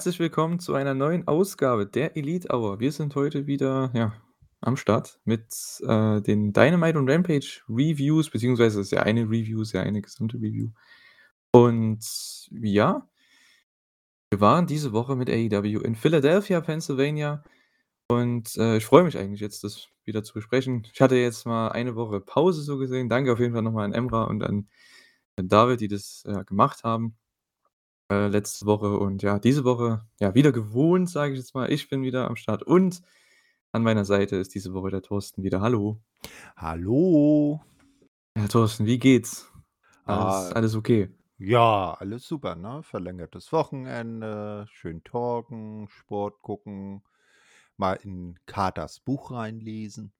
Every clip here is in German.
Herzlich willkommen zu einer neuen Ausgabe der Elite Hour. Wir sind heute wieder, ja, am Start mit, äh, den Dynamite und Rampage Reviews, beziehungsweise ist ja eine Review, ist ja eine gesamte Review. Und ja wir waren diese Woche mit AEW in Philadelphia, Pennsylvania und, äh, ich freue mich eigentlich jetzt, das wieder zu besprechen. Ich hatte jetzt mal eine Woche Pause so gesehen. Danke auf jeden Fall noch mal an Emra und an David, die das, ja, gemacht haben äh, letzte Woche und ja, diese Woche, ja, wieder gewohnt, sage ich jetzt mal. Ich bin wieder am Start und an meiner Seite ist diese Woche der Thorsten wieder. Hallo. Hallo. Ja, Thorsten, wie geht's? Alles Ah, alles okay? ja, alles super, ne? Verlängertes Wochenende, schön talken, Sport gucken, mal in Katers Buch reinlesen.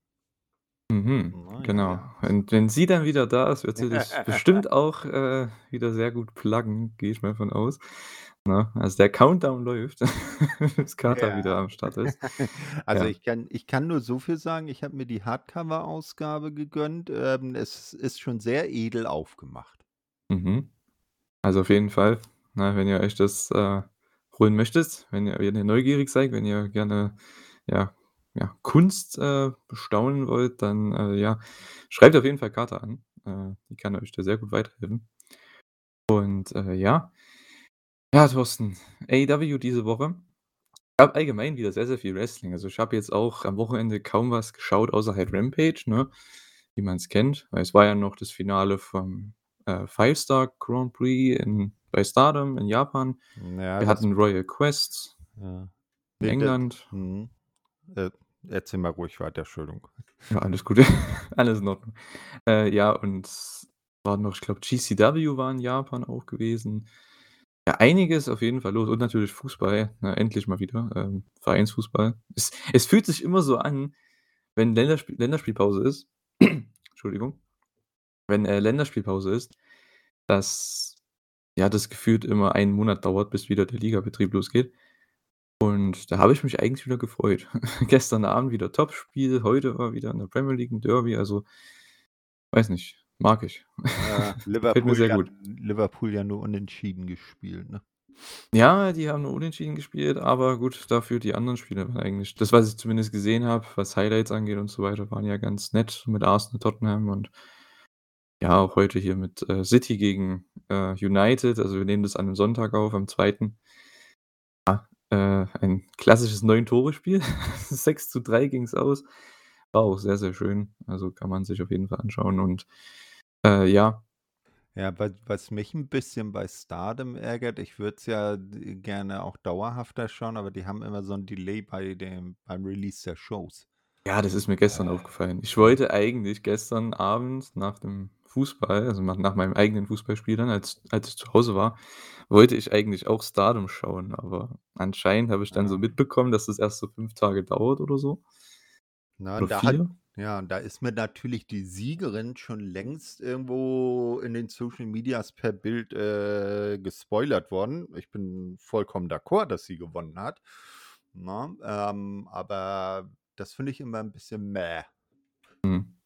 Mhm, Na genau. ja. Und wenn sie dann wieder da ist, wird sie dich bestimmt auch, äh, wieder sehr gut pluggen, gehe ich mal von aus, ne? Also, der Countdown läuft, bis Kater wieder Ja. am Start ist. Also, Ja. ich kann ich kann nur so viel sagen, ich habe mir die Hardcover-Ausgabe gegönnt. Ähm, es ist schon sehr edel aufgemacht. Mhm. Also, auf jeden Fall, ne, wenn ihr euch das, äh, holen möchtet, wenn ihr wenn ihr neugierig seid, wenn ihr gerne, ja ja, Kunst, äh, bestaunen wollt, dann, äh, ja, schreibt auf jeden Fall Kater an. Äh, die kann euch da sehr gut weiterhelfen. Und, äh, ja. Ja, Thorsten, AEW diese Woche. Gab allgemein wieder sehr, sehr viel Wrestling. Also, ich habe jetzt auch am Wochenende kaum was geschaut, außer halt Rampage, ne, wie man's kennt, weil es war ja noch das Finale vom, äh, Five Star Grand Prix in bei Stardom in Japan. Ja, Wir hatten Royal Quest Ja. in England. mhm. Äh, erzähl mal ruhig weiter, Entschuldigung. Ja, alles gut. Alles in Ordnung. Äh, ja, und war noch ich glaube, GCW war in Japan auch gewesen. Ja, einiges auf jeden Fall los und natürlich Fußball, ne, endlich mal wieder, ähm, Vereinsfußball. Es es fühlt sich immer so an, wenn Länderspiel Länderspielpause ist Entschuldigung. Wenn, äh, Länderspielpause ist, dass, ja, das gefühlt immer einen Monat dauert, bis wieder der Ligabetrieb losgeht. Und da habe ich mich eigentlich wieder gefreut. Gestern Abend wieder Topspiel, heute war wieder in der Premier League 'n Derby, also weiß nicht, mag ich. Ja, Gefällt mir Liverpool sehr ja gut. Liverpool ja nur unentschieden gespielt, ne? Ja, die haben nur unentschieden gespielt, aber gut, dafür die anderen Spiele waren eigentlich das, was ich zumindest gesehen habe, was Highlights angeht und so weiter, waren ja ganz nett mit Arsenal, Tottenham und ja, auch heute hier mit, äh, City gegen, äh, United. Also, wir nehmen das an 'nem Sonntag auf, am 2. Ja, äh, ein klassisches Neun-Tore-Spiel. 6:3 ging's aus. War auch sehr, sehr schön. Also, kann man sich auf jeden Fall anschauen und, äh, ja. Ja, wa was mich 'n bisschen bei Stardom ärgert, ich würde es ja d gerne auch dauerhafter schauen, aber die haben immer so 'n Delay bei dem beim Release der Shows. Ja, das ist mir gestern Äh, aufgefallen. Ich wollte eigentlich gestern Abend nach dem Fußball, also, nach meinem eigenen Fußballspiel dann, als als ich zu Hause war, wollte ich eigentlich auch Stardom schauen, aber anscheinend habe ich dann so Ja. mitbekommen, dass das erst so 5 Tage dauert oder so. Na, Oder da hat 4. ja, und da ist mir natürlich die Siegerin schon längst irgendwo in den Social Medias per Bild, äh, gespoilert worden. Ich bin vollkommen d'accord, dass sie gewonnen hat, ne? Ähm, aber das finde ich immer 'n bisschen mäh. Mhm.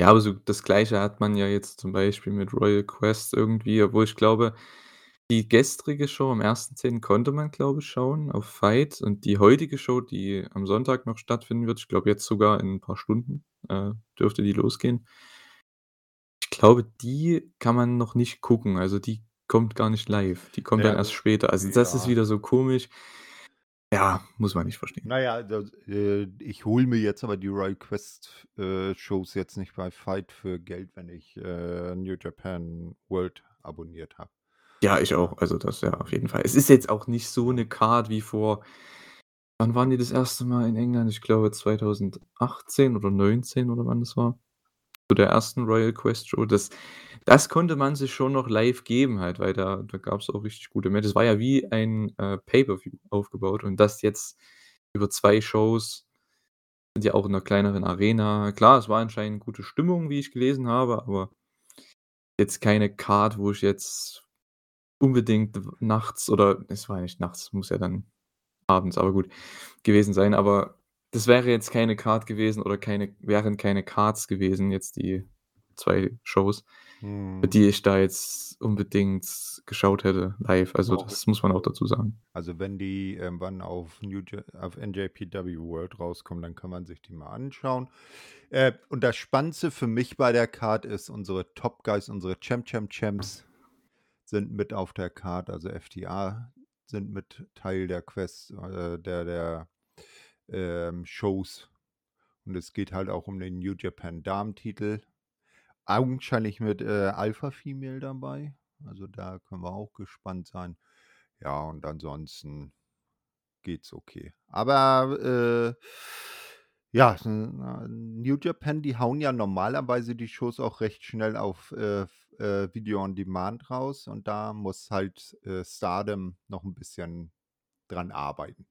Ja, aber so das Gleiche hat man ja jetzt zum Beispiel mit Royal Quest irgendwie, obwohl ich glaube, die gestrige Show am 1.10. konnte man, glaube ich, schauen auf FITE und die heutige Show, die am Sonntag noch stattfinden wird, ich glaube jetzt sogar in 'n paar Stunden, äh, dürfte die losgehen. Ich glaube, die kann man noch nicht gucken. Also, die kommt gar nicht live. Die kommt dann Ja, erst später. Also, das ist ja. wieder so komisch. Ja, muss man nicht verstehen. Na ja, das äh, ich hole mir jetzt aber die Royal Quest, äh, Shows jetzt nicht bei FITE für Geld, wenn ich, äh, New Japan World abonniert habe. Ja, ich auch. Also, das ja auf jeden Fall. Es ist jetzt auch nicht so 'ne Card wie vor wann waren die das 1. Mal in England? Ich glaube 2018 oder 19 oder wann das war. Der 1. Royal Quest Show. Das das konnte man sich schon noch live geben halt, weil da da gab's auch richtig gute Matches. Das war ja wie ein, äh, Pay-per-View aufgebaut und das jetzt über 2 Shows sind ja auch in 'ner kleineren Arena. Klar, es war anscheinend gute Stimmung, wie ich gelesen habe, aber jetzt keine Card, wo ich jetzt unbedingt nachts oder es war nicht nachts, muss ja dann abends, aber gut, gewesen sein. Aber das wäre jetzt keine Card gewesen oder keine wären keine Cards gewesen, jetzt die 2 Shows, Mhm. die ich da jetzt unbedingt geschaut hätte live. Also, Auch das muss man auch dazu sagen. Also, wenn die irgendwann auf New auf NJPW World rauskommen, dann kann man sich die mal anschauen. Äh, und das Spannendste für mich bei der Card ist, unsere Top Guys, unsere Champ Champ Champs sind mit auf der Card, also FTA sind mit Teil der Quest, äh, der der, ähm, Shows. Und es geht halt auch um den New Japan Damentitel. Augenscheinlich mit, äh, Alpha Female dabei. Also, da können wir auch gespannt sein. Ja, und ansonsten geht's okay. Aber, äh, ja, New Japan, die hauen ja normalerweise die Shows auch recht schnell auf, äh, äh, Video on Demand raus und da muss halt, äh, Stardom noch 'n bisschen dran arbeiten.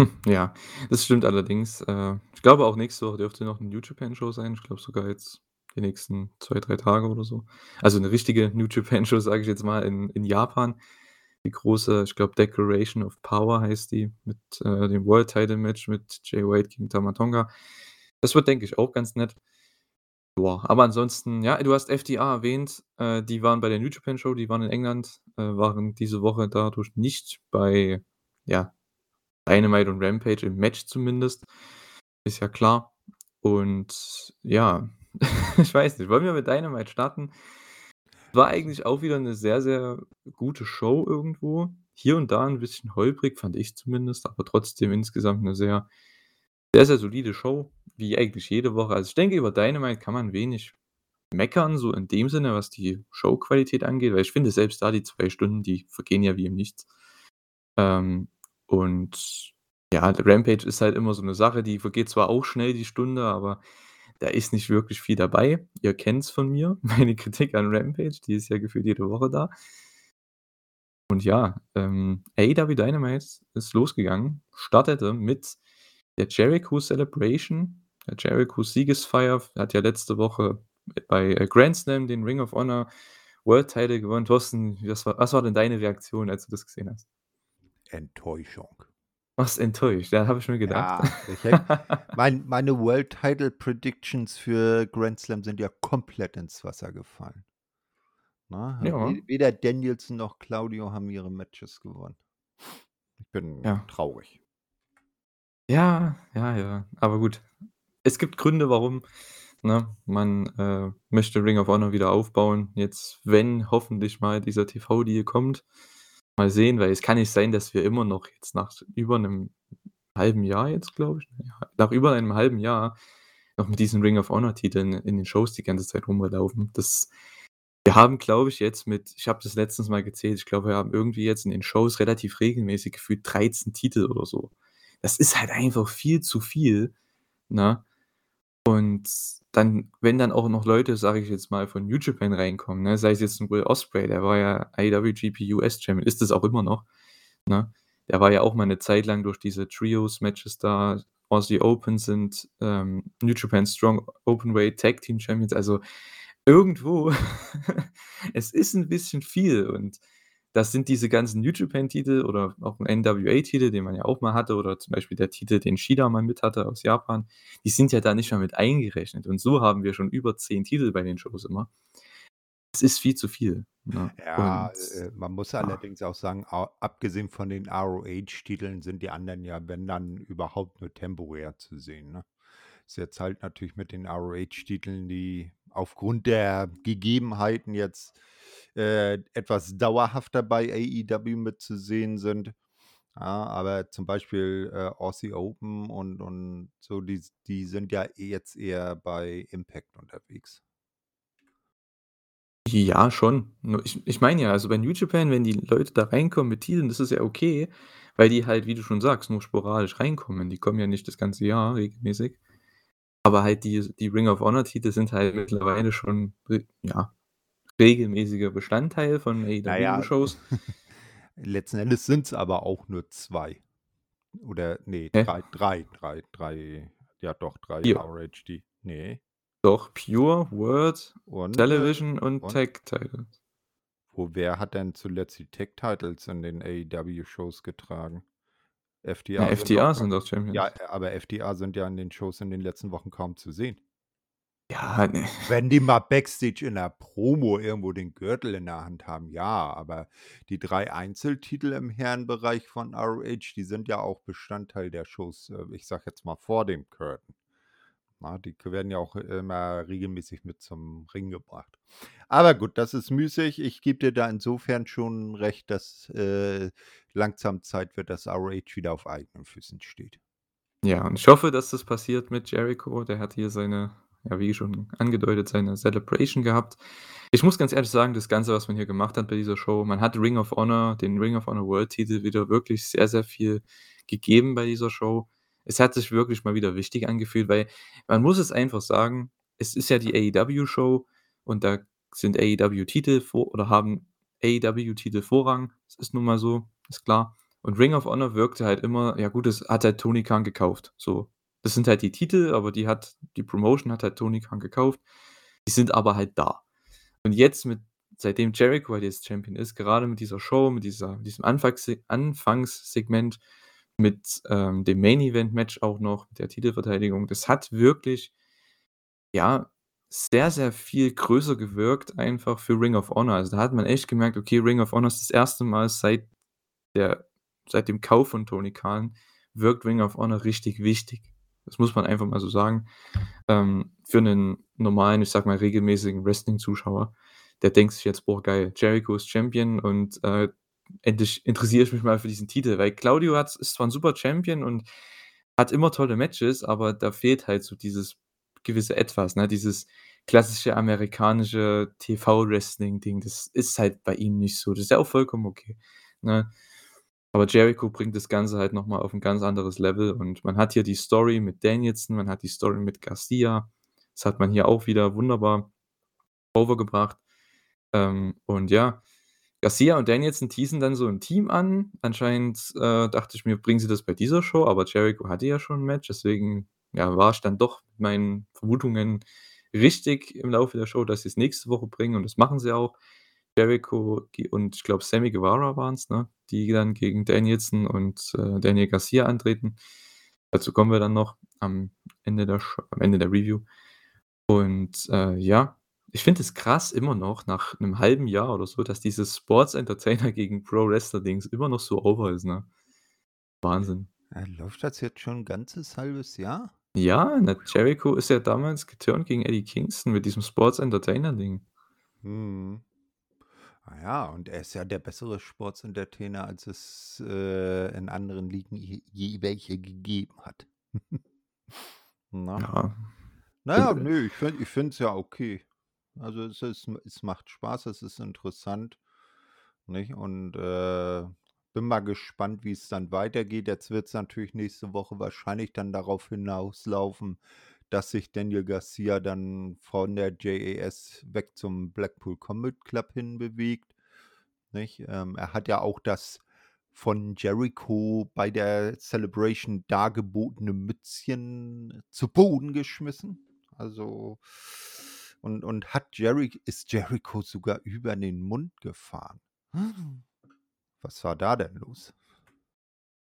Hm, ja, das stimmt allerdings. Äh, ich glaube auch nächste Woche dürfte noch 'ne New Japan Show sein. Ich glaube sogar jetzt die nächsten 2, 3 Tage oder so. Also, 'ne richtige New Japan Show, sage ich jetzt mal, in in Japan. Die große, ich glaube, Declaration of Power heißt die mit, äh, dem World Title Match mit Jay White gegen Tama Tonga. Das wird, denke ich, auch ganz nett. Joa, aber ansonsten ja, du hast FTA erwähnt, äh, die waren bei der New Japan Show, die waren in England, äh, waren diese Woche dadurch nicht bei, ja, Dynamite und Rampage im Match zumindest. Ist ja klar. Und ja, ich weiß nicht, wollen wir mit Dynamite starten? War eigentlich auch wieder 'ne sehr, sehr gute Show irgendwo. Hier und da 'n bisschen holprig, fand ich zumindest, aber trotzdem insgesamt 'ne sehr sehr, sehr solide Show, wie eigentlich jede Woche. Also, ich denke, über Dynamite kann man wenig meckern, so in dem Sinne, was die Showqualität angeht, weil ich finde selbst da die 2 Stunden, die vergehen ja wie im Nichts. Ähm, und ja, der Rampage ist halt immer so 'ne Sache, die vergeht zwar auch schnell die Stunde, aber da ist nicht wirklich viel dabei. Ihr kennt's von mir, meine Kritik an Rampage, die ist ja gefühlt jede Woche da. Und ja, ähm, AEW Dynamite ist losgegangen, startete mit der Jericho Celebration. Der Jericho Siegesfeier hat ja letzte Woche bei, äh, Grand Slam den Ring of Honor World Title gewonnen. Thorsten, was war was war denn deine Reaktion, als du das gesehen hast? Enttäuschung. Warst enttäuscht? Ja, habe ich mir gedacht. Ja, ich hätte mein meine World Title Predictions für Grand Slam sind ja komplett ins Wasser gefallen. Ne? Ja. We weder Danielson noch Claudio haben ihre Matches gewonnen. Ich bin Ja. traurig. Ja, ja, ja, aber gut. Es gibt Gründe, warum, ne? Man, äh, möchte Ring of Honor wieder aufbauen. Jetzt, wenn hoffentlich mal dieser TV-Deal kommt. Mal sehen, weil es kann nicht sein, dass wir immer noch jetzt nach über 'nem halben Jahr jetzt, glaube ich ja, nach über einem halben Jahr noch mit diesen Ring of Honor Titeln in den Shows die ganze Zeit rumlaufen. Das wir haben, glaube ich, jetzt mit ich habe das letztens mal gezählt, ich glaube, wir haben irgendwie jetzt in den Shows relativ regelmäßig gefühlt 13 Titel oder so. Das ist halt einfach viel zu viel, ne? Und dann wenn dann auch noch Leute, sage ich jetzt mal, von New Japan reinkommen, ne, sei es jetzt 'n Will Ospreay, der war ja IWGP US Champion, ist es auch immer noch, ne? Der war ja auch mal 'ne Zeit lang durch diese Trios-Matches da. Aussie Open sind, ähm, New Japan Strong Openweight Tag Team Champions. Also, irgendwo es ist 'n bisschen viel und das sind diese ganzen New Japan Titel oder auch 'n NWA-Titel, den man ja auch mal hatte oder zum Beispiel der Titel, den Shida mal mit hatte aus Japan. Die sind ja da nicht mal mit eingerechnet und so haben wir schon über 10 Titel bei den Shows immer. Es ist viel zu viel, ne? Ja, Und äh, man muss ah. allerdings auch sagen, abgesehen von den ROH-Titeln sind die anderen ja, wenn dann überhaupt nur temporär zu sehen, ne? Ist jetzt halt natürlich mit den ROH-Titeln, die aufgrund der Gegebenheiten jetzt, äh, etwas dauerhafter bei AEW mitzusehen sind. Ja, aber zum Beispiel, äh, Aussie Open und und so, die die sind ja jetzt eher bei Impact unterwegs. Ja, schon. Ich ich meine ja, also bei New Japan, wenn die Leute da reinkommen mit Titeln, das ist ja okay, weil die halt, wie du schon sagst, nur sporadisch reinkommen. Die kommen ja nicht das ganze Jahr regelmäßig. Aber halt die die Ring of Honor Titel sind halt mittlerweile schon ja, regelmäßiger Bestandteil von AEW-Shows. letzten Endes sind's aber auch nur 2. Oder ne, Hä? 3, 3, 3, 3, ja doch, 3 4. ROH, ne? Doch, Pure, World, Und, äh Television und und? Tag Titles. Wo wer hat denn zuletzt die Tag Titles in den AEW-Shows getragen? Ja, FTA sind ka sind ja, Champions. aber FTA sind ja in den Shows in den letzten Wochen kaum zu sehen. Ja, ne. Wenn die mal Backstage in 'ner Promo irgendwo den Gürtel in der Hand haben, ja, aber die 3 Einzeltitel im Herrenbereich von ROH, die sind ja auch Bestandteil der Shows, äh, ich sage jetzt mal vor dem Curtain. Na, die werden ja auch immer regelmäßig mit zum Ring gebracht. Aber gut, das ist müßig. Ich gebe dir da insofern schon recht, dass, äh, langsam Zeit wird, dass ROH wieder auf eigenen Füßen steht. Ja, und ich hoffe, dass das passiert mit Jericho. Der hat hier seine ja, wie schon angedeutet, seine Celebration gehabt. Ich muss ganz ehrlich sagen, das Ganze, was man hier gemacht hat bei dieser Show man hat Ring of Honor den Ring of Honor World Titel wieder wirklich sehr, sehr viel gegeben bei dieser Show. Es hat sich wirklich mal wieder wichtig angefühlt, weil man muss es einfach sagen, es ist ja die AEW-Show und da sind AEW-Titel vor oder haben AEW-Titel Vorrang. Das ist nun mal so, ist klar. Und Ring of Honor wirkte halt immer ja gut, das hat halt Tony Khan gekauft, so. Das sind halt die Titel, aber die hat die Promotion hat halt Tony Khan gekauft. Die sind aber halt da. Und jetzt mit seitdem Jericho halt jetzt Champion ist, gerade mit dieser Show, mit dieser diesem Anfangsseg Anfangssegment, mit, ähm, dem Main Event Match auch noch, mit der Titelverteidigung, das hat wirklich ja, sehr, sehr viel größer gewirkt einfach für Ring of Honor. Also, da hat man echt gemerkt, okay, Ring of Honor ist das 1. Mal seit der seit dem Kauf von Tony Khan wirkt Ring of Honor richtig wichtig. Das muss man einfach mal so sagen. Ähm, für 'nen normalen, ich sage mal, regelmäßigen Wrestling-Zuschauer, der denkt sich jetzt: „Boah, geil, Jericho ist Champion und, äh, endlich interessiere ich mich mal für diesen Titel.“ Weil Claudio hat ist zwar 'n super Champion und hat immer tolle Matches, aber da fehlt halt so dieses gewisse Etwas, ne? Dieses klassische amerikanische TV-Wrestling-Ding, das ist halt bei ihm nicht so. Das ist ja auch vollkommen okay, ne? Aber Jericho bringt das Ganze halt noch mal auf 'n ganz anderes Level und man hat hier die Story mit Danielson, man hat die Story mit Garcia. Das hat man hier auch wieder wunderbar overgebracht. Ähm, und ja, Garcia und Danielson teasen dann so 'n Team an. Anscheinend, äh, dachte ich mir, bringen sie das bei dieser Show, aber Jericho hatte ja schon 'n Match, deswegen, ja, war ich dann doch mit meinen Vermutungen richtig im Laufe der Show, dass sie's nächste Woche bringen und das machen sie auch. Jericho und ich glaube, Sammy Guevara waren's, ne, die dann gegen Danielson und, äh, Daniel Garcia antreten. Dazu kommen wir dann noch am Ende der Sh am Ende der Review. Und, äh, ja, ich finde es krass immer noch nach 'nem halben Jahr oder so, dass dieses Sports Entertainer gegen Pro Wrestler Dings immer noch so over ist, ne? Wahnsinn. Äh, läuft das jetzt schon 'n ganzes 1/2 Jahr? Ja, ne, Jericho ist ja damals geturnt gegen Eddie Kingston mit diesem Sports Entertainer Ding. Mhm. Ah ja, und er ist ja der bessere Sports Entertainer, als es, äh, in anderen Ligen je je welche gegeben hat. Na? Ja. Na ja, ne, ich finde ich finde es ja okay. Also, es ist es macht Spaß, es ist interessant, nicht? Und, äh, bin mal gespannt, wie's dann weitergeht. Jetzt wird's natürlich nächste Woche wahrscheinlich dann darauf hinauslaufen, dass sich Daniel Garcia dann von der JAS weg zum Blackpool Combat Club hinbewegt, nicht? Ähm, er hat ja auch das von Jericho bei der Celebration dargebotene Mützchen zu Boden geschmissen. Also und und hat Jeri ist Jericho sogar über den Mund gefahren. Was war da denn los?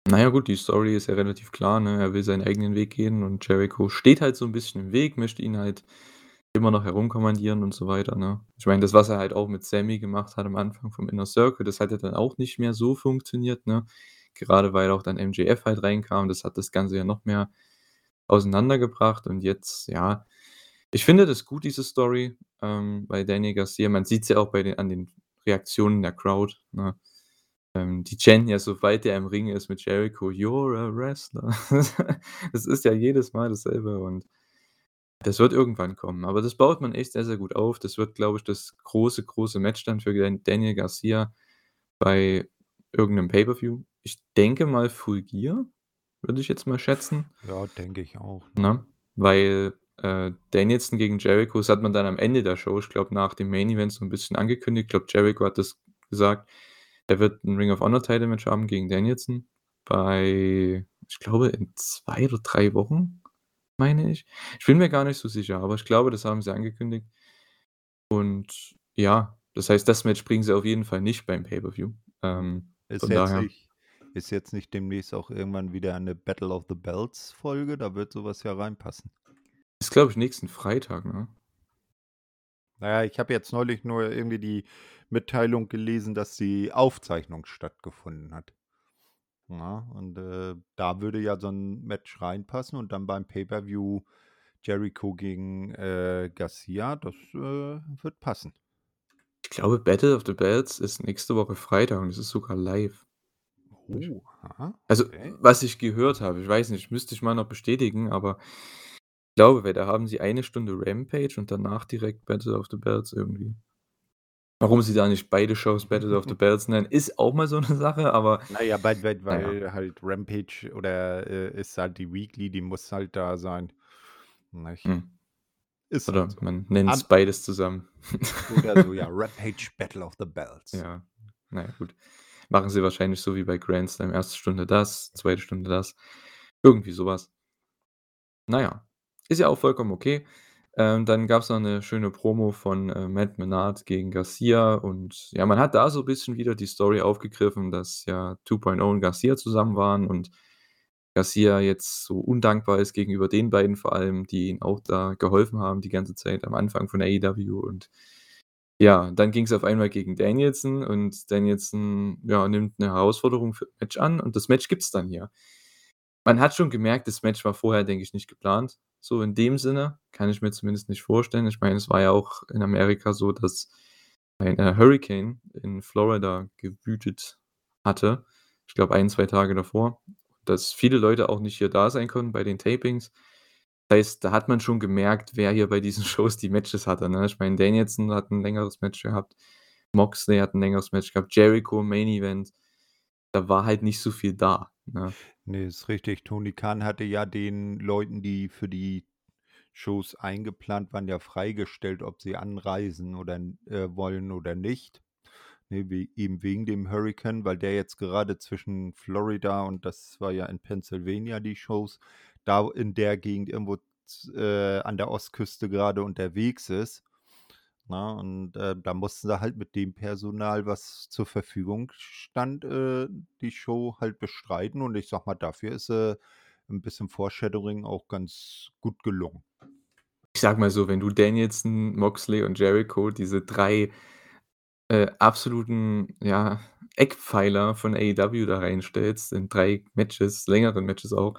Na ja gut, die Story ist ja relativ klar, ne? Er will seinen eigenen Weg gehen und Jericho steht halt so 'n bisschen im Weg, möchte ihn halt immer noch herumkommandieren und so weiter, ne? Ich meine, das, was er halt auch mit Sammy gemacht hat am Anfang vom Inner Circle, das hat ja dann auch nicht mehr so funktioniert, ne? Gerade weil auch dann MJF halt reinkam, das hat das Ganze ja noch mehr auseinandergebracht und jetzt, ja ich finde das gut, diese Story, ähm, bei Daniel Garcia. Man sieht's ja auch bei den an den Reaktionen der Crowd, ne? Ähm, die chanten ja, sobald der im Ring ist mit Jericho: „You're a wrestler.“ Das ist ja jedes Mal dasselbe und das wird irgendwann kommen. Aber das baut man echt sehr, sehr gut auf. Das wird, glaube ich, das große, große Match dann für Dan Daniel Garcia bei irgend 'nem Pay-per-View. Ich denke mal Full Gear, würde ich jetzt mal schätzen. Ja, denke ich auch, ne? Ne? Weil, äh, Danielson gegen Jericho, das hat man dann am Ende der Show, ich glaube, nach dem Main Event so 'n bisschen angekündigt. Ich glaube, Jericho hat das gesagt, er wird 'n Ring of Honor Title Match haben gegen Danielson bei ich glaube, in 2 oder 3 Wochen, meine ich. Ich bin mir gar nicht so sicher, aber ich glaube, das haben sie angekündigt. Und ja, das heißt, das Match bringen sie auf jeden Fall nicht beim Pay-per-View. Ähm, Ist von jetzt daher nicht ist jetzt nicht demnächst auch irgendwann wieder 'ne Battle of the Belts Folge? Da wird so was ja reinpassen. Ist, glaube ich, nächsten Freitag, ne? Na ja, ich habe jetzt neulich nur irgendwie die Mitteilung gelesen, dass die Aufzeichnung stattgefunden hat. Ja, und, äh, da würde ja so 'n Match reinpassen und dann beim Pay-per-View Jericho gegen, äh, Garcia, das, äh, wird passen. Ich glaube, Battle of the Belts ist nächste Woche Freitag und es ist sogar live. Oh, aha, Also, okay. was ich gehört habe, ich weiß nicht, müsste ich mal noch bestätigen, aber glaube, weil da haben sie eine Stunde Rampage und danach direkt Battle of the Belts irgendwie. Warum sie da nicht beide Shows Battle of the Belts nennen, ist auch mal so 'ne Sache, aber Na ja, weil weil ja. weil halt Rampage oder, äh, ist halt die Weekly, die muss halt da sein, nicht? Hm. Ist halt Oder so. man nennt's An beides zusammen. Oder so, ja, Rampage Battle of the Belts. Ja, na ja, gut. Machen sie wahrscheinlich so wie bei Grand Slam, 1. Stunde das, 2. Stunde das. Irgendwie so was. Ist ja auch vollkommen okay. Ähm, dann gab's noch 'ne schöne Promo von, äh, Matt Menard gegen Garcia und ja, man hat da so bisschen wieder die Story aufgegriffen, dass ja 2.0 und Garcia zusammen waren und Garcia jetzt so undankbar ist gegenüber den beiden vor allem, die ihm auch da geholfen haben die ganze Zeit am Anfang von AEW und ja, dann ging's auf einmal gegen Danielson und Danielson, ja, nimmt 'ne Herausforderung für Match an und das Match gibt's dann hier. Man hat schon gemerkt, das Match war vorher, denke ich, nicht geplant. So in dem Sinne, kann ich mir zumindest nicht vorstellen. Ich meine, es war ja auch in Amerika so, dass ein, äh, Hurricane in Florida gewütet hatte. Ich glaube, 1, 2 Tage davor, dass viele Leute auch nicht hier da sein konnten bei den Tapings. Heißt, da hat man schon gemerkt, wer hier bei diesen Shows die Matches hatte, ne? Ich meine, Danielson hat 'n längeres Match gehabt, Moxley hat 'n längeres Match gehabt, Jericho Main Event. Da war halt nicht so viel da, ne? Ne, ist richtig. Tony Khan hatte ja den Leuten, die für die Shows eingeplant waren, ja freigestellt, ob sie anreisen oder äh, wollen oder nicht. Ne, we eben wegen dem Hurrikan, weil der jetzt gerade zwischen Florida und das war ja in Pennsylvania die Shows, da in der Gegend irgendwo äh, an der Ostküste gerade unterwegs ist, ne? Und, äh, da mussten sie halt mit dem Personal, was zur Verfügung stand, äh, die Show halt bestreiten und ich sage mal, dafür ist, äh, 'n bisschen Foreshadowing auch ganz gut gelungen. Ich sage mal so, wenn du Danielson, Moxley und Jericho, diese 3, äh, absoluten, ja, Eckpfeiler von AEW da reinstellst in 3 Matches, längeren Matches auch,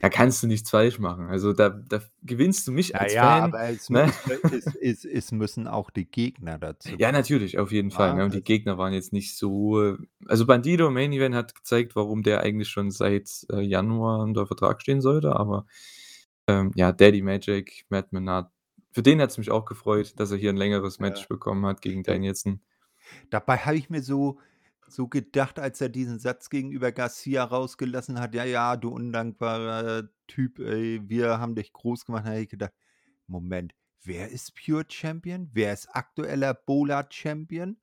da kannst du nichts falsch machen. Also, da da gewinnst du mich Ja, als ja, Fan, aber es ne? es es es es müssen auch die Gegner dazu Ja, natürlich, auf jeden Fall, ne? ne? Und die Gegner waren jetzt nicht so also, Bandido Main Event hat gezeigt, warum der eigentlich schon seit, äh, Januar unter Vertrag stehen sollte, aber, ähm, ja, Daddy Magic, Matt Menard, für den hat's mich auch gefreut, dass er hier 'n längeres Ja. Match bekommen hat gegen Danielson. Dabei habe ich mir so so gedacht, als er diesen Satz gegenüber Garcia rausgelassen hat: „Ja, ja, du undankbarer Typ, ey, wir haben dich groß gemacht.“ Da habe ich gedacht: „Moment, wer ist Pure Champion? Wer ist aktueller Bola Champion?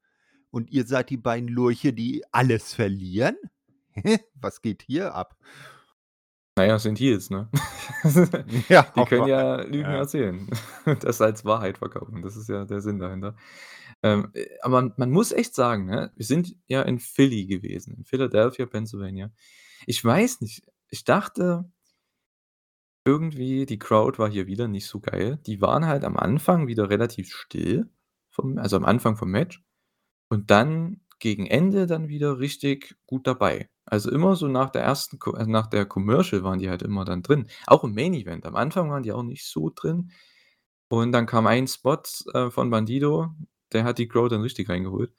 Und ihr seid die beiden Lurche, die alles verlieren? Was geht hier ab?“ Na ja, sind Heels, ne? Ja, Die können ja Lügen ja. erzählen, das als Wahrheit verkaufen. Das ist ja der Sinn dahinter. Ähm, äh, aber man muss echt sagen, ne, wir sind ja in Philly gewesen, in Philadelphia, Pennsylvania. Ich weiß nicht, ich dachte irgendwie, die Crowd war hier wieder nicht so geil. Die waren halt am Anfang wieder relativ still vom also, am Anfang vom Match und dann gegen Ende dann wieder richtig gut dabei. Also, immer so nach der 1. Co äh, nach der Commercial waren die halt immer dann drin. Auch im Main Event. Am Anfang waren die auch nicht so drin und dann kam ein Spot, äh, von Bandido, der hat die Crowd dann richtig reingeholt.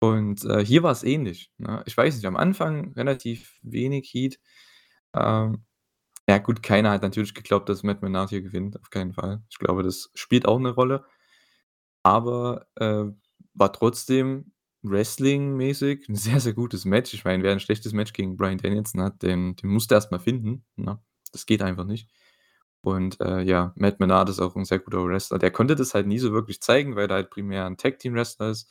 Und, äh, hier war's ähnlich, ne? Ich weiß nicht, am Anfang relativ wenig Heat. Ähm, ja gut, keiner hat natürlich geglaubt, dass Matt Menard hier gewinnt, auf keinen Fall. Ich glaube, das spielt auch 'ne Rolle. Aber, äh, war trotzdem wrestlingmäßig 'n sehr, sehr gutes Match. Ich meine, wer 'n schlechtes Match gegen Bryan Danielson hat, den den musst du erst mal finden, ne? Das geht einfach nicht. Und, äh, ja, Matt Menard ist auch 'n sehr guter Wrestler. Der konnte das halt nie so wirklich zeigen, weil er halt primär 'n Tag-Team-Wrestler ist.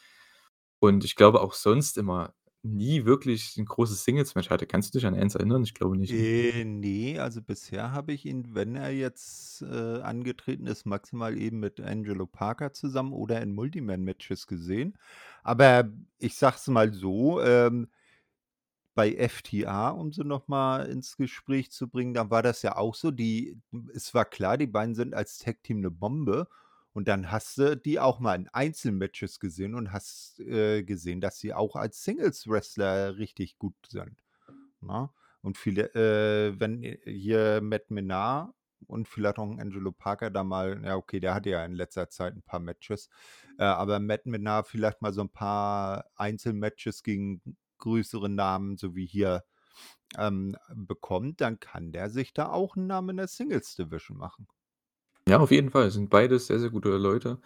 Und ich glaube auch sonst immer nie wirklich 'n großes Singles-Match hatte. Kannst du dich an eins erinnern? Ich glaube nicht, ne? Äh, ne, also, bisher habe ich ihn, wenn er jetzt, äh, angetreten ist, maximal eben mit Angelo Parker zusammen oder in Multiman-Matches gesehen. Aber ich sage es mal so, ähm bei FTA, um sie noch mal ins Gespräch zu bringen, da war das ja auch so, die es war klar, die beiden sind als Tag-Team 'ne Bombe und dann hast du die auch mal in Einzelmatches gesehen und hast, äh, gesehen, dass sie auch als Singles-Wrestler richtig gut sind, ne? Und viele äh, wenn hier Matt Menard und vielleicht auch Angelo Parker da mal ja, okay, der hatte ja in letzter Zeit 'n paar Matches, äh, aber Matt Menard vielleicht mal so 'n paar Einzelmatches gegen größere Namen, so wie hier, ähm, bekommt, dann kann der sich da auch 'n Namen in der Singles Division machen. Ja, auf jeden Fall. Es sind beides sehr, sehr gute Leute,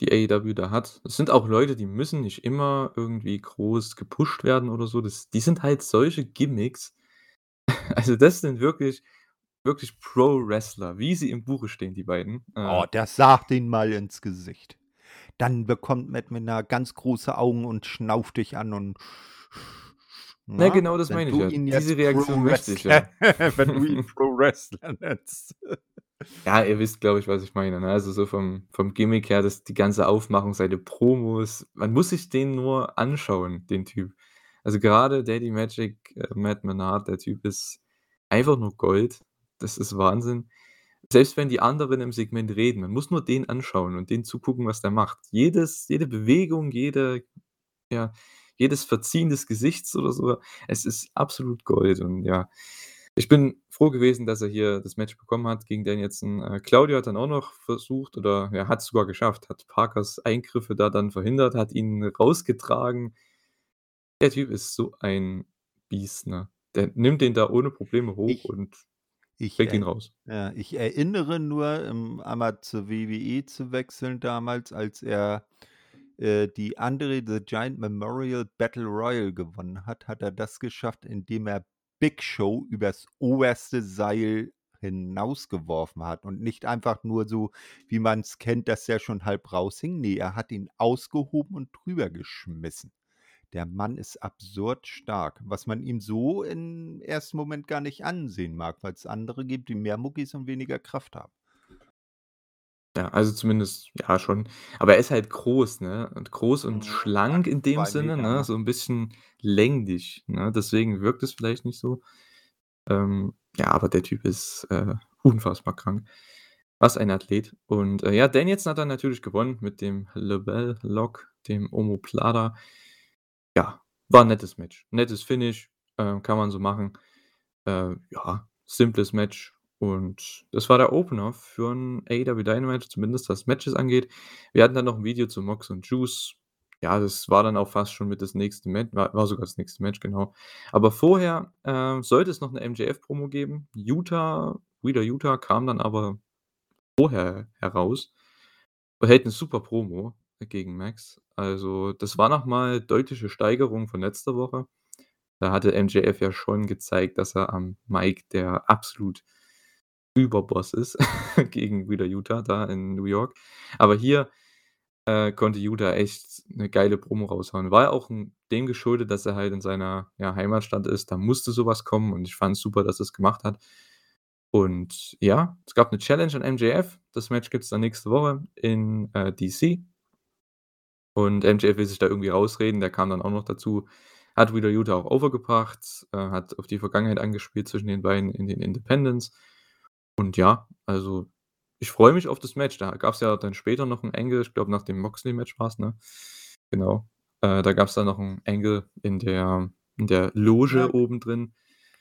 die AEW da hat. Es sind auch Leute, die müssen nicht immer irgendwie groß gepusht werden oder so. Das die sind halt solche Gimmicks. Also, das sind wirklich wirklich Pro-Wrestler, wie sie im Buche stehen, die beiden. Oh, Äh das sag denen mal ins Gesicht. Dann bekommt Matt Menard ganz große Augen und schnauft dich an und Na, ne? genau das Wenn meine ich du ja. ihn Diese jetzt Reaktion möchte ich Pro-Wrestler ja. wenn du ihn Pro-Wrestler nennst. Ja, ihr wisst, glaube ich, was ich meine, ne? Also, so vom vom Gimmick her, das die ganze Aufmachung, seine Promos. Man muss sich den nur anschauen, den Typ. Also, grade Daddy Magic, äh, Matt Menard, der Typ ist einfach nur Gold. Das ist Wahnsinn. Selbst wenn die anderen im Segment reden, man muss nur den anschauen und den zugucken, was der macht. Jedes jede Bewegung, jede ja, jedes Verziehen des Gesichts oder so, es ist absolut Gold und ja. Ich bin froh gewesen, dass er hier das Match bekommen hat gegen Danielson. Äh, Claudio hat dann auch noch versucht oder er hat's sogar geschafft, hat Parkers Eingriffe da dann verhindert, hat ihn rausgetragen. Der Typ ist so ein Biest, ne? Der nimmt den da ohne Probleme hoch Ich und ich bringt ihn raus. ja, ich erinnere nur, ähm, einmal zur WWE zu wechseln damals, als er, äh, die Andre the Giant Memorial Battle Royal gewonnen hat, hat er das geschafft, indem er Big Show übers oberste Seil hinausgeworfen hat und nicht einfach nur so, wie man's kennt, dass der schon halb raushing. Ne, er hat ihn ausgehoben und drüber geschmissen. Der Mann ist absurd stark, was man ihm so im ersten Moment gar nicht ansehen mag, weil's andere gibt, die mehr Muckis und weniger Kraft haben. Ja, also zumindest ja schon. Aber er ist halt groß, ne? Und groß und Mhm, ja, schlank in dem 2 Sinne, Meter, ne? ne? So 'n bisschen länglich, ne? Deswegen wirkt es vielleicht nicht so. Ähm, ja, aber der Typ ist, äh, unfassbar krank. Was ein Athlet. Und, äh, ja, Danielson hat dann natürlich gewonnen mit dem LeBell Lock, dem Omoplata. Ja, war 'n nettes Match. Nettes Finish, äh, kann man so machen. Äh, ja, simples Match und das war der Opener für 'n AEW Dynamite, zumindest was Matches angeht. Wir hatten dann noch 'n Video zu Mox und Juice. Ja, das war dann auch fast schon mit das nächste Mat war war sogar das nächste Match, genau. Aber vorher, äh, sollte es noch 'ne MJF-Promo geben. Yuta Wheeler Yuta kam dann aber vorher heraus und hält 'ne super Promo gegen Max. Also, das war noch mal deutliche Steigerung von letzter Woche. Da hatte MJF ja schon gezeigt, dass er am Mic der absolut Überboss ist gegen Wheeler Yuta da in New York. Aber hier, äh, konnte Yuta echt 'ne geile Promo raushauen. War auch dem geschuldet, dass er halt in seiner, ja, Heimatstadt ist. Da musste so was kommen und ich fand's super, dass er's gemacht hat. Und ja, es gab 'ne Challenge an MJF. Das Match gibt's dann nächste Woche in, äh, DC. Und MJF will sich da irgendwie rausreden, der kam dann auch noch dazu. Hat Wheeler Yuta auch over gebracht, äh, hat auf die Vergangenheit angespielt zwischen den beiden in den Independence. Und ja, also, ich freue mich auf das Match. Da gab's ja dann später noch 'n Angle, ich glaube, nach dem Moxley-Match war's, ne? Genau. Äh, da gab's dann noch 'n Angle in der in der Ja. Loge oben drin.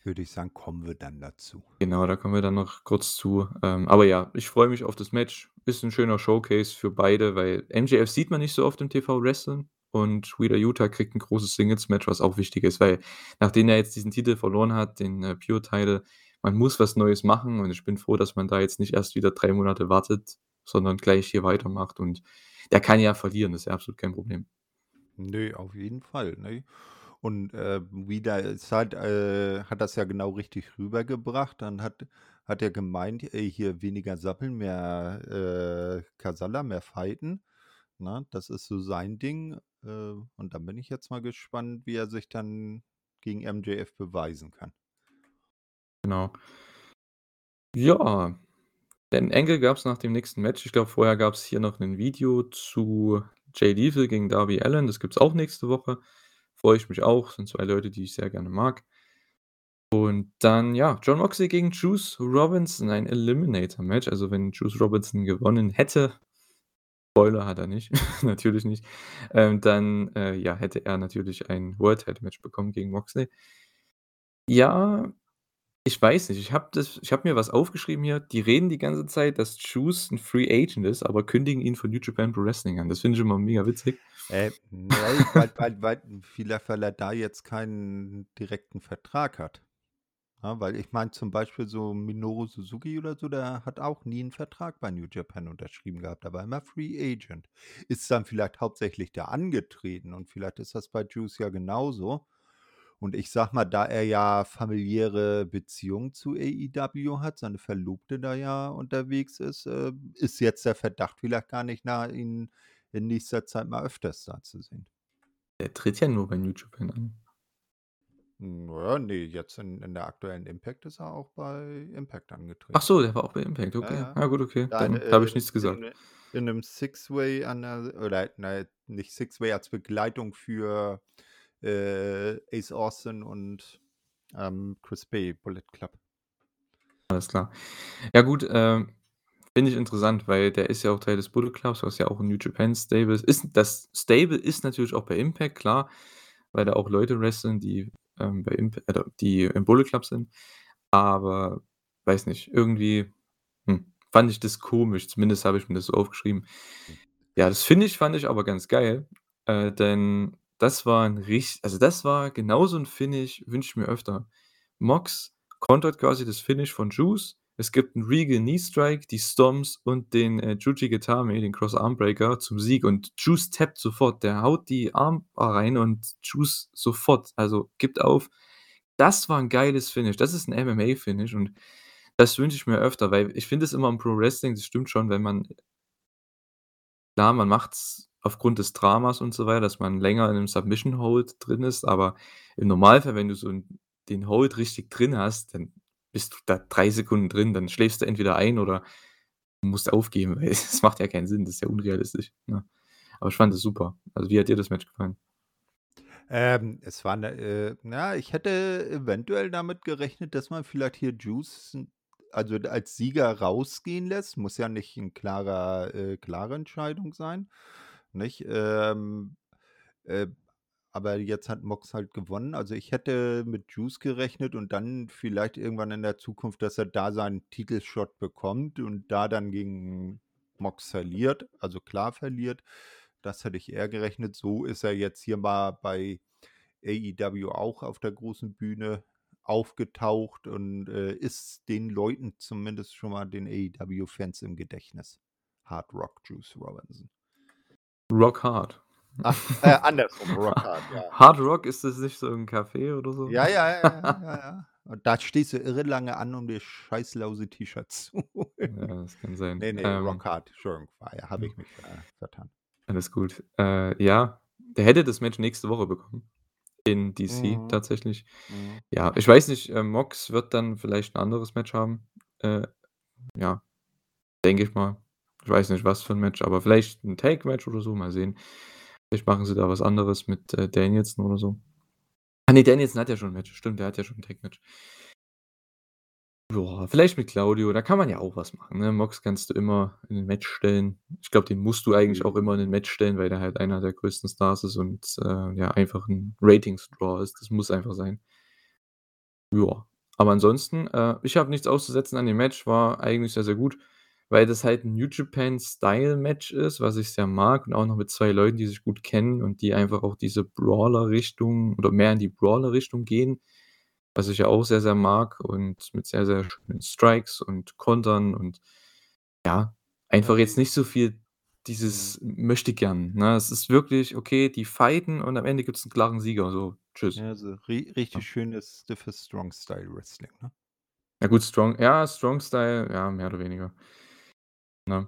Würde ich sagen, kommen wir dann dazu. Genau, da kommen wir dann noch kurz zu. Ähm, aber ja, ich freue mich auf das Match. Ist 'n schöner Showcase für beide, weil MJF sieht man nicht so oft im TV wrestlen und Wheeler Yuta kriegt 'n großes Singles-Match, was auch wichtig ist, weil nachdem er jetzt diesen Titel verloren hat, den, äh, Pure Title, man muss was Neues machen und ich bin froh, dass man da jetzt nicht erst wieder 3 Monate wartet, sondern gleich hier weitermacht und der kann ja verlieren, ist ja absolut kein Problem. Ne, auf jeden Fall, ne? Und, äh, Wheeler ist halt äh, hat das ja genau richtig rübergebracht. Dann hat hat er gemeint, äh, hier weniger sappeln, mehr, äh, Kasala, mehr fighten, ne? Das ist so sein Ding. Äh, und dann bin ich jetzt mal gespannt, wie er sich dann gegen MJF beweisen kann. Genau. Ja, den Angle gab's nach dem nächsten Match. Ich glaube, vorher gab's hier noch 'nen Video zu Jay Lethal gegen Darby Allin. Das gibt's auch nächste Woche. Freue ich mich auch, sind 2 Leute, die ich sehr gerne mag. Und dann, ja, Jon Moxley gegen Juice Robinson, ein Eliminator-Match. Also, wenn Juice Robinson gewonnen hätte Spoiler, hat er nicht, natürlich nicht, ähm, dann, äh, ja, hätte er natürlich ein World Title Match bekommen gegen Moxley. Ja, ich weiß nicht, ich habe das mir was aufgeschrieben hier, die reden die ganze Zeit, dass Juice 'n Free Agent ist, aber kündigen ihn von New Japan Pro Wrestling an. Das finde ich immer mega witzig. Äh, ne, weil weil weil vielleicht, er da jetzt keinen direkten Vertrag hat. Ja, weil ich meine zum Beispiel so Minoru Suzuki oder so, der hat auch nie 'n Vertrag bei New Japan unterschrieben gehabt. War immer Free Agent. Ist dann vielleicht hauptsächlich da angetreten und vielleicht ist das bei Juice ja genauso. Und ich sage mal, da er ja familiäre Beziehungen zu AEW hat, seine Verlobte da ja unterwegs ist, äh, ist jetzt der Verdacht vielleicht gar nicht nahe, ihn in nächster Zeit mal öfters da zu sehen. Der tritt ja nur bei New Japan an. Na ja, ne, jetzt in in der aktuellen Impact ist er auch bei Impact Ach angetreten. so, der war auch bei Impact, okay. ja. Ja gut, okay, Da, dann habe äh, ich nichts gesagt. in in 'nem Six-Way oder ne, nicht Six-Way als Begleitung für, äh, Ace Austin und, ähm, Chris Bey, Bullet Club. Alles klar. Ja gut, ähm, finde ich interessant, weil der ist ja auch Teil des Bullet Clubs, was ja auch 'n New Japan Stable ist. Ist das Stable ist natürlich auch bei Impact, klar, weil da auch Leute wresteln, die, ähm, bei Imp oder die im Bullet Club sind. Aber weiß nicht, irgendwie, hm, fand ich das komisch, zumindest habe ich mir das so aufgeschrieben. Hm. Ja, das Finish fand ich aber ganz geil, äh, denn das war 'n rich also, das war genau so 'n Finish, wünsche ich mir öfter. Mox kontert quasi das Finish von Juice. Es gibt 'n Regal Knee Strike, die Stomps und den, äh, Jujigatame, den Cross Arm Breaker zum Sieg und Juice tappt sofort. Der haut die Armbar rein und Juice sofort, also, gibt auf. Das war 'n geiles Finish. Das ist 'n MMA-Finish und das wünsche ich mir öfter, weil ich finde es immer im Pro Wrestling, das stimmt schon, wenn man klar, man macht's aufgrund des Dramas und so weiter, dass man länger in 'nem Submission Hold drin ist, aber im Normalfall, wenn du so den Hold richtig drin hast, dann bist du da 3 Sekunden drin, dann schläfst du entweder ein oder musst aufgeben, weil es macht ja keinen Sinn, das ist ja unrealistisch, ne? Aber ich fand das super. Also, wie hat dir das Match gefallen? Ähm, es war 'ne äh, na, ich hätte eventuell damit gerechnet, dass man vielleicht hier Juice also, als Sieger rausgehen lässt. Muss ja nicht 'n klarer äh, klare Entscheidung sein, nicht? Ähm, äh, aber jetzt hat Mox halt gewonnen. Also, ich hätte mit Juice gerechnet und dann vielleicht irgendwann in der Zukunft, dass er da seinen Titelshot bekommt und da dann gegen Mox verliert, also, klar verliert. Das hätte ich eher gerechnet. So ist er jetzt hier mal bei AEW auch auf der großen Bühne aufgetaucht und, äh, ist den Leuten zumindest schon mal den AEW-Fans im Gedächtnis. Hard Rock Juice Robinson. Rock Hard. Ach, äh, andersrum, Rock Hard, ja. Hard Rock, ist das nicht so 'n Café oder so? Ja, ja, ja, ja, ja, ja. Und da stehst du irre lange an, um dir scheiß louse T-Shirts zu Ja, holen. das kann sein. Ne, ne, Ähm Rock Hard, Entschuldigung, ja habe Ja. ich mich ver vertan. Alles gut. Äh, ja, der hätte das Match nächste Woche bekommen in DC Mhm. tatsächlich. Mhm. Ja, ich weiß nicht, äh, Mox wird dann vielleicht 'n anderes Match haben. Äh, ja, denke ich mal. Ich weiß nicht, was für 'n Match, aber vielleicht 'n Tag-Match oder so, mal sehen. Vielleicht machen sie da was anderes mit, äh, Danielson oder so. Ah ne, Danielson hat ja schon 'n Match. Stimmt, der hat ja schon 'n Tag-Match. Ja, vielleicht mit Claudio, da kann man ja auch was machen, ne? Mox kannst du immer in 'nen Match stellen. Ich glaube, den musst du eigentlich auch immer in 'nen Match stellen, weil der halt einer der größten Stars ist und, äh, ja, einfach 'n Ratings-Draw ist. Das muss einfach sein. Ja, aber ansonsten, äh, ich habe nichts auszusetzen an dem Match, war eigentlich sehr, sehr gut, weil das halt 'n New Japan-Style-Match ist, was ich sehr mag und auch noch mit 2 Leuten, die sich gut kennen und die einfach auch diese Brawler-Richtung oder mehr in die Brawler-Richtung gehen, was ich ja auch sehr, sehr mag und mit sehr, sehr schönen Strikes und Kontern und ja, einfach jetzt nicht so viel dieses Möchtegern, ne? Es ist wirklich, okay, die fighten und am Ende gibt's 'n klaren Sieger, so, tschüss. Ja, so ri richtig Ja. schönes, stiffes Strong-Style-Wrestling, ne? Ja gut, Strong ja, Strong Style, ja, mehr oder weniger. Ne?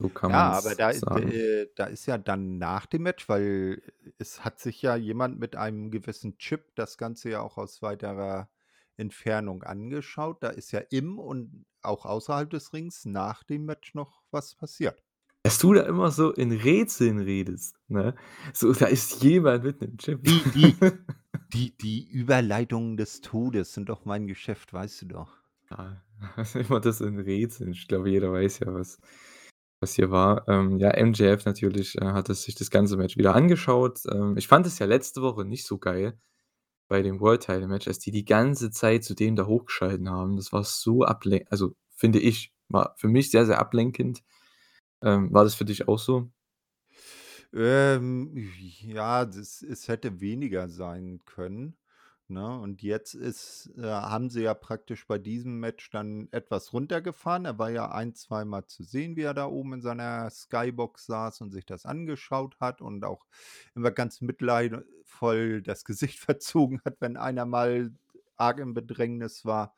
So kann Ja, aber da sagen. äh, da ist ja dann nach dem Match weil es hat sich ja jemand mit einem gewissen Chip das Ganze ja auch aus weiterer Entfernung angeschaut. Da ist ja im und auch außerhalb des Rings nach dem Match noch was passiert. Dass du da immer so in Rätseln redest, ne? So, da ist jemand mitten im Gym. Die die die die Überleitungen des Todes sind doch mein Geschäft, weißt du doch. Ja, immer das in Rätseln. Ich glaube, jeder weiß ja, was was hier war. Ähm, ja, MJF natürlich, äh, hatte sich das ganze Match wieder angeschaut. Ähm, ich fand es ja letzte Woche nicht so geil bei dem World Title Match, als die die ganze Zeit zu dem da hochgeschalten haben. Das war so ablen also, finde ich, war für mich sehr, sehr ablenkend. Ähm, war das für dich auch so? Ähm, ja, das es hätte weniger sein können, ne? Und jetzt ist äh, haben sie ja praktisch bei diesem Match dann etwas runtergefahren. Er war ja ein zweimal zu sehen, wie er da oben in seiner Skybox saß und sich das angeschaut hat und auch immer ganz mitleidsvoll das Gesicht verzogen hat, wenn einer mal arg im Bedrängnis war.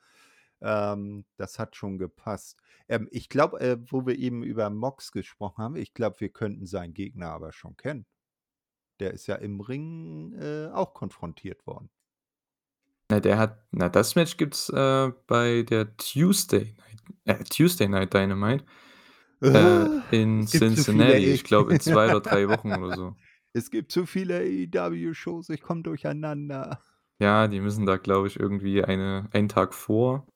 Ähm, das hat schon gepasst. Ähm, ich glaube, äh, wo wir eben über Mox gesprochen haben, ich glaube, wir könnten seinen Gegner aber schon kennen. Der ist ja im Ring, äh, auch konfrontiert worden. Na, der hat na, das Match gibt's, äh, bei der Tuesday Night äh, Tuesday Night Dynamite, äh, in Es gibt zu viele Cincinnati. Ich glaube, in 2 oder 3 Wochen oder so. Es gibt zu viele AEW-Shows, ich komme durcheinander. Ja, die müssen da, glaube ich, irgendwie eine einen Tag vor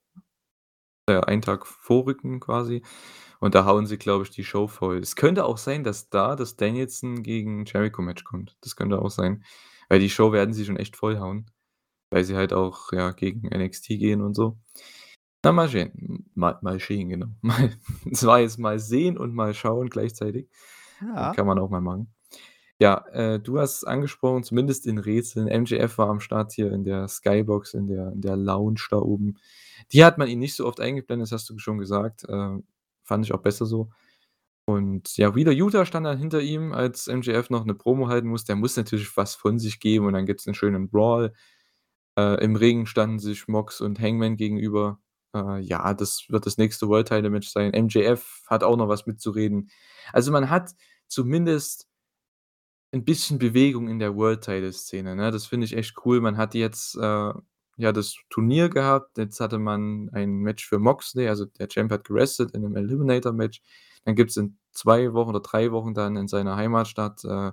äh, einen Tag vorrücken quasi und da hauen sie, glaube ich, die Show voll. Es könnte auch sein, dass da das Danielson gegen Jericho-Match kommt. Das könnte auch sein, weil die Show werden sie schon echt vollhauen, weil sie halt auch, ja, gegen NXT gehen und so. Na, mal sehen. Mal mal sehen, genau. Mal es war jetzt mal sehen und mal schauen gleichzeitig. Ja. Kann man auch mal machen. Ja, äh, du hast es angesprochen, zumindest in Rätseln. MJF war am Start hier in der Skybox, in der in der Lounge da oben. Die hat man ihn nicht so oft eingeblendet, das hast du schon gesagt. Äh, fand ich auch besser so. Und ja, Wheeler Yuta stand dann hinter ihm, als MJF noch 'ne Promo halten muss. Der muss natürlich was von sich geben und dann gibt's 'nen schönen Brawl. Äh, im Ring standen sich Mox und Hangman gegenüber. Äh, ja, das wird das nächste World Title Match sein. MJF hat auch noch was mitzureden. Also, man hat zumindest 'n bisschen Bewegung in der World Title Szene, ne? Das finde ich echt cool. Man hat jetzt, äh, ja, das Turnier gehabt. Jetzt hatte man ein Match für Moxley, also der Champ hat gerestet in 'nem Eliminator Match. Dann gibt's in 2 Wochen oder 3 Wochen dann in seiner Heimatstadt, äh,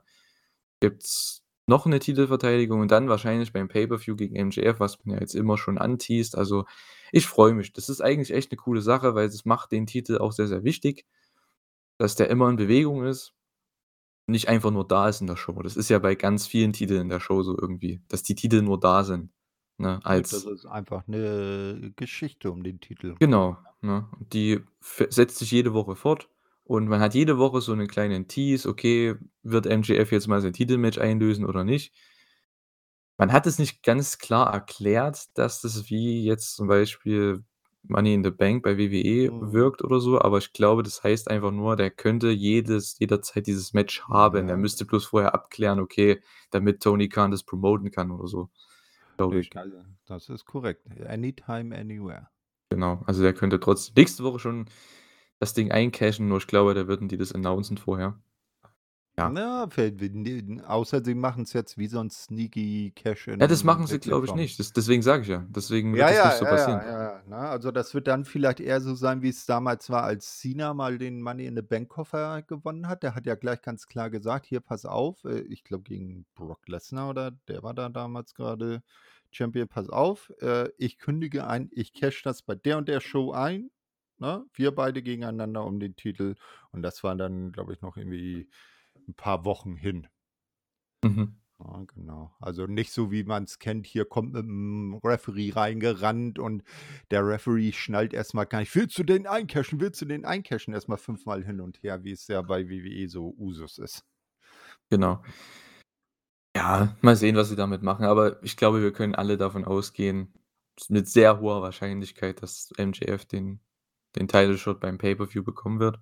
gibt's noch 'ne Titelverteidigung und dann wahrscheinlich beim Pay-per-View gegen MJF, was man ja jetzt immer schon anteast. Also, ich freue mich. Das ist eigentlich echt 'ne coole Sache, weil das macht den Titel auch sehr, sehr wichtig, dass der immer in Bewegung ist, nicht einfach nur da ist in der Show. Das ist ja bei ganz vielen Titeln in der Show so irgendwie, dass die Titel nur da sind, ne, Ja, das als ist einfach 'ne Geschichte um den Titel. Genau, ne? Die setzt sich jede Woche fort und man hat jede Woche so 'nen kleinen Tease: Okay, wird MJF jetzt mal sein Titelmatch einlösen oder nicht? Man hat es nicht ganz klar erklärt, dass das wie jetzt zum Beispiel Money in the Bank bei WWE Mhm. wirkt oder so, aber ich glaube, das heißt einfach nur, der könnte jedes jederzeit dieses Match haben. Der Ja. müsste bloß vorher abklären, okay, damit Tony Khan das promoten kann oder so, glaube ich. das ist korrekt. Anytime, anywhere. Genau, also der könnte trotz nächste Woche schon das Ding eincashen, nur ich glaube, da würden die das announcen vorher. Ja. Na, außer sie machen's jetzt wie so 'n sneaky Ja, das machen sie, glaube ich, nicht. Das deswegen sage ich ja. Deswegen Ja, wird das ja, nicht so ja, passieren. ja, ja, ne? Also, das wird dann vielleicht eher so sein, wie's damals war, als Cena mal den Money in the Bank Koffer gewonnen hat. Der hat ja gleich ganz klar gesagt: „Hier, pass auf“, äh, ich glaube gegen Brock Lesnar oder der war da damals grade Champion: „Pass auf, äh, ich kündige ein, ich cashe das bei der und der Show ein, ne? Wir beide gegeneinander um den Titel.“ Und das war dann, glaube ich, noch irgendwie 'n paar Wochen hin. Mhm. Ja, genau. Also, nicht so, wie man's kennt, hier kommt mit'm Referee reingerannt und der Referee schnallt erst mal gar nicht: „Willst du den eincashen? Willst du den eincashen?“ Erst mal fünfmal hin und her, wie es ja bei WWE so Usus ist. Genau. Ja, mal sehen, was sie damit machen, aber ich glaube, wir können alle davon ausgehen, mit sehr hoher Wahrscheinlichkeit, dass MJF den den Title Shot beim Pay-per-View bekommen wird.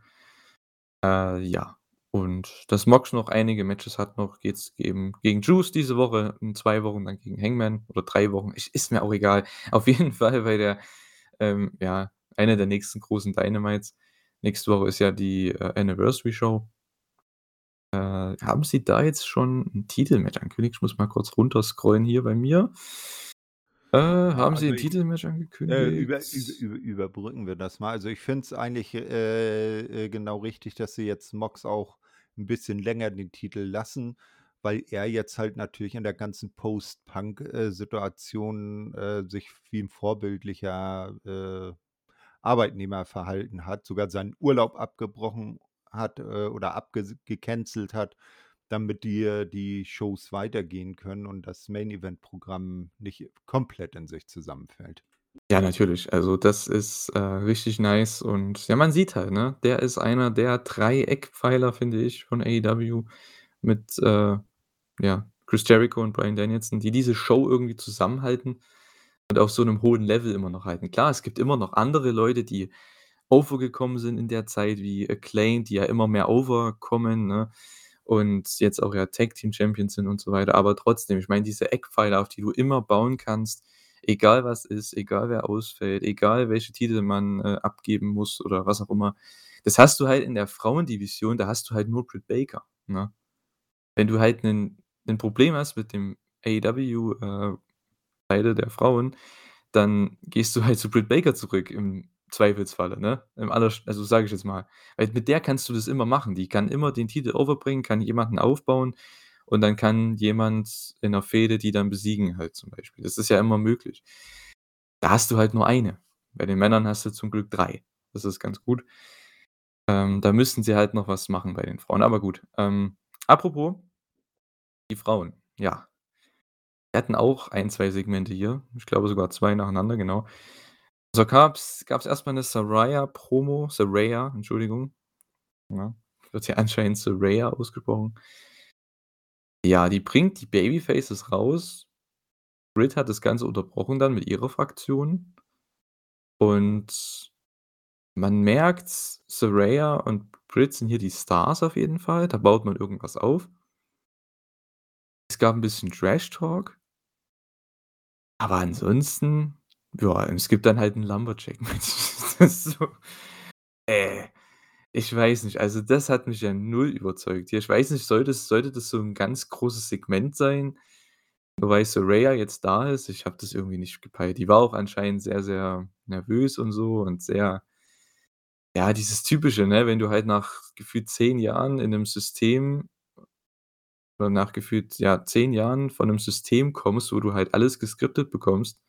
Äh, ja. Und dass Mox noch einige Matches hat noch, geht's eben gegen Juice diese Woche, in 2 Wochen dann gegen Hangman oder 3 Wochen. Ich ist mir auch egal. Auf jeden Fall bei der, ähm, ja, einer der nächsten großen Dynamites. Nächste Woche ist ja die, äh, Anniversary Show. Äh, haben sie da jetzt schon 'n Titelmatch angekündigt? Ich muss mal kurz runterscrollen hier bei mir. Äh, haben sie also 'n ich Titelmatch äh, über über angekündigt? über überbrücken wir das mal. Also, ich finde es eigentlich, äh, äh, genau richtig, dass sie jetzt Mox auch 'n bisschen länger den Titel lassen, weil er jetzt halt natürlich in der ganzen Post-Punk, äh, äh, sich wie 'n vorbildlicher, äh, Arbeitnehmer verhalten hat, sogar seinen Urlaub abgebrochen hat, äh, oder abges gecancelt hat, damit äh, die Shows weitergehen können und das Main-Event-Programm nicht komplett in sich zusammenfällt. Ja, natürlich. Also, das ist, äh, richtig nice und ja, man sieht halt, ne, der ist einer der 3 Eckpfeiler, finde ich, von AEW mit, äh, ja, Chris Jericho und Bryan Danielson, die diese Show irgendwie zusammenhalten und auf so 'nem hohen Level immer noch halten. Klar, es gibt immer noch andere Leute, die over gekommen sind in der Zeit, wie Acclaimed, die ja immer mehr over kommen, ne, und jetzt auch ja Tag Team Champions sind und so weiter. Aber trotzdem, ich meine, diese Eckpfeiler, auf die du immer bauen kannst, egal was ist, egal wer ausfällt, egal welche Titel man, äh, abgeben muss oder was auch immer. Das hast du halt in der Frauendivision, da hast du halt nur Britt Baker, ne? Wenn du halt 'nen Problem hast mit dem AEW, äh, der Frauen, dann gehst du halt zu Britt Baker zurück im Zweifelsfalle, ne? Im allersch also, sage ich jetzt mal. Weil mit der kannst du das immer machen. Die kann immer den Titel over bringen, kann jemanden aufbauen und dann kann jemand in 'ner Fehde die dann besiegen halt zum Beispiel. Das ist ja immer möglich. Da hast du halt nur eine. Bei den Männern hast du zum Glück 3. Das ist ganz gut. Ähm, da müssten sie halt noch was machen bei den Frauen, aber gut. Ähm, apropos die Frauen, ja. Wir hatten auch 1, 2 Segmente hier. Ich glaube sogar 2 nacheinander, genau. So gab's gab's erst mal 'ne Saraya-Promo, Saraya, Entschuldigung. Ja, wird hier anscheinend Saraya ausgesprochen. Ja, die bringt die Babyfaces raus. Britt hat das Ganze unterbrochen dann mit ihrer Fraktion. Und man merkt, Saraya und Britt sind hier die Stars auf jeden Fall. Da baut man irgendwas auf. Es gab 'n bisschen Trash-Talk. Aber ansonsten, ja, es gibt dann halt 'n Lumberjack-Match. Das ist so äh, ich weiß nicht. Also, das hat mich ja null überzeugt. Ich weiß nicht, sollte das sollte das so 'n ganz großes Segment sein, nur weil Saraya jetzt da ist? Ich habe das irgendwie nicht gepeilt. Die war auch anscheinend sehr, sehr nervös und so und sehr ja, dieses Typische, ne, wenn du halt nach gefühlt 10 Jahren in 'nem System oder nach gefühlt, ja, 10 Jahren von 'nem System kommst, wo du halt alles geskriptet bekommst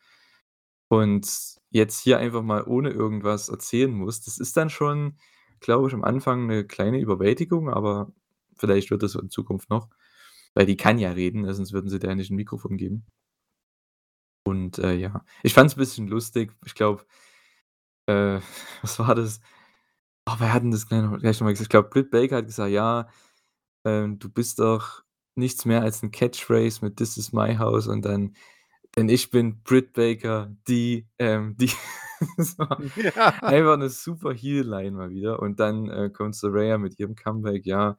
und jetzt hier einfach mal ohne irgendwas erzählen musst. Das ist dann schon, glaube ich, am Anfang 'ne kleine Überwältigung, aber vielleicht wird das in Zukunft noch, weil die kann ja reden, ne, sonst würden sie der nicht 'n Mikrofon geben. Und, äh, ja, ich fand's bisschen lustig. Ich glaube äh, was war das? Oh, wer hat 'n das gleich noch gleich noch gesagt? Ich glaube, Britt Baker hat gesagt: „Ja, ähm, du bist doch nichts mehr als 'n Catchphrase mit ‚This is my house‘“ und dann: „Denn ich bin Britt Baker, die, ähm, die“ Das war Ja. einfach 'ne super Heel-Line mal wieder. Und dann, äh, kommt Saraya mit ihrem Comeback: „Ja,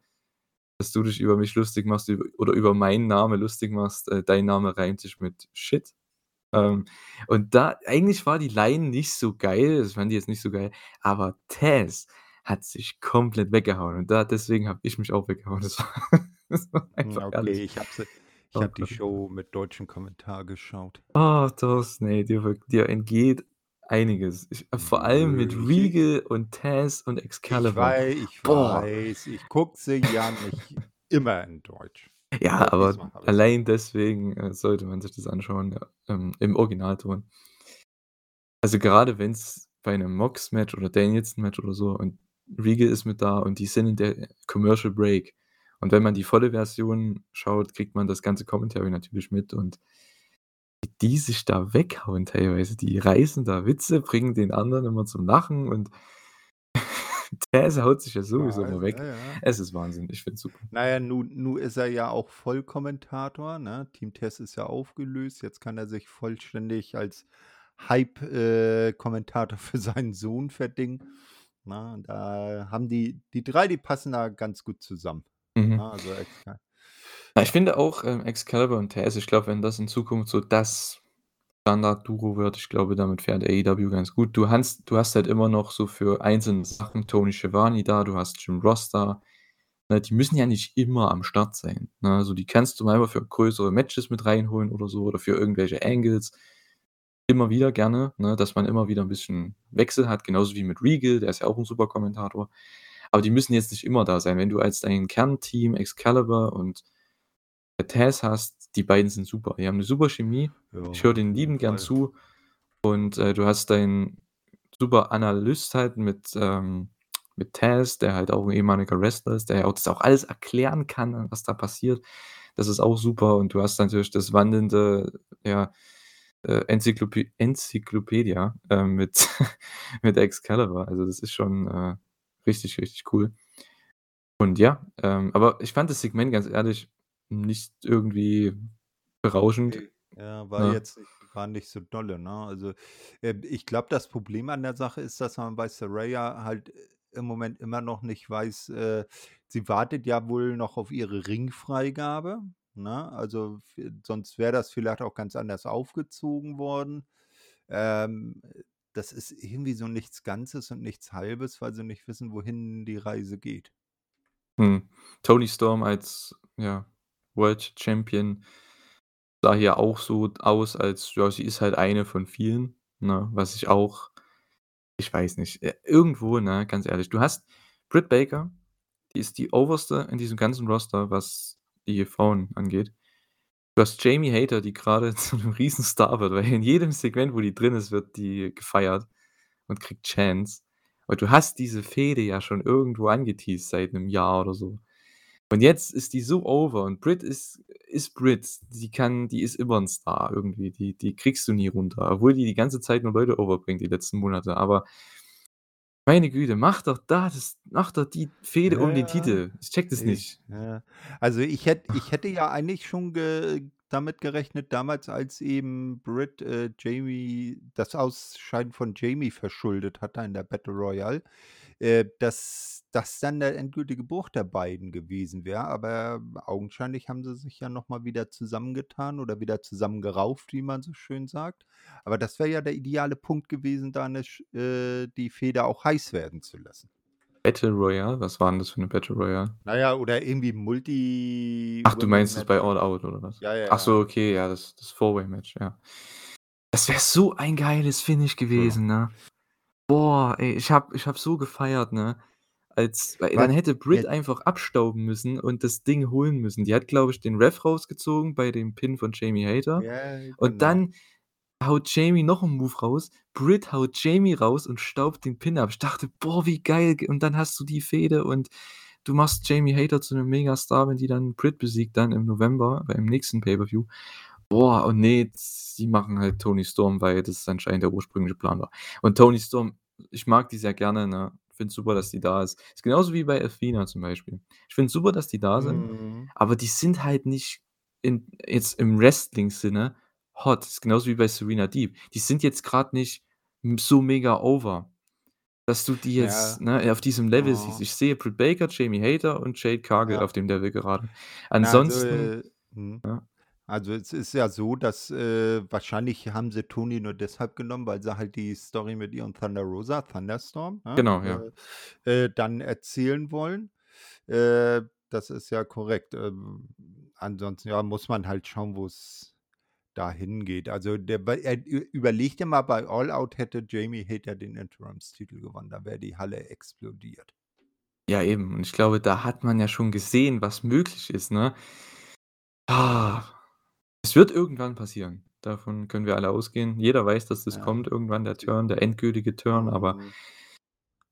dass du dich über mich lustig machst üb oder über meinen Namen lustig machst. Äh, dein Name reimt sich mit Shit.“ Ähm, und da eigentlich war die Line nicht so geil, das fand ich jetzt nicht so geil, aber Tazz hat sich komplett weggehauen und da deswegen habe ich mich auch weggehauen. Das war das war Hm, einfach okay, ich habe sie ich habe die. Show mit deutschem Kommentar geschaut. Oh, Thorsten, ey, dir dir entgeht einiges. Ich vor allem mit ich Regal und Tazz und Ich Excalibur. wei ich Boah. weiß, ich gucke sie ja nicht immer in Deutsch. Ja, Aber aber allein deswegen, äh, sollte man sich das anschauen, ja, ähm, im Originalton. Also, gerade wenn's bei 'nem Mox-Match oder Danielson-Match oder so und Regal ist mit da und die sind in der Commercial Break. Und wenn man die volle Version schaut, kriegt man das ganze Commentary natürlich mit und die sich da weghauen teilweise. Die reißen da Witze, bringen den anderen immer zum Lachen und Tazz haut sich ja sowieso weiß, immer ja, weg. ja. Es ist Wahnsinn, ich finde es super. Na ja, nun nun ist er ja auch Vollkommentator, ne? Team Tazz ist ja aufgelöst. Jetzt kann er sich vollständig als Hype äh, für seinen Sohn verdingen, ne? Und da haben die die 3, die passen da ganz gut zusammen, Mhm. ne? Also, Excal Ja, ich ja. finde auch, ähm, Excalibur und Tazz ich glaube, wenn das in Zukunft so das Standard-Duo wird, ich glaube, damit fährt AEW ganz gut. Du hast du hast halt immer noch so für einzelne Sachen Tony Schiavone da, du hast Jim Ross da, ne? Die müssen ja nicht immer am Start sein, ne? Also, die kannst du mal für größere Matches mit reinholen oder so oder für irgendwelche Angles. Immer wieder gerne, ne, dass man immer wieder 'n bisschen Wechsel hat, genauso wie mit Regal, der ist ja auch 'n super Kommentator. Aber die müssen jetzt nicht immer da sein. Wenn du als dein Kernteam Excalibur und, äh, Taz hast, die beiden sind super. Die haben 'ne super Chemie. Ja, Ich höre jeden liebend gern Fall. zu und, äh, du hast deinen super Analyst halt mit, ähm mit Taz, der halt auch 'n ehemaliger Wrestler ist, der ja auch das auch alles erklären kann, was da passiert. Das ist auch super und du hast natürlich das wandelnde, ja, äh, Enzyklopi Enzyklopädia, ähm, mit mit Excalibur. Also, das ist schon, äh, richtig, richtig cool. Und ja, ähm, aber ich fand das Segment ganz ehrlich nicht irgendwie berauschend, ja, war ne? jetzt nicht war nicht so dolle, ne? Also, äh, ich glaube, das Problem an der Sache ist, dass man bei Saraya halt, äh, im Moment immer noch nicht weiß äh, sie wartet ja wohl noch auf ihre Ringfreigabe, ne? Also, sonst wäre das vielleicht auch ganz anders aufgezogen worden. Ähm, äh, das ist irgendwie so nichts Ganzes und nichts Halbes, weil sie nicht wissen, wohin die Reise geht. Mhm. Toni Storm als, ja, World Champion sah hier auch so aus, als ja, sie ist halt eine von vielen, ne? Was ich auch ich weiß nicht, äh, irgendwo, ne, ganz ehrlich, du hast Britt Baker, die ist die Oberste in diesem ganzen Roster, was die Frauen angeht. Du hast Jamie Hayter, die grade zu 'nem Riesenstar wird, weil in jedem Segment, wo die drin ist, wird die gefeiert und kriegt Chants. Und du hast diese Fehde ja schon irgendwo angeteased seit 'nem Jahr oder so. Und jetzt ist die so over und Britt ist ist Britt. Sie kann die ist immer 'n Star irgendwie. Die die kriegst du nie runter, obwohl die die ganze Zeit nur Leute overbringt die letzten Monate. Aber meine Güte, mach doch da das mach doch die Fehde um den Ja, Titel. Ich checke das ich nicht. ja. Also, ich hätt ich hätte ja eigentlich schon ge damit gerechnet damals, als eben Britt, äh, Jamie das Ausscheiden von Jamie verschuldet hatte in der Battle Royale, äh, dass das dann der endgültige Bruch der beiden gewesen wäre. Aber augenscheinlich haben sie sich ja noch mal wieder zusammengetan oder wieder zusammengerauft, wie man so schön sagt. Aber das wäre ja der ideale Punkt gewesen, da äh, die Fehde auch heiß werden zu lassen. Battle Royale? Was war 'n das für 'ne Battle Royale? Na ja, oder irgendwie Ach, du meinst das bei. All Out oder was? Ja, ja, Ach so, ja. okay, ja, das das Four-Way-Match, ja. Das wäre so ein geiles Finish Ja. gewesen, ne? Boah, ey, ich habe ich habe so gefeiert, ne? Als weil dann hätte Britt einfach abstauben müssen und das Ding holen müssen. Die hat, glaube ich, den Ref rausgezogen bei dem Pin von Jamie Hayter Ja, und genau. dann haut Jamie noch 'n Move raus. Britt haut Jamie raus und staubt den Pin ab. Ich dachte: „Boah, wie geil!“ G und dann hast du die Fehde und du machst Jamie Hayter zu 'nem Megastar, wenn die dann Britt besiegt dann im November beim nächsten Pay-per-View. Boah, und ne, sie machen halt Toni Storm, weil das anscheinend der ursprüngliche Plan war. Und Toni Storm, ich mag die sehr gerne, ne? Finde super, dass die da ist. Ist genauso wie bei Athena zum Beispiel. Ich finde super, dass die da sind, Mhm. aber die sind halt nicht in jetzt im Wrestling-Sinne hot. Ist genauso wie bei Serena Deeb. Die sind jetzt grad nicht so mega over, dass du die Ja. jetzt, ne, auf diesem Level siehst. Mhm. Ich sehe Britt Baker, Jamie Hayter und Jade Cargill Ja. auf dem Level gerade. Also, Ansonsten äh mhm. ja. Also, es ist ja so, dass, äh wahrscheinlich haben sie Toni nur deshalb genommen, weil sie halt die Story mit ihr und Thunder Rosa Thunderstorm, Genau, ja. ne, äh, äh, dann erzählen wollen. Äh, das ist ja korrekt. Ähm, ansonsten, ja, muss man halt schauen, wo's da hingeht. Also, der ü überleg dir mal, bei All Out hätte Jamie Hayter den Interimstitel gewonnen, da wäre die Halle explodiert. Ja, eben. Und ich glaube, da hat man ja schon gesehen, was möglich ist, ne? Ah, es wird irgendwann passieren. Davon können wir alle ausgehen. Jeder weiß, dass das Ja. kommt irgendwann, der Turn, der endgültige Turn, aber Mhm.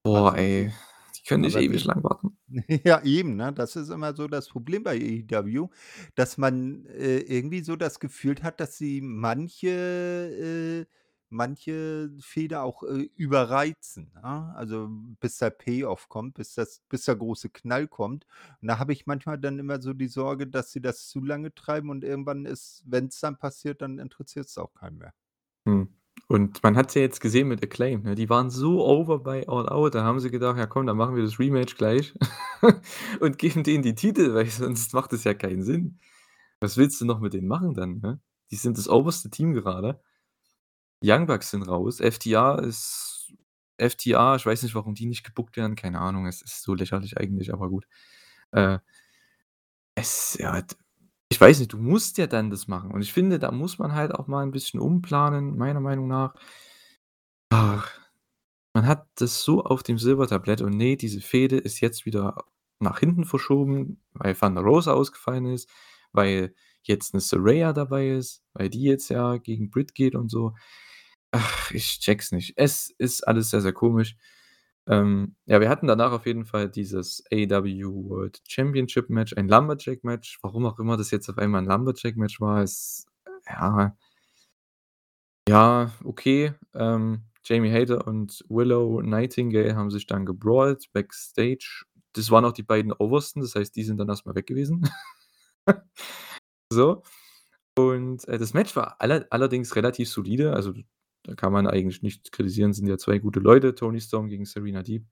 boah, Also, ey, die können nicht aber ewig lang warten. ja, eben, ne? Das ist immer so das Problem bei AEW, dass man, äh, irgendwie so das Gefühl hat, dass sie manche, äh manche Fehde auch, äh, überreizen, ne? Also, bis der Payoff kommt, bis das bis der große Knall kommt. Und da habe ich manchmal dann immer so die Sorge, dass sie das zu lange treiben und irgendwann ist wenn's dann passiert, dann interessiert's auch keinen mehr. Mhm. Und man hat's ja jetzt gesehen mit Acclaim, ne? Die waren so over bei All Out, da haben sie gedacht: „Ja komm, dann machen wir das Rematch gleich und geben denen die Titel, weil sonst macht das ja keinen Sinn.“ Was willst du noch mit denen machen dann, ne? Die sind das oberste Team gerade. Young Bucks sind raus. FTR ist FTR, ich weiß nicht, warum die nicht gebookt werden, keine Ahnung. Es ist so lächerlich eigentlich, aber gut. Äh es ja, d Ich weiß nicht, du musst ja dann das machen und ich finde, da muss man halt auch mal 'n bisschen umplanen, meiner Meinung nach. Ach, man hat das so auf dem Silbertablett und ne, diese Fehde ist jetzt wieder nach hinten verschoben, weil Thunder Rosa ausgefallen ist, weil jetzt 'ne Saraya dabei ist, weil die jetzt ja gegen Britt geht und so. Ach, ich checke es nicht. Es ist alles sehr, sehr komisch. Ähm, ja, wir hatten danach auf jeden Fall dieses AEW World Championship Match, ein Lumberjack Match. Warum auch immer das jetzt auf einmal 'n Lumberjack Match war, ist, ja ja, okay. Ähm, Jamie Hayter und Willow Nightingale haben sich dann gebrawlt backstage. Das waren auch die beiden Obersten, das heißt, die sind dann erst mal weg gewesen. So. Und, äh, das Match war aller allerdings relativ solide. Also, da kann man eigentlich nichts kritisieren, sind ja 2 gute Leute, Toni Storm gegen Serena Deeb.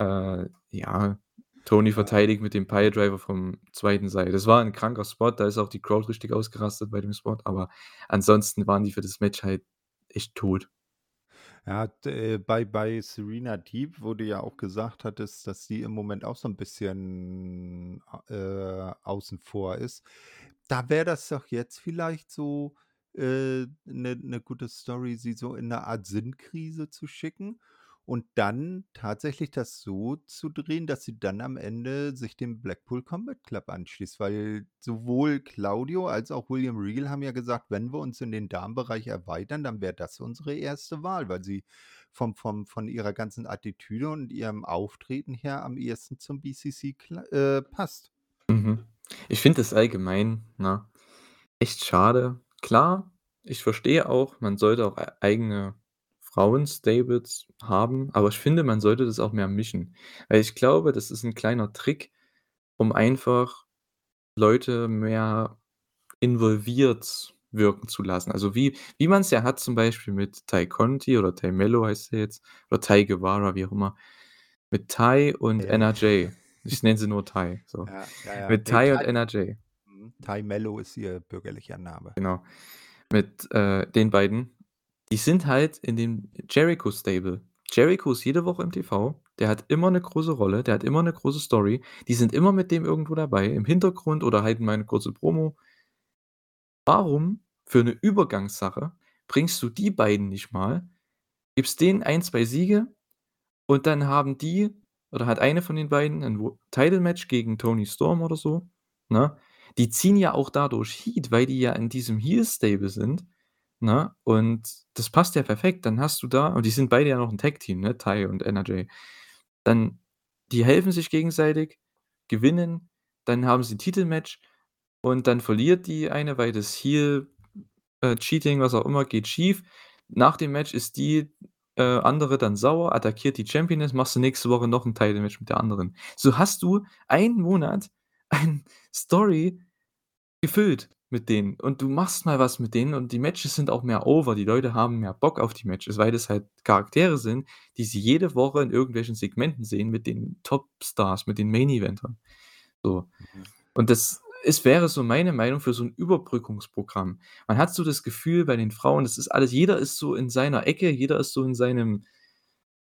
Äh, ja, Toni Ja. verteidigt mit dem Piledriver vom zweiten Seil. Das war 'n kranker Spot, da ist auch die Crowd richtig ausgerastet bei dem Spot, aber ansonsten waren die für das Match halt echt tot. Ja, d bei bei Serena Deeb, wo du ja auch gesagt hattest, dass sie im Moment auch so 'n bisschen, äh, außen vor ist. Da wäre das doch jetzt vielleicht so, äh, 'ne gute Story, sie so in 'ne Art Sinnkrise zu schicken und dann tatsächlich das so zu drehen, dass sie dann am Ende sich dem Blackpool Combat Club anschließt, weil sowohl Claudio als auch William Regal haben ja gesagt: „Wenn wir uns in den Damenbereich erweitern, dann wäre das unsere 1. Wahl“, weil sie vom vom von ihrer ganzen Attitüde und ihrem Auftreten her am ehesten zum BCC äh, passt. Mhm. Ich finde das allgemein, ne, echt schade. Klar, ich verstehe auch, man sollte auch ei eigene Frauen-Stables haben, aber ich finde, man sollte das auch mehr mischen. Weil ich glaube, das ist 'n kleiner Trick, um einfach Leute mehr involviert wirken zu lassen. Also, wie wie man's ja hat zum Beispiel mit Tay Conti oder Tay Melo heißt sie jetzt oder Tay Guevara, wie auch immer. Mit Tay und Ja. NRJ. Ich nenne sie nur Tay, so. Ja, ja, ja. Mit Ne, Tay und NRJ. mhm, Tay Melo ist ihr bürgerlicher Name. Genau. Mit, äh, den beiden. Die sind halt in dem Jericho-Stable. Jericho ist jede Woche im TV, der hat immer 'ne große Rolle, der hat immer 'ne große Story. Die sind immer mit dem irgendwo dabei im Hintergrund oder halten mal 'ne kurze Promo. Warum für 'ne Übergangssache bringst du die beiden nicht mal, gibst denen 1, 2 Siege und dann haben die oder hat eine von den beiden 'n wo Title Match gegen Toni Storm oder so, ne? Die ziehen ja auch dadurch Heat, weil die ja in diesem Heel-Stable sind, ne? Und das passt ja perfekt. Dann hast du da und die sind beide ja noch 'n Tag-Team, ne, Tay und NRJ. Dann die helfen sich gegenseitig, gewinnen, dann haben sie 'n Titelmatch und dann verliert die eine, weil das Heel äh, Cheating, was auch immer, geht schief. Nach dem Match ist die, äh, andere dann sauer, attackiert die Championess, machst du nächste Woche noch 'n Title-Match mit der anderen. So hast du einen Monat ein Story gefüllt mit denen und du machst mal was mit denen und die Matches sind auch mehr over. Die Leute haben mehr Bock auf die Matches, weil das halt Charaktere sind, die sie jede Woche in irgendwelchen Segmenten sehen mit den Topstars, mit den Main-Eventern. So. Mhm. Und das es wäre so meine Meinung für so 'n Überbrückungsprogramm. Man hat so das Gefühl bei den Frauen, das ist alles jeder ist so in seiner Ecke, jeder ist so in seinem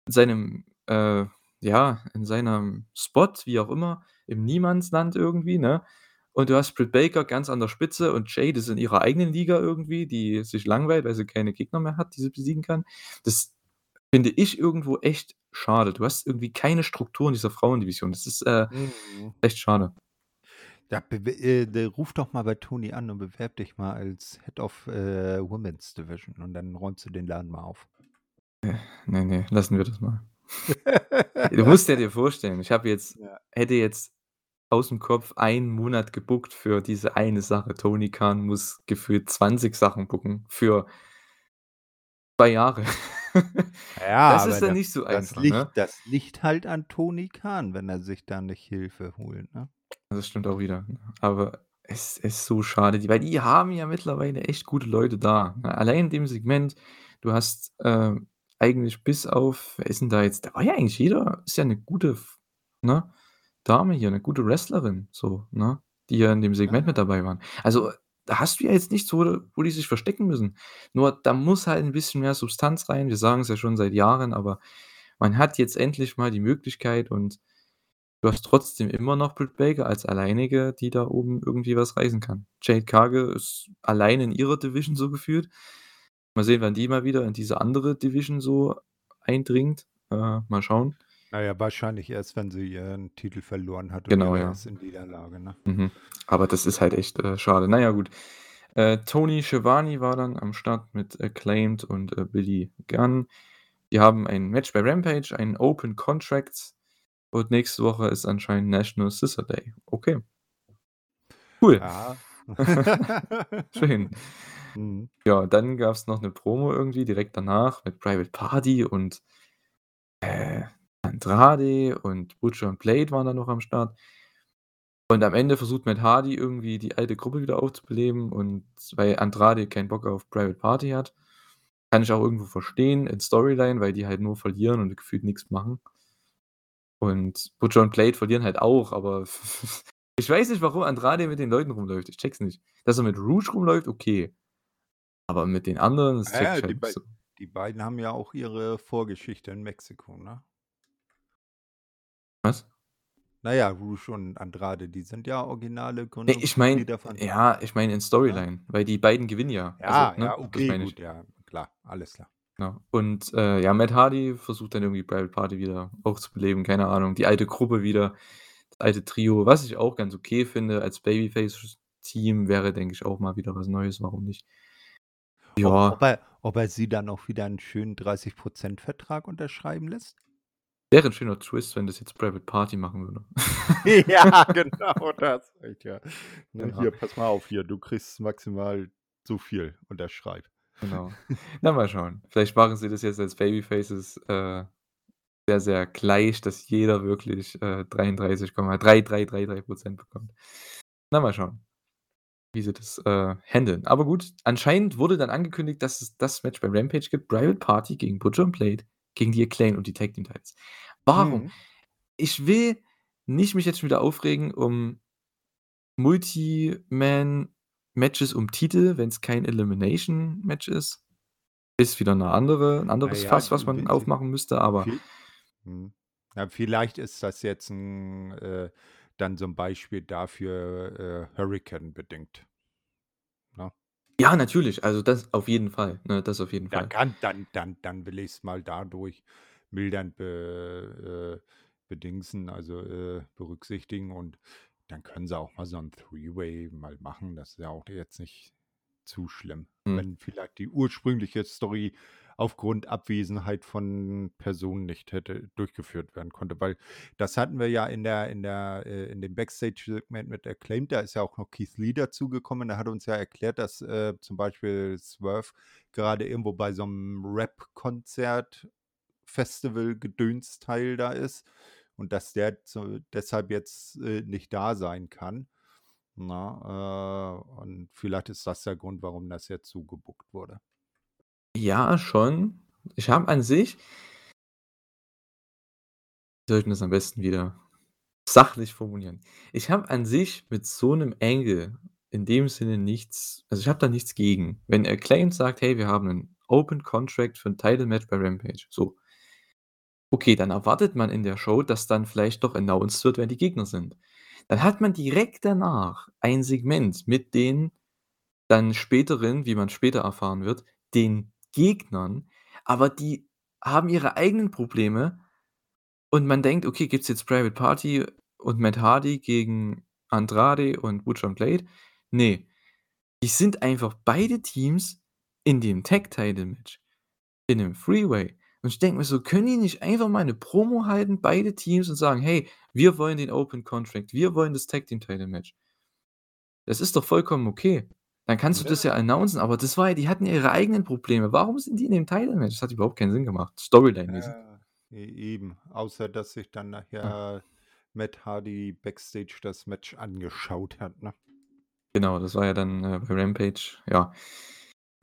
in seinem, äh ja, in seinem Spot, wie auch immer, im Niemandsland irgendwie, ne? Und du hast Britt Baker ganz an der Spitze und Jade ist in ihrer eigenen Liga irgendwie, die sich langweilt, weil sie keine Gegner mehr hat, die sie besiegen kann. Das finde ich irgendwo echt schade. Du hast irgendwie keine Struktur in dieser Frauendivision. Das ist, äh, Mhm. echt schade. Ja, äh, ruf doch mal bei Tony an und bewerb dich mal als Head of, äh, Women's Division und dann räumst du den Laden mal auf. Äh, ne, ne, lassen wir das mal. Du musst ja dir vorstellen, ich habe jetzt Ja. hätte jetzt aus'm Kopf einen Monat gebookt für diese eine Sache. Tony Khan muss gefühlt 20 Sachen booken für 2 Jahre. Ja, Das ist ja das nicht so das einfach, liegt ne? das liegt halt an Tony Khan, wenn er sich da nicht Hilfe holt, ne? Das stimmt auch wieder. Aber es ist so schade, die weil die haben ja mittlerweile echt gute Leute da, ne? Allein in dem Segment, du hast, ähm, eigentlich bis auf wer ist 'n da jetzt? Da war ja eigentlich jeder ist ja 'ne gute F ne, Dame hier, 'ne gute Wrestlerin so, ne, die ja in dem Segment ja. mit dabei waren. Also, da hast du ja jetzt nichts, wo wo die sich verstecken müssen. Nur da muss halt 'n bisschen mehr Substanz rein. Wir sagen's ja schon seit Jahren, aber man hat jetzt endlich mal die Möglichkeit und Du hast trotzdem immer noch Britt Baker als Alleinige, die da oben irgendwie was reißen kann. Jade Cargill ist allein in ihrer Division so gefühlt. Mal sehen, wann die mal wieder in diese andere Division so eindringt. Äh, mal schauen. Na ja, wahrscheinlich erst, wenn sie ihren Titel verloren hat Genau, ja. erste Niederlage, ne? Mhm. Aber das ist halt echt, äh, schade. Na ja, gut. Äh, Tony Schiavone war dann am Start mit Acclaimed und, äh, Billy Gunn. Die haben ein Match bei Rampage, ein Open Contract und nächste Woche ist anscheinend National Scissor Day. Okay. Cool. Ja. Schön. Mhm. Ja, dann gab's noch 'ne Promo irgendwie direkt danach mit Private Party und, äh, Andrade und Butcher und Blade waren da noch am Start. Und am Ende versucht Matt Hardy irgendwie die alte Gruppe wieder aufzubeleben und weil Andrade keinen Bock auf Private Party hat. Kann ich auch irgendwo verstehen in Storyline, weil die halt nur verlieren und gefühlt nix machen. Und Butcher und Blade verlieren halt auch, aber ich weiß nicht, warum Andrade mit den Leuten rumläuft. Ich check's nicht. Dass er mit Rouge rumläuft, okay. Aber mit den anderen, das check Ja, ich die halt nicht bei so. die beiden haben ja auch ihre Vorgeschichte in Mexiko, ne? Was? Na ja, Rouge und Andrade, die sind ja originale Ne, ich meine Gründungsmitglieder von ja, ich meine in ne? Storyline, weil die beiden gewinnen ja. Also, Ja, ne, ja, das okay, meine ich. gut, ja, klar, alles klar. Genau. Und, äh, ja, Matt Hardy versucht dann irgendwie Private Party wieder aufzubeleben, keine Ahnung. Die alte Gruppe wieder, das alte Trio, was ich auch ganz okay finde als Babyface-Team wäre, denke ich, auch mal wieder was Neues, warum nicht? Ob Ja. ob er ob er sie dann auch wieder 'n schönen 30% Vertrag unterschreiben lässt? Wäre 'n schöner Twist, wenn das jetzt Private Party machen würde. Ja, genau das, ja. Ne, Genau. hier, pass mal auf hier, du kriegst maximal so viel, unterschreib. Genau. Na, mal schauen. Vielleicht machen sie das jetzt als Babyfaces, äh, sehr, sehr gleich, dass jeder wirklich, äh, 33,3333 % bekommt. Na, mal schauen, wie sie das, äh, handeln. Aber gut, anscheinend wurde dann angekündigt, dass es das Match bei Rampage gibt, Private Party gegen Butcher und Blade gegen die Acclaimed und die Tag Team Titles. Warum? Mhm. Ich will nicht mich jetzt schon wieder aufregen um Multi-Man-Matches um Titel, wenn's kein Elimination-Match ist. Ist wieder 'ne andere 'n Na anderes ja, Fass, was man aufmachen müsste, aber mhm. Ja, vielleicht ist das jetzt 'n äh, dann so 'n Beispiel dafür, äh, Hurricane bedingt. Ja, natürlich, also das auf jeden Fall, ne, das auf jeden Ja, Fall. kann dann dann dann will ich's mal dadurch mildernd be äh, bedingsen, also, äh, berücksichtigen und dann können sie auch mal so 'n Three-Way mal machen. Das ist ja auch jetzt nicht zu schlimm, Mhm. wenn vielleicht die ursprüngliche Story aufgrund Abwesenheit von Personen nicht hätte durchgeführt werden konnte, weil das hatten wir ja in der in der äh, in dem Backstage-Segment mit Acclaimed, da ist ja auch noch Keith Lee dazugekommen. Der hat uns ja erklärt, dass, äh, zum Beispiel Swerve gerade irgendwo bei so 'nem Rap-Konzert Festival-Gedönsteil da ist und dass der zu deshalb jetzt, äh, nicht da sein kann, ne? Äh, und vielleicht ist das der Grund, warum das jetzt so gebuckt wurde. Ja, schon. Ich habe an sich wie soll ich das am besten wieder sachlich formulieren? Ich habe an sich mit so 'nem Angle in dem Sinne nichts also, ich habe da nichts gegen. Wenn Acclaimed sagt: „Hey, wir haben 'nen Open Contract für 'n Title Match bei Rampage“, so. Okay, dann erwartet man in der Show, dass dann vielleicht doch announced wird, wer die Gegner sind. Dann hat man direkt danach ein Segment mit den dann späteren, wie man später erfahren wird, den Gegnern, aber die haben ihre eigenen Probleme und man denkt: „Okay, gibt's jetzt Private Party und Matt Hardy gegen Andrade und Butcher Blade?“ Ne, die sind einfach beide Teams in dem Tag-Title-Match, in 'nem Three-Way. Und ich denke mir so: „Können die nicht einfach mal 'ne Promo halten, beide Teams und sagen: ‚Hey, wir wollen den Open Contract, wir wollen das Tag-Team-Title-Match.'“ Das ist doch vollkommen okay. Dann kannst du das ja Ja. announcen, aber das war ja die hatten ja ihre eigenen Probleme. Warum sind die in dem Title-Match? Das hat überhaupt keinen Sinn gemacht, storyline-mäßig. Ja, e eben. Außer, dass sich dann Ja. nachher Matt Hardy backstage das Match angeschaut hat, ne? Genau, das war ja dann, äh, bei Rampage, ja.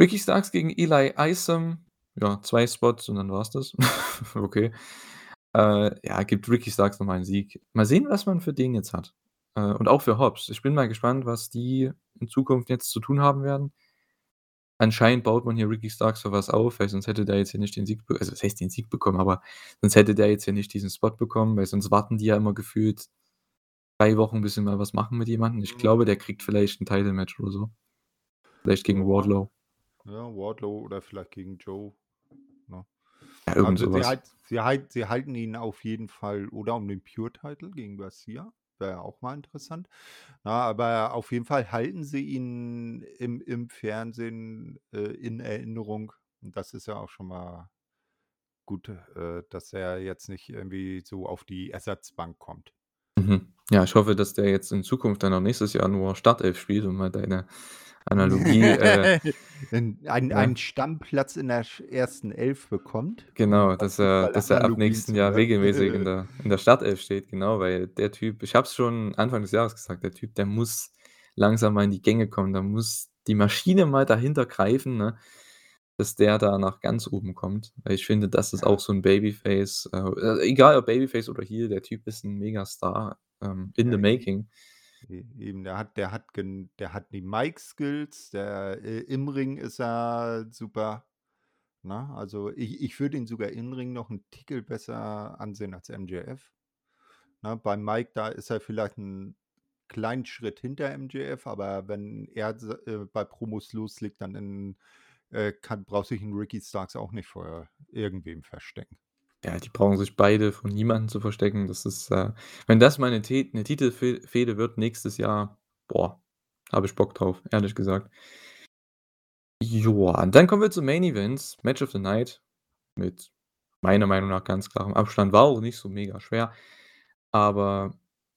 Ricky Starks gegen Eli Isom, ja, 2 Spots und dann war's das. Okay. Äh, ja, gibt Ricky Starks noch mal 'n Sieg. Mal sehen, was man für den jetzt hat. Äh, und auch für Hobbs. Ich bin mal gespannt, was die in Zukunft jetzt zu tun haben werden. anscheinend baut man hier Ricky Starks für was auf, weil sonst hätte der jetzt hier nicht den Sieg be also was heißt den Sieg bekommen, aber sonst hätte der jetzt hier nicht diesen Spot bekommen, weil sonst warten die ja immer gefühlt 3 Wochen, bis sie mal was machen mit jemandem. Ich glaube, der kriegt vielleicht 'n Title-Match oder so. Vielleicht gegen Ja. Wardlow. Ja, Wardlow oder vielleicht gegen Joe, ne? Ja, irgend Also, sie sowas. halt sie halt sie halten ihn auf jeden Fall oder um den Pure-Title gegen Garcia, wäre ja auch mal interessant. Na, aber auf jeden Fall halten sie ihn im im Fernsehen, äh, in Erinnerung. Und das ist ja auch schon mal gut, äh, dass er jetzt nicht irgendwie so auf die Ersatzbank kommt. Mhm. Ja, ich hoffe, dass der jetzt in Zukunft dann auch nächstes Jahr nur Startelf spielt, um mal deine Analogie, äh Ein ein ne? einen Stammplatz in der ersten Elf bekommt, Genau, dass er dass er ab nächsten Jahr hören. regelmäßig in der in der Startelf steht, genau, weil der Typ ich habe es schon Anfang des Jahres gesagt, der Typ, der muss langsam mal in die Gänge kommen. Da muss die Maschine mal dahinter greifen, ne, dass der da nach ganz oben kommt. Weil ich finde, das ist auch so 'n Babyface, äh, egal ob Babyface oder Heel, der Typ ist 'n Megastar, ähm, in Ja, the making. e eben, der hat der hat der hat die Mic-Skills, der äh, im Ring ist er super, ne? Also, ich ich würde ihn sogar im Ring noch 'n Tickel besser ansehen als MJF. Ne, beim Mic, da ist er vielleicht 'n kleinen Schritt hinter MJF, aber wenn er äh, bei Promos loslegt, dann in äh, kann braucht sich 'n Ricky Starks auch nicht vor irgendwem verstecken. Ja, die brauchen sich beide vor niemandem zu verstecken. Das ist, äh wenn das mal 'ne Te 'ne Titelfe Fehde wird nächstes Jahr, boah, habe ich Bock drauf, ehrlich gesagt. Joa, und dann kommen wir zum Main Event, Match of the Night mit meiner Meinung nach ganz klarem Abstand. War auch nicht so mega schwer, aber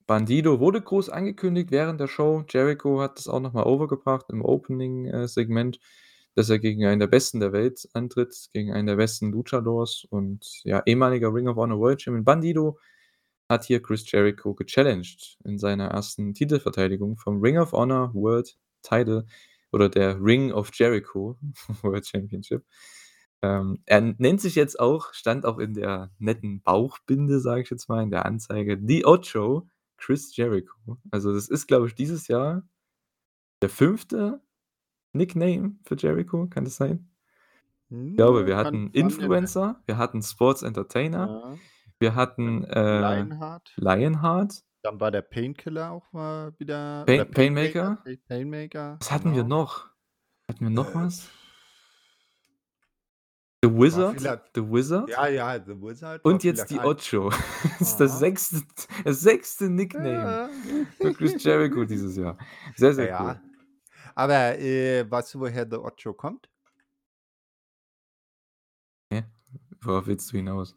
Bandido wurde groß angekündigt während der Show. Jericho hat das auch noch mal over gebracht im Opening, äh, dass er gegen einen der Besten der Welt antritt, gegen einen der besten Luchadors und ja, ehemaliger Ring of Honor World Champion. Bandido hat hier Chris Jericho gechallenged in seiner ersten Titelverteidigung vom Ring of Honor World Title oder der Ring of Jericho World Championship. Ähm, er nennt sich jetzt auch stand auch in der netten Bauchbinde, sage ich jetzt mal, in der Anzeige, „The Ocho Chris Jericho“. Also, das ist, glaube ich, dieses Jahr der 5. Nickname für Jericho, kann das sein? Ich glaube, Hm, wir kann hatten. Influencer, wir hatten Sports Entertainer, Ja. wir hatten, äh, Lionheart. Lionheart. Dann war der Painkiller auch mal wieder Pain Painmaker, Painmaker. Pa Painmaker, Was hatten wir genau. noch? Hatten wir noch Äh, was? The Wizard, The Wizard. ja, ja, The Wizard Und jetzt die Ocho. Das ist das Aha. 6. das 6. Nickname Ja. für Chris Jericho dieses Jahr. Sehr, sehr ja. cool. Aber, äh, weißt du, woher The Ocho kommt? Hä? Worauf willst du hinaus?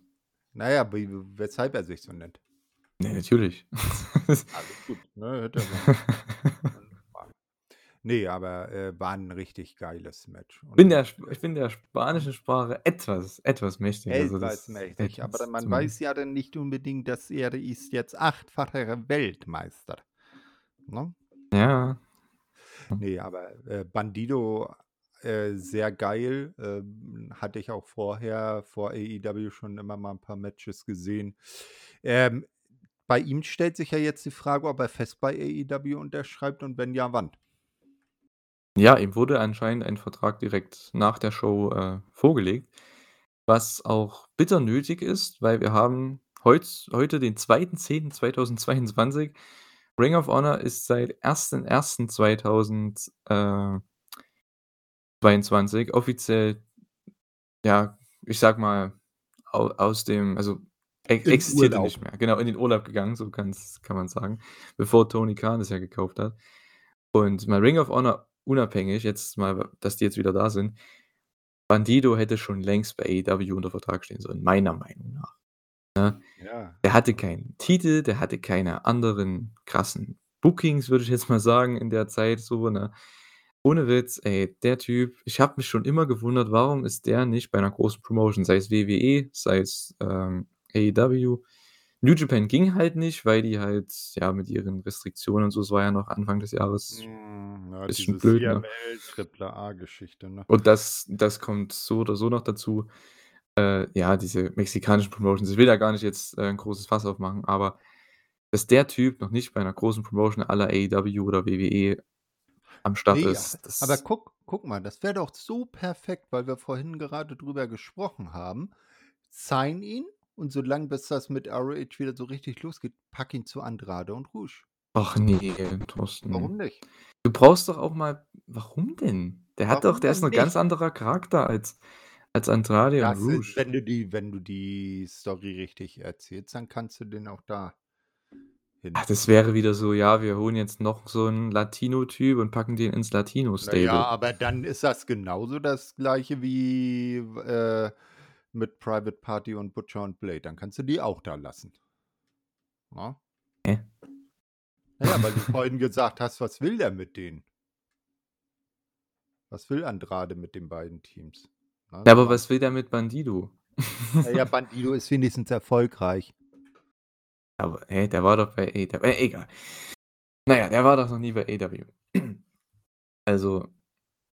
Na ja, wie weshalb er sich so nennt. Ne, natürlich. Alles gut, ne? Hätte ja sein Ne, aber, äh, war 'n richtig geiles Match Bin der ich bin der spanischen Sprache etwas etwas mächtig, also Etwas das mächtig, aber etwas man zumindest. weiß ja dann nicht unbedingt, dass er ist jetzt achtfacher Weltmeister, ne? Ja. Hm. Ne, aber, äh, Bandido, äh, sehr geil, ähm, hatte ich auch vorher vor AEW schon immer mal 'n paar Matches gesehen. Ähm, bei ihm stellt sich ja jetzt die Frage, ob er fest bei AEW unterschreibt und wenn ja, wann? Ja, ihm wurde anscheinend ein Vertrag direkt nach der Show, äh, vorgelegt, was auch bitter nötig ist, weil wir haben heutz heute den 2.10.2022. Ring of Honor ist seit 1.1.2000, äh 22 offiziell ja, ich sage mal, au aus dem also, e Urlaub. nicht mehr. Genau, in den Urlaub gegangen, so kann's kann man sagen, bevor Tony Khan das ja gekauft hat. Und mal Ring of Honor unabhängig, jetzt mal, dass die jetzt wieder da sind. Bandido hätte schon längst bei AEW unter Vertrag stehen sollen, meiner Meinung nach, ne? Ja. Der hatte keinen Titel, der hatte keine anderen krassen Bookings, würde ich jetzt mal sagen, in der Zeit so, ne? Ohne Witz, ey, der Typ ich habe mich schon immer gewundert, warum ist der nicht bei 'ner großen Promotion, sei es WWE, sei es, ähm, AEW. New Japan ging halt nicht, weil die halt, ja, mit ihren Restriktionen und so es war ja noch Anfang des Jahres Hm, ja, bisschen blöd, ne? CML, Triple-A-Geschichte, ne? Und das das kommt so oder so noch dazu. Äh, ja, diese mexikanischen Promotions, ich will da gar nicht jetzt, äh, 'n großes Fass aufmachen, aber dass der Typ noch nicht bei 'ner großen Promotion à la AEW oder WWE am Start Ne, ist. aber Das guck guck mal, das wäre doch so perfekt, weil wir vorhin gerade drüber gesprochen haben. Sign ihn und solange bis das mit ROH wieder so richtig losgeht, pack ihn zu Andrade und Rush. Ach ne, Thorsten. Warum nicht? Du brauchst doch auch mal warum denn? Der hat doch Warum der ist denn 'n ganz nicht? anderer Charakter als als Andrade und Das ist Rush. wenn du die wenn du die Story richtig erzählst, dann kannst du den auch da hin Ach, das wäre wieder so: „Ja, wir holen jetzt noch so 'n Latino-Typ und packen den ins Na ja, Latino-Stable.“ aber dann ist das genauso das Gleiche wie, w äh, mit Private Party und Butcher und Blade. Dann kannst du die auch da lassen. Ne? Hä? Na ja, weil du vorhin gesagt hast: „Was will der mit denen?“ Was will Andrade mit den beiden Teams, Ja, aber was will der mit Bandido? Ja, Bandido ist wenigstens erfolgreich. Aber hä, der war doch bei AW äh, egal. Na ja, der war doch noch nie bei AW. Also,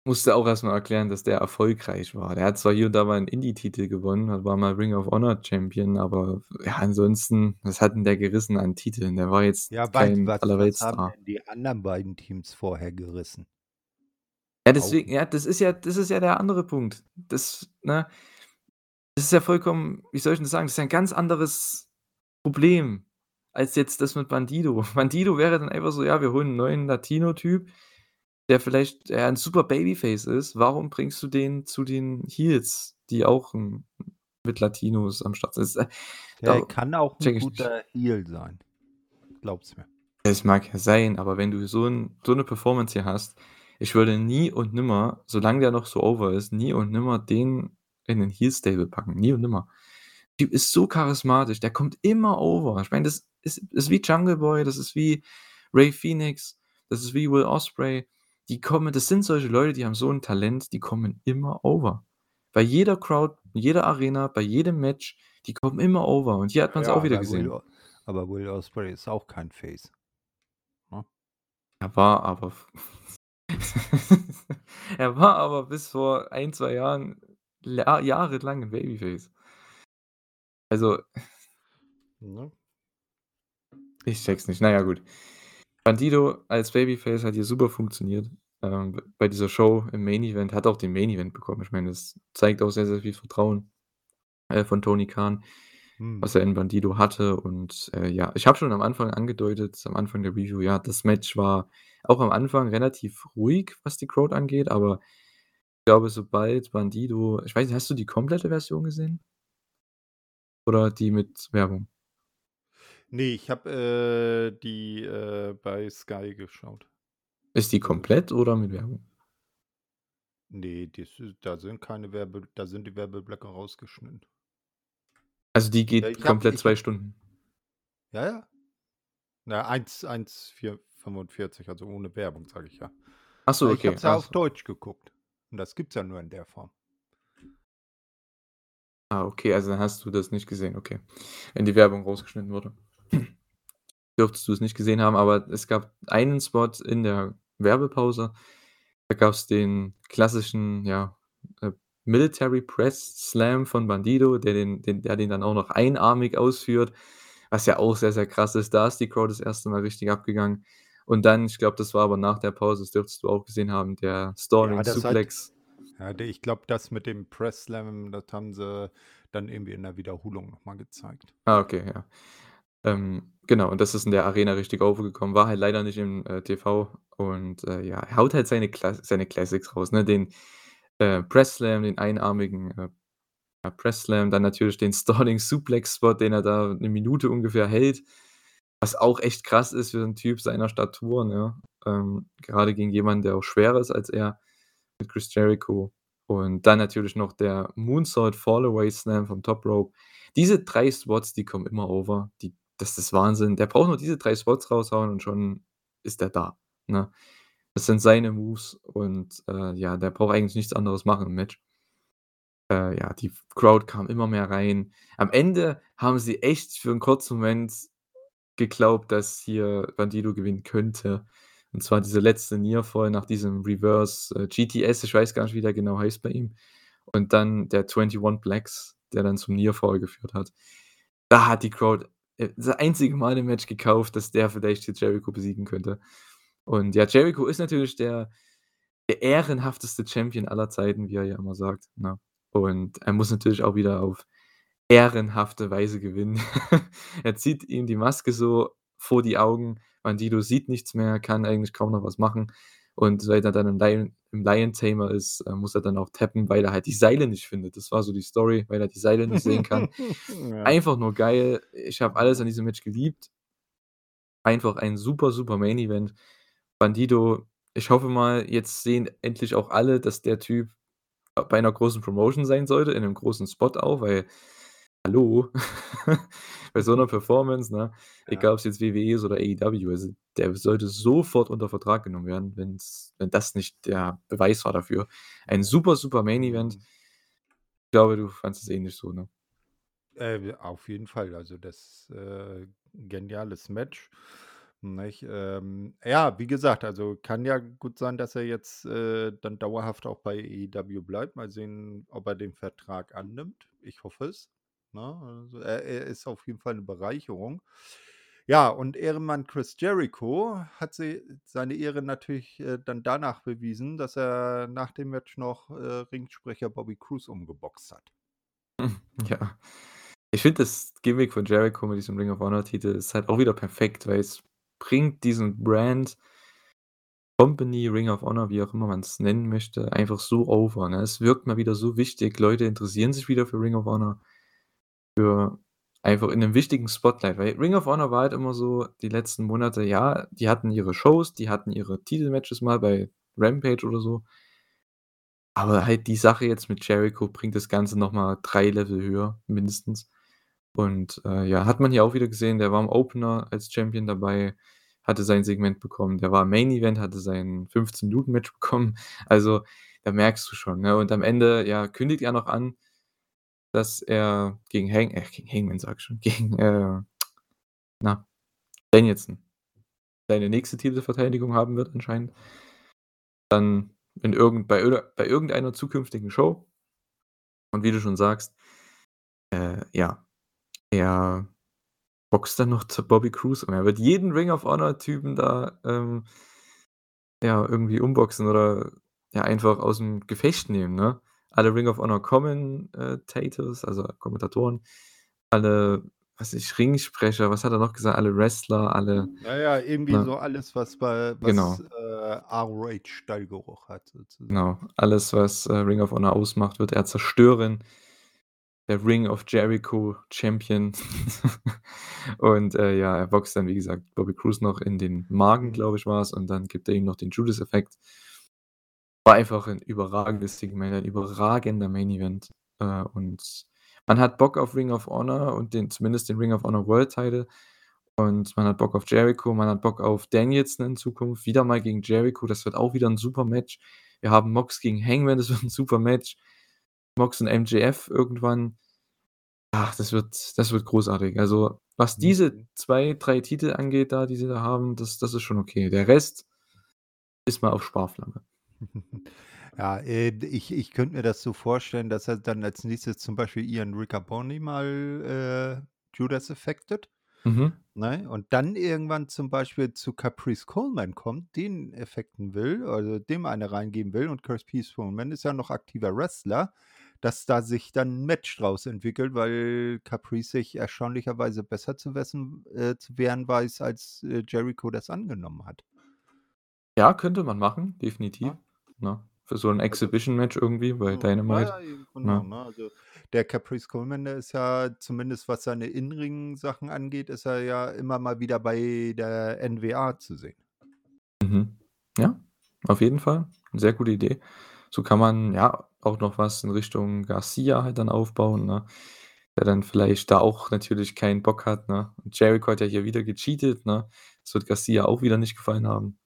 musst du auch erst mal erklären, dass der erfolgreich war. Der hat zwar hier und da mal 'n Indie-Titel gewonnen, war mal Ring of Honor Champion, aber ja, ansonsten, was hat 'n der gerissen an Titeln? Der war jetzt Ja, kein was was haben denn die anderen beiden Teams vorher gerissen? Ja, deswegen ja, das ist ja das ist ja der andere Punkt. Das ne? Das ist ja vollkommen wie soll ich denn sagen, das ist ja 'n ganz anderes Problem als jetzt das mit Bandido. Bandido wäre dann einfach so: „Ja, wir holen 'n neuen Latino-Typ, der vielleicht ja 'n super Babyface ist. Warum bringst du den zu den Heels, die auch 'n mit Latinos am Start sind?“ Das äh, Der da kann auch 'n checke ich nicht. guter Heel sein. Glaub's mir. Es mag ja sein, aber wenn du so 'n so 'ne Performance hier hast ich würde nie und nimmer, solange der noch so over ist, nie und nimmer den in 'nen Heel-Stable packen, nie und nimmer. Typ ist so charismatisch, der kommt immer over. Ich meine, das ist ist wie Jungle Boy, das ist wie Rey Fenix, das ist wie Will Ospreay. Die kommen das sind solche Leute, die haben so 'n Talent, die kommen immer over. Bei jeder Crowd, in jeder Arena, bei jedem Match, die kommen immer over und hier hat man's Ja, auch wieder Will gesehen. O aber Will Ospreay ist auch kein Face. Ne? Er war aber er war aber bis vor 1, 2 Jahren la jahrelang 'n Babyface. Also Ne? Ich checke es nicht. Na ja, gut. Bandido als Babyface hat hier super funktioniert, ähm, bei dieser Show im Main Event, hat auch den Main Event bekommen. Ich meine, das zeigt auch sehr, sehr viel Vertrauen, äh, von Tony Khan, Mhm. was er in Bandido hatte und, äh, ja, ich habe schon am Anfang angedeutet am Anfang der Review, ja, das Match war auch am Anfang relativ ruhig, was die Crowd angeht, aber ich glaube, sobald Bandido ich weiß nicht, hast du die komplette Version gesehen? Oder die mit Werbung? Ne, ich habe, äh, die, äh, bei Sky geschaut. Ist die komplett oder mit Werbung? Ne, das da sind keine Werbe da sind die Werbeblöcke rausgeschnitten. Also, die Ja, geht ich habe komplett ich 2 habe Stunden? Ja, ja. Na, 1 1,445, also ohne Werbung, sage ich ja. Ach so, Ja, ich habe okay. es ja Ach auf so. Deutsch geguckt und das gibt's ja nur in der Form. Ah, okay, also dann hast du das nicht gesehen, okay. Wenn die Werbung rausgeschnitten wurde. Dürftest du es nicht gesehen haben, aber es gab einen Spot in der Werbepause. Da gab's den klassischen, ja, äh, Military Press Slam von Bandido, der den den der den dann auch noch einarmig ausführt, was ja auch sehr, sehr krass ist. Da ist die Crowd das 1. Mal richtig abgegangen. Und dann, ich glaube, das war aber nach der Pause, das dürftest du auch gesehen haben, der Ja, Stalling hat Suplex. ja, de ich glaube, das mit dem Press Slam, das haben sie dann irgendwie in der Wiederholung noch mal gezeigt. Ah, okay, ja. Ähm, genau, und das ist in der Arena richtig overgekommen, war halt leider nicht im, äh, TV und, äh, ja, er haut halt seine Kla seine Classics raus, ne? Den, äh, Press Slam, den einarmigen, äh, ja, Press Slam, dann natürlich den Stalling Suplex Spot, den er da 'ne Minute ungefähr hält, was auch echt krass ist für 'n Typ seiner Statur, ne? Ähm, gerade gegen jemanden, der auch schwerer ist als er, mit Chris Jericho. Und dann natürlich noch der Moonsault Fall-Away Slam vom Top Rope. Diese 3 Spots, die kommen immer over, die das ist Wahnsinn. Der braucht nur diese 3 Spots raushauen und schon ist der da, ne? Das sind seine Moves und, äh, ja, der braucht eigentlich nichts anderes machen im Match. Äh, ja, die Crowd kam immer mehr rein. Am Ende haben sie echt für 'n kurzen Moment geglaubt, dass hier Bandido gewinnen könnte. Und zwar dieser letzte Nearfall nach diesem Reverse, äh, GTS, ich weiß gar nicht, wie der genau heißt bei ihm. Und dann der 21 Blacks, der dann zum Nearfall geführt hat. Da hat die Crowd, äh, das einzige Mal im Match gekauft, dass der vielleicht hier Jericho besiegen könnte. Und ja, Jericho ist natürlich der der ehrenhafteste Champion aller Zeiten, wie er ja immer sagt, ne? Und er muss natürlich auch wieder auf ehrenhafte Weise gewinnen. Er zieht ihm die Maske so vor die Augen. Bandido sieht nichts mehr, kann eigentlich kaum noch was machen. Und weil er dann im Lion im Lion Tamer ist, äh, muss er dann auch tappen, weil er halt die Seile nicht findet. Das war so die Story, weil er die Seile nicht sehen kann. Ja. Einfach nur geil. Ich habe alles an diesem Match geliebt. Einfach ein super, super Main Event. Bandido ich hoffe mal, jetzt sehen endlich auch alle, dass der Typ bei 'ner großen Promotion sein sollte, in 'nem großen Spot auch, weil hallo? Bei so 'ner Performance, ne, Ja. egal ob's jetzt WWE ist oder AEW, also der sollte sofort unter Vertrag genommen werden, wenn's wenn das nicht der Beweis war dafür. Ein super, super Main Event. Mhm. Ich glaube, du fandest es ähnlich so, ne? Äh, auf jeden Fall. Also, das, äh geniales Match, nicht? Ähm, ja, wie gesagt, also kann ja gut sein, dass er jetzt, äh, dann dauerhaft auch bei AEW bleibt. Mal sehen, ob er den Vertrag annimmt. Ich hoffe es, ne? Also, er er ist auf jeden Fall 'ne Bereicherung. Ja, und Ehrenmann Chris Jericho hat se seine Ehre natürlich, äh, dann danach bewiesen, dass er nach dem Match noch, äh, Ringsprecher Bobby Cruise umgeboxt hat. Ja. Ich finde das Gimmick von Jericho mit diesem Ring of Honor Titel ist halt auch wieder perfekt, weil es bringt diesen Brand Company, Ring of Honor, wie auch immer man's nennen möchte, einfach so over, ne? Es wirkt mal wieder so wichtig. Leute interessieren sich wieder für Ring of Honor, für einfach in 'nem wichtigen Spotlight, weil Ring of Honor war halt immer so die letzten Monate, ja, die hatten ihre Shows, die hatten ihre Titelmatches mal bei Rampage oder so. Aber halt die Sache jetzt mit Jericho bringt das Ganze noch mal 3 Level höher mindestens. Und, äh, ja, hat man hier auch wieder gesehen, der war im Opener als Champion dabei, hatte sein Segment bekommen. Der war im Main Event, hatte sein 15 Minuten Match bekommen. Also, da merkst du schon, ne? Und am Ende, ja, kündigt er noch an, dass er gegen Hang äh, gegen Hangman sage ich schon, gegen, äh, na, Danielson seine nächste Titelverteidigung haben wird anscheinend. Dann in irgend bei bei irgendeiner zukünftigen Show. Und wie du schon sagst, äh, ja, er boxt dann noch zu Bobby Cruise und er wird jeden Ring of Honor Typen da, ähm ja, irgendwie umboxen oder ja einfach aus'm Gefecht nehmen, ne? Alle Ring of Honor Kommen äh, also Kommentatoren, alle, was ich, Ringsprecher, was hat er noch gesagt? Alle Wrestler, alle, Ja, ja, irgendwie ne? so alles, was bei was, Genau. äh, ROH-Stallgeruch hat sozusagen. Genau. Alles, was, äh, Ring of Honor ausmacht, wird er zerstören. Der Ring of Jericho Champion. Und, äh, ja, er boxt dann, wie gesagt, Bobby Cruise noch in den Magen, Mhm. glaube ich, war's, und dann gibt er ihm noch den Judas-Effekt. War einfach 'n überragendes Segment, ein überragender Main Event. Äh, und man hat Bock auf Ring of Honor und den zumindest den Ring of Honor World Title. Und man hat Bock auf Jericho, man hat Bock auf Danielson in Zukunft, wieder mal gegen Jericho, das wird auch wieder 'n super Match. Wir haben Mox gegen Hangman, das wird 'n super Match. Mox und MJF irgendwann. Ach, das wird das wird großartig. Also, was diese Mhm. 2, 3 Titel angeht da, die sie da haben, das das ist schon okay. Der Rest ist mal auf Sparflamme. Ja, äh, ich ich könnte mir das so vorstellen, dass er dann als Nächstes zum Beispiel Ian Riccaboni mal, äh, Judas effected, Mhm. ne? Und dann irgendwann zum Beispiel zu Caprice Coleman kommt, den effecten will, also dem eine reingeben will und Caprice Coleman ist ja noch aktiver Wrestler, dass da sich dann 'n Match draus entwickelt, weil Caprice sich erstaunlicherweise besser zu wessen äh, zu wehren weiß, als, äh, Jericho das angenommen hat. Ja, könnte man machen, definitiv, Ne? ne? Für so 'n Also Exhibition-Match irgendwie bei. Ja, Dynamite, ja, eben, genau, ne? ne? Also, der Caprice Coleman, ist ja zumindest was seine In-Ring-Sachen angeht, ist er ja immer mal wieder bei der NWA zu sehen. Mhm. Ja, auf jeden Fall. Sehr gute Idee. So kann man, ja, auch noch was in Richtung Garcia halt dann aufbauen, ne? Der dann vielleicht da auch natürlich keinen Bock hat, ne? Und Jericho hat ja hier wieder gecheatet, ne? Das wird Garcia auch wieder nicht gefallen haben.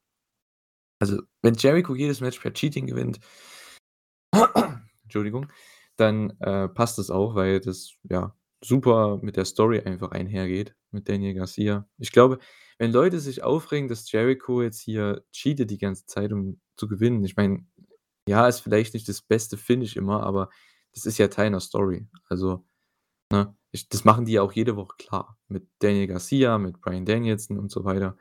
Also, wenn Jericho jedes Match per Cheating gewinnt Entschuldigung, dann, äh, passt das auch, weil das, ja, super mit der Story einfach einhergeht mit Daniel Garcia. Ich glaube, wenn Leute sich aufregen, dass Jericho jetzt hier cheatet die ganze Zeit, um zu gewinnen ich meine, ja, ist vielleicht nicht das beste Finish immer, aber das ist ja Teil 'ner Story. Also, ne, ich das machen die ja auch jede Woche klar mit Daniel Garcia, mit Bryan Danielson und so weiter.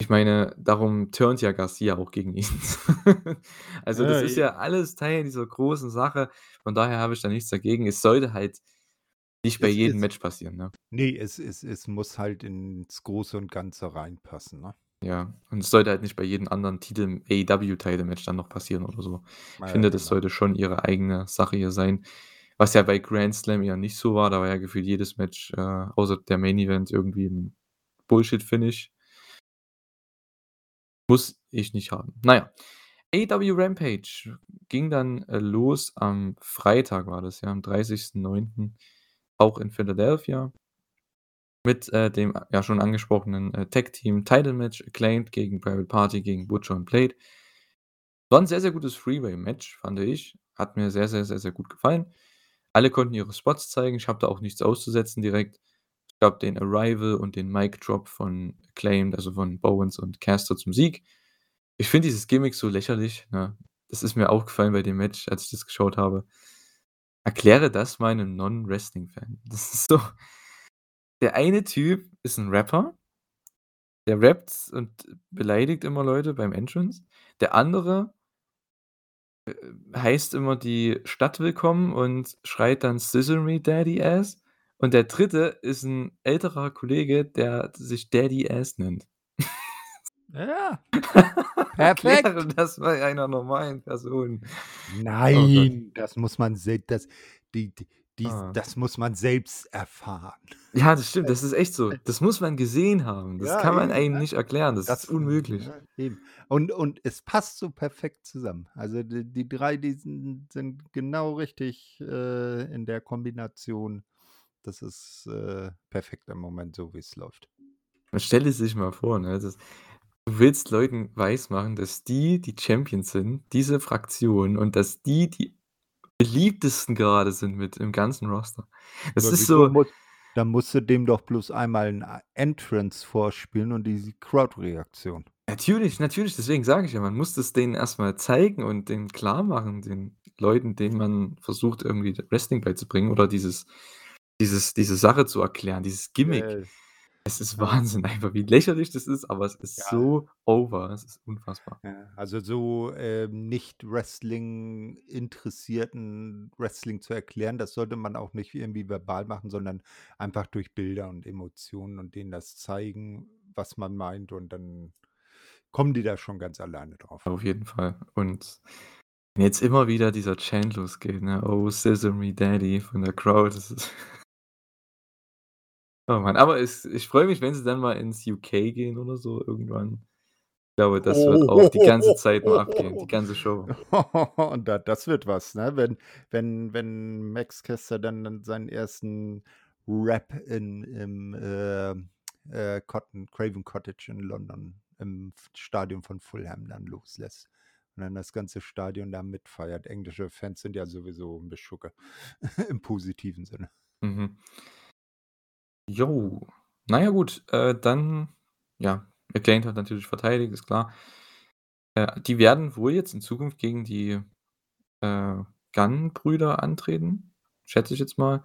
Ich meine, darum turnt ja Garcia auch gegen ihn. Also, das Ja, ist ja alles Teil dieser großen Sache. Von daher habe ich da nichts dagegen. Es sollte halt nicht bei Es jedem ist Match passieren, ne? ne, es es es muss halt ins Große und Ganze reinpassen, ne? Ja, und es sollte halt nicht bei jedem anderen Titel im AEW-Title-Match dann noch passieren oder so. Ich Ja, finde, das genau. sollte schon ihre eigene Sache hier sein, was ja bei Grand Slam eher nicht so war. Da war ja gefühlt jedes Match, äh, außer der Main Event irgendwie 'n Bullshit-Finish. Muss ich nicht haben. Na ja, AEW Rampage ging dann, äh, los am Freitag war das ja, am 30.09., auch in Philadelphia mit, äh, dem, ja, schon angesprochenen, äh, Tag-Team-Title-Match, Acclaimed gegen Private Party gegen Butcher und Blade. War 'n sehr, sehr gutes Freeway-Match, fand ich. Hat mir sehr, sehr, sehr, sehr gut gefallen. Alle konnten ihre Spots zeigen. Ich habe da auch nichts auszusetzen direkt. Es gab den Arrival und den Mic Drop von Acclaimed, also von Bowens und Caster zum Sieg. Ich finde dieses Gimmick so lächerlich, ne? Das ist mir aufgefallen bei dem Match, als ich das geschaut habe. Erkläre das mal 'nem Non-Wrestling-Fan. Das ist so der eine Typ ist 'n Rapper der rappt und beleidigt immer Leute beim Entrance. Der andere äh, heißt immer die Stadt willkommen und schreit dann „Scissor me Daddy Ass“. Und der Dritte ist 'n älterer Kollege, der sich Daddy Ass nennt. Ja. Erkläre Perfekt. das mal einer normalen Person. Oh. Nein, das muss man sel das die die dies Ah. das muss man selbst erfahren. Ja, das stimmt, das ist echt so. Das muss man gesehen haben. Das Ja, kann man eben, einem ne? nicht erklären. Das ist Das unmöglich. ne, eben. Und und es passt so perfekt zusammen. Also, die die 3, die sind sind genau richtig, äh, in der Kombination. Das ist, äh, perfekt im Moment, so wie's läuft. Man stelle sich mal vor, ne, das du willst Leuten weismachen, dass die die Champions sind, diese Fraktion, und dass die die beliebtesten gerade sind mit im ganzen Roster. Das Ja, ist so muss dann musst du dem doch bloß einmal 'n a Entrance vorspielen und die Crowd-Reaktion. Natürlich, natürlich, deswegen sage ich ja, man muss das denen erst mal zeigen und denen klarmachen, den Leuten, denen man versucht, irgendwie Wrestling beizubringen oder dieses dieses diese Sache zu erklären, dieses Gimmick. Äh, Es ist. Wahnsinn einfach, wie lächerlich das ist, aber es ist Ja. so over. Es ist unfassbar. Ja, also, so, ähm, nicht Wrestling-Interessierten Wrestling zu erklären, das sollte man auch nicht irgendwie verbal machen, sondern einfach durch Bilder und Emotionen und denen das zeigen, was man meint, und dann kommen die da schon ganz alleine drauf. Auf jeden Fall. Und wenn jetzt immer wieder dieser Chant losgeht, ne: „Oh, scissor me Daddy“ von der Crowd, das ist Oh Mann, aber es ich freue mich, wenn sie dann mal ins UK gehen oder so irgendwann. Ich glaube, das wird auch die ganze Zeit nur abgehen, die ganze Show. Und da das wird was, ne? Wenn wenn wenn Max Caster dann seinen 1. Rap in im, ähm, äh, Cotton Craven Cottage in London im Stadion von Fulham dann loslässt und dann das ganze Stadion da mitfeiert. Englische Fans sind ja sowieso 'n Beschucke im positiven Sinne. Mhm. Jo. Na ja, gut, äh, dann ja, Acclaimed hat natürlich verteidigt, ist klar. Äh, die werden wohl jetzt in Zukunft gegen die, äh, Gunn-Brüder antreten, schätze ich jetzt mal.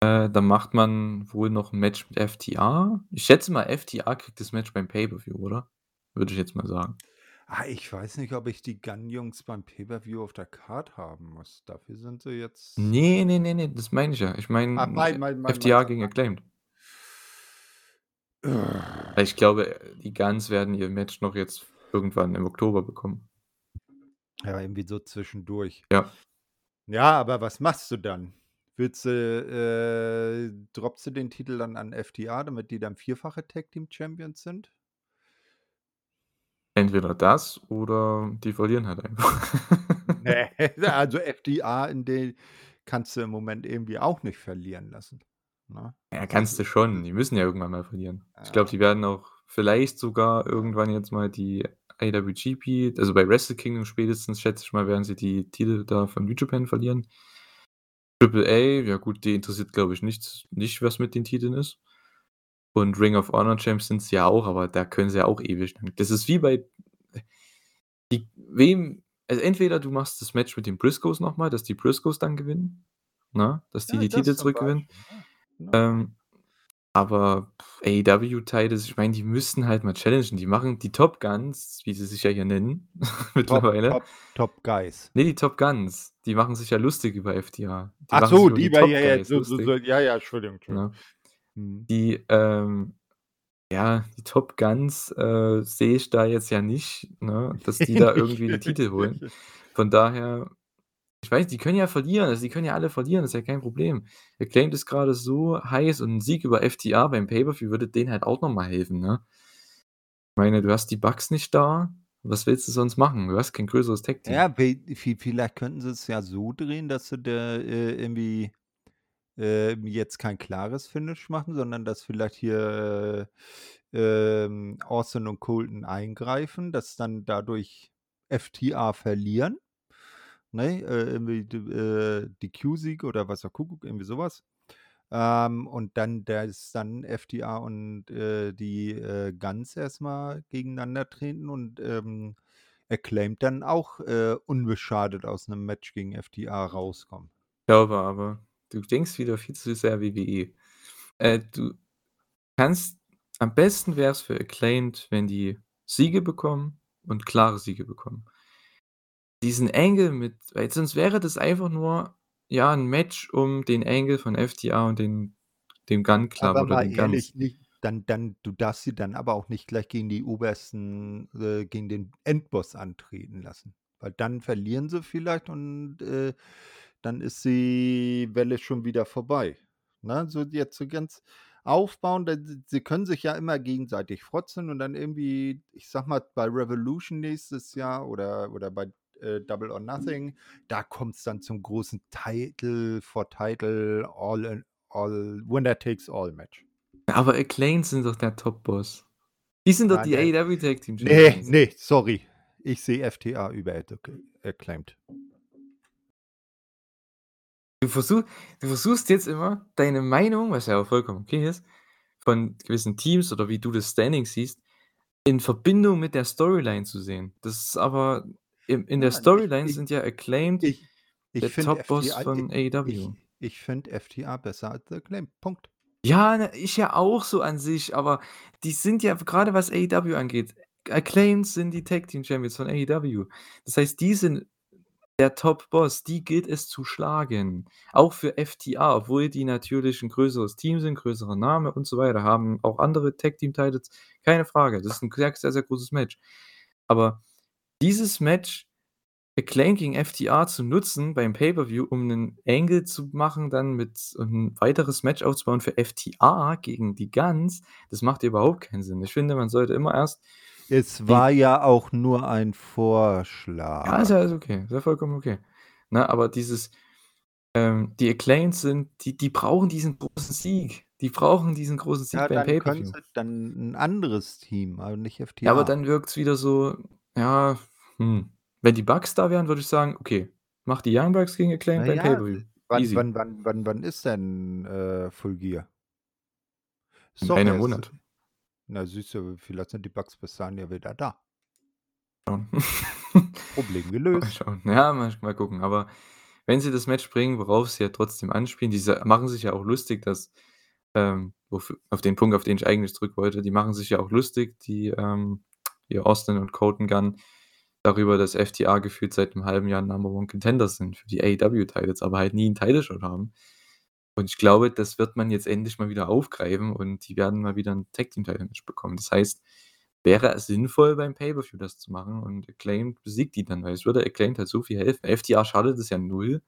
Äh, da macht man wohl noch 'n Match mit FTR. Ich schätze mal, FTR kriegt das Match beim Pay-per-View, oder? Würde ich jetzt mal sagen. Ah, ich weiß nicht, ob ich die Gunn-Jungs beim Pay-per-View auf der Card haben muss. Dafür sind sie jetzt Ne, ne, ne, ne, das meine ich ja. Ich meine, mein äh, mein gegen Acclaimed. Ich glaube, die Gunns werden ihr Match noch jetzt irgendwann im Oktober bekommen. Ja, irgendwie so zwischendurch. Ja. Ja, aber was machst du dann? Willst du äh, droppst du den Titel dann an FTR, damit die dann vierfache Tag-Team-Champions sind? Entweder das oder die verlieren halt einfach. Ne, also, FTR in de kannst du im Moment irgendwie auch nicht verlieren lassen, ne? Ja, kannst es du schon. es Die müssen ja irgendwann mal verlieren. Ich glaube, Ja. die werden auch vielleicht sogar irgendwann jetzt mal die IWGP also, bei Wrestle Kingdom spätestens, schätze ich mal, werden sie die Titel da von New Japan verlieren. Triple A, ja gut, die interessiert, glaube ich, nichts nicht, was mit den Titeln ist. Und Ring of Honor Champs sind sie ja auch, aber da können sie ja auch ewig lang das ist wie bei die wem also, entweder du machst das Match mit den Briscoes noch mal, dass die Briscoes dann gewinnen, ne, dass die Ja, die Titel zurückgewinnen. Ja. Ähm Aber AEW-Titles, ich meine, die müssten halt mal challengen. Die machen die Top Guns, wie sie sich ja hier nennen, Top, mittlerweile. Top, Top Guys. Nee, die Top Guns. Die machen sich ja lustig über FTA. Die Ach so, die die Top ja, ja, so, so, so, ja, ja, Entschuldigung. Entschuldigung. Ja. Hm. Die, ähm, ja, die Top Guns äh, sehe ich da jetzt ja nicht, ne, dass die da irgendwie die Titel holen. Von daher, ich weiß, die können ja verlieren, also die können ja alle verlieren, das ist ja kein Problem. Acclaimed ist gerade so heiß und ein Sieg über FTA beim Pay-Per-View würde denen halt auch nochmal helfen, ne? Ich meine, du hast die Bugs nicht da, was willst du sonst machen? Du hast kein größeres Tag-Team. Ja, vi- vi- vielleicht könnten sie es ja so drehen, dass sie da äh, irgendwie äh, jetzt kein klares Finish machen, sondern dass vielleicht hier äh, ähm, Austin und Colton eingreifen, dass dann dadurch FTA verlieren. Ne? Äh, irgendwie die, äh, die Q-Sieg oder was auch Kuckuck, irgendwie sowas. Ähm, und dann, da ist dann FTA und äh, die äh, Guns erstmal gegeneinander treten und ähm, Acclaimed dann auch äh, unbeschadet aus einem Match gegen FTA rauskommen. Ich glaube aber, du denkst wieder viel zu sehr WWE. Äh, du kannst, am besten wäre es für Acclaimed, wenn die Siege bekommen und klare Siege bekommen. Diesen Angle mit, weil sonst wäre das einfach nur, ja, ein Match um den Angle von FTA und den, dem Gun Club Aber oder den ehrlich, Guns. nicht, dann, dann, du darfst sie dann aber auch nicht gleich gegen die obersten, äh, gegen den Endboss antreten lassen. Weil dann verlieren sie vielleicht und äh, dann ist die Welle schon wieder vorbei. Na, so jetzt so ganz aufbauen, da- sie können sich ja immer gegenseitig frotzen und dann irgendwie, ich sag mal, bei Revolution nächstes Jahr oder, oder bei äh, Double or Nothing, da kommt es dann zum großen Title for Title All in, All Winner Takes All Match. Aber Acclaimed sind doch der Top-Boss. Die sind doch Nein, die der- AEW Tag Team Nee, Champions. nee, sorry. Ich sehe FTA über Acc- Acclaimed. Du, versuch, du versuchst jetzt immer deine Meinung, was ja auch vollkommen okay ist, von gewissen Teams oder wie du das Standing siehst, in Verbindung mit der Storyline zu sehen. Das ist aber im, in der Storyline ich- sind ja Acclaimed Ich, ich der Top-Boss von AEW. ich, ich finde FTA besser als Acclaimed. Punkt. Ja, ne, ich ja auch so an sich, aber die sind ja gerade was AEW angeht. Acclaimed sind die Tag Team Champions von AEW. Das heißt, die sind der Top-Boss, die gilt es zu schlagen. Auch für FTA, obwohl die natürlich ein größeres Team sind, größerer Name und so weiter, haben auch andere Tag Team Titles, keine Frage. Das ist ein sehr, sehr großes Match. Aber dieses Match Acclaim gegen FTA zu nutzen beim Pay-Per-View, um einen Angle zu machen, dann mit ein weiteres Match aufzubauen für FTA gegen die Guns, das macht überhaupt keinen Sinn. Ich finde, man sollte immer erst Es war ja auch nur ein Vorschlag. Ja, ist ja alles okay. Ist ja vollkommen okay. Ne, aber dieses, ähm, die Acclaimed sind, die, die brauchen diesen großen Sieg. Die brauchen diesen großen Sieg ja, beim Pay-Per-View. dann ein anderes Team, aber nicht FTA. Ja, aber dann wirkt es wieder so, ja, hm. Wenn die Bugs da wären, würde ich sagen, okay, mach die Young Bucks gegen Acclaimed beim Naja, Pay-Per-View. wann, Easy. wann, wann, wann, wann ist denn äh, Full Gear? Ist In doch einem erst- Monat. Na süß, vielleicht sind die Bugs bis dahin ja wieder da. Schauen. Problem Mal gelöst. schauen. Ja, mal, mal gucken. Aber wenn sie das Match bringen, worauf sie ja trotzdem anspielen, die sa- machen sich ja auch lustig, dass, ähm, wofür, auf den Punkt, auf den ich eigentlich zurück wollte, die machen sich ja auch lustig, die ähm, hier Austin und Colton Gunn, darüber, dass FTA gefühlt seit einem halben Jahr Number One Contenders sind für die AEW-Titles, aber halt nie einen Title-Shot haben. Und ich glaube, das wird man jetzt endlich mal wieder aufgreifen und die werden mal wieder ein Tag-Team-Title-Match bekommen. Das heißt, wäre es sinnvoll, beim Pay-Per-View das zu machen und Acclaimed besiegt die dann, weil es würde Acclaimed halt so viel helfen. FTA schadet es ja null,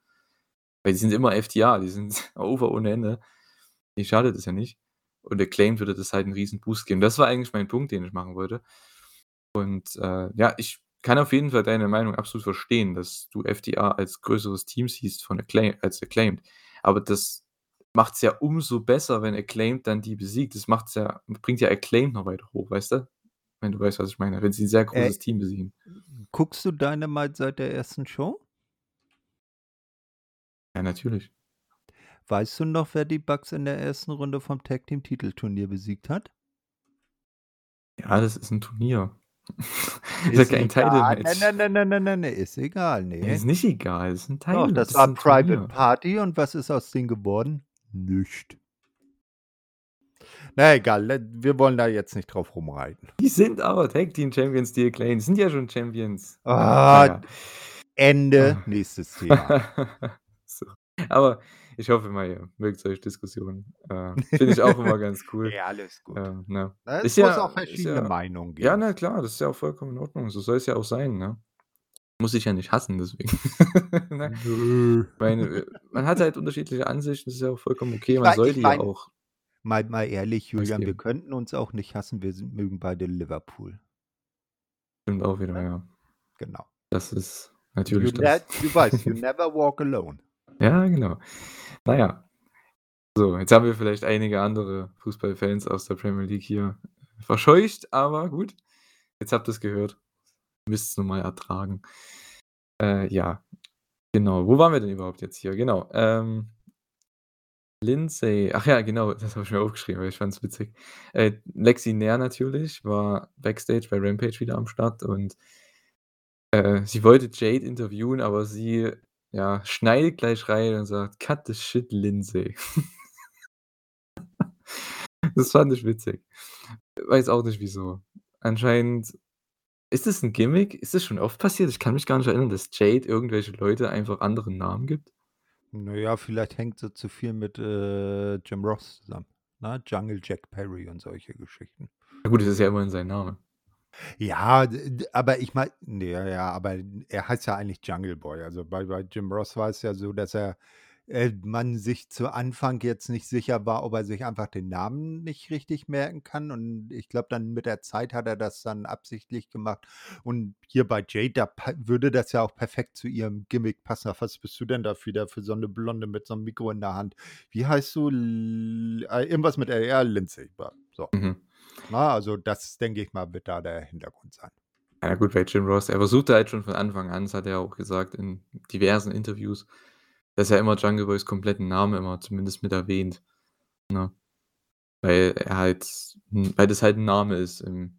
weil die sind immer FTA, die sind over ohne Ende. Die schadet es ja nicht. Und Acclaimed würde das halt einen riesen Boost geben. Das war eigentlich mein Punkt, den ich machen wollte. Und äh, ja, ich kann auf jeden Fall deine Meinung absolut verstehen, dass du FTA als größeres Team siehst von Acclaim, als Acclaimed. Aber das macht es ja umso besser, wenn Acclaimed dann die besiegt. Das macht's ja, bringt ja Acclaimed noch weiter hoch, weißt du? Wenn du weißt, was ich meine. Wenn sie ein sehr großes Team besiegen. Guckst du Dynamite seit der ersten Show? Ja, natürlich. Weißt du noch, wer die Bugs in der ersten Runde vom Tag Team Titelturnier besiegt hat? Ja, das ist ein Turnier. Das ist ja kein egal. Title-Match. Nein, nein, nein, nein, nein, nein, ist egal. Nee. Nee, ist nicht egal. Das ist ein Title. Doch, das, ist war ein Private Turnier. Party und was ist aus denen geworden? Nicht. Na egal, wir wollen da jetzt nicht drauf rumreiten. Die sind aber Tag Team Champions, die Acclaimed, sind ja schon Champions. Ah, Naja. Ende, Ah. nächstes Thema. So. Aber ich hoffe mal, ihr mögt solche Diskussionen. Äh, Finde ich auch immer ganz cool. Ja, alles gut. Äh, ne? Na, Ist es muss ja- auch verschiedene ja- Meinungen geben. Ja, na klar, das ist ja auch vollkommen in Ordnung. So soll es ja auch sein, ne? Muss ich ja nicht hassen, deswegen. ne? Meine, äh, man hat halt unterschiedliche Ansichten, das ist ja auch vollkommen okay. Man soll ich die mein- ja auch. Mal, mal ehrlich, Julian, wir könnten uns auch nicht hassen, wir sind, mögen beide Liverpool. Stimmt auch wieder, ja. Genau. Das ist natürlich you, das. ne- du weißt, you never walk alone. Ja, genau. Naja. So, jetzt haben wir vielleicht einige andere Fußballfans aus der Premier League hier verscheucht, aber gut. Jetzt habt ihr es gehört. Müsst es nun mal ertragen. Äh, ja. Genau. Wo waren wir denn überhaupt jetzt hier? Genau. Ähm, Lindsay, ach ja, genau, das habe ich mir aufgeschrieben, weil ich fand es witzig. Äh, Lexi Nair natürlich war Backstage bei Rampage wieder am Start und äh, sie wollte Jade interviewen, aber sie ja, schneidet gleich rein und sagt: „Cut the shit, Lindsay.“ Das fand ich witzig. Weiß auch nicht wieso. Anscheinend ist das 'n Gimmick? Ist das schon oft passiert? Ich kann mich gar nicht erinnern, dass Jade irgendwelche Leute einfach andere Namen gibt. Naja, vielleicht hängt sie zu viel mit äh, Jim Ross zusammen. Ne? Jungle Jack Perry und solche Geschichten. Na gut, das ist ja immerhin sein Name. Ja, aber ich meine, nee, ja, aber er heißt ja eigentlich Jungle Boy. Also bei, bei Jim Ross war es ja so, dass er äh, man sich zu Anfang jetzt nicht sicher war, ob er sich einfach den Namen nicht richtig merken kann. Und ich glaube, dann mit der Zeit hat er das dann absichtlich gemacht. Und hier bei Jade, da würde das ja auch perfekt zu ihrem Gimmick passen. Was bist du denn da wieder für so eine Blonde mit so einem Mikro in der Hand? Wie heißt du? L äh, irgendwas mit R, Lindsay. So. Mhm. Na, also das, denke ich mal, wird da der Hintergrund sein. Ja, gut, bei Jim Ross, er versuchte halt schon von Anfang an, das hat er auch gesagt in diversen Interviews, dass er immer Jungle Boys kompletten Namen immer zumindest mit erwähnt, ne? Weil er halt weil das halt 'n Name ist im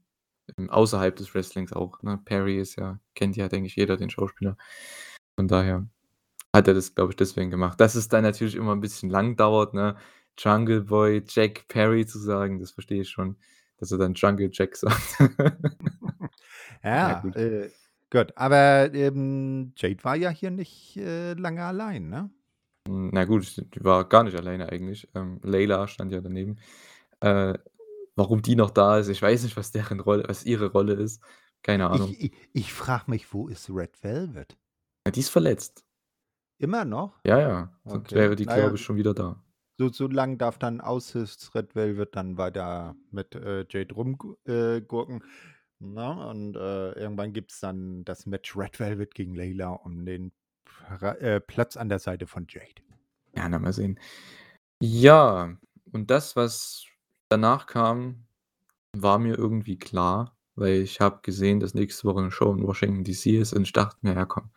im außerhalb des Wrestlings auch, ne? Perry ist ja kennt ja, denke ich, jeder, den Schauspieler. Von daher hat er das, glaube ich, deswegen gemacht. Dass es dann natürlich immer 'n bisschen lang dauert, ne? Jungle Boy Jack Perry zu sagen, das verstehe ich schon, dass er dann Jungle Jack sagt. Ja, Ja, gut. äh, gut. Aber ähm, Jade war ja hier nicht äh, lange allein, ne? Hm, na gut, die war gar nicht alleine eigentlich. Ähm, Layla stand ja daneben. Äh, warum die noch da ist, ich weiß nicht, was deren Rolle was ihre Rolle ist. Keine Ahnung. Ich, ich, ich frage mich, wo ist Red Velvet? Ja, die ist verletzt. Immer noch? Ja, ja, sonst Okay. wäre die, Naja, glaube ich, schon wieder da. So, so lange darf dann Aushilfs Red Velvet dann weiter mit äh, Jade rumgurken. Äh. Na, und äh, irgendwann gibt es dann das Match Red Velvet gegen Layla um den pra äh, Platz an der Seite von Jade. Ja, na, mal sehen. Ja, und das, was danach kam, war mir irgendwie klar, weil ich habe gesehen, dass nächste Woche 'ne Show in Washington DC ist und ich dachte mir: „Ja komm,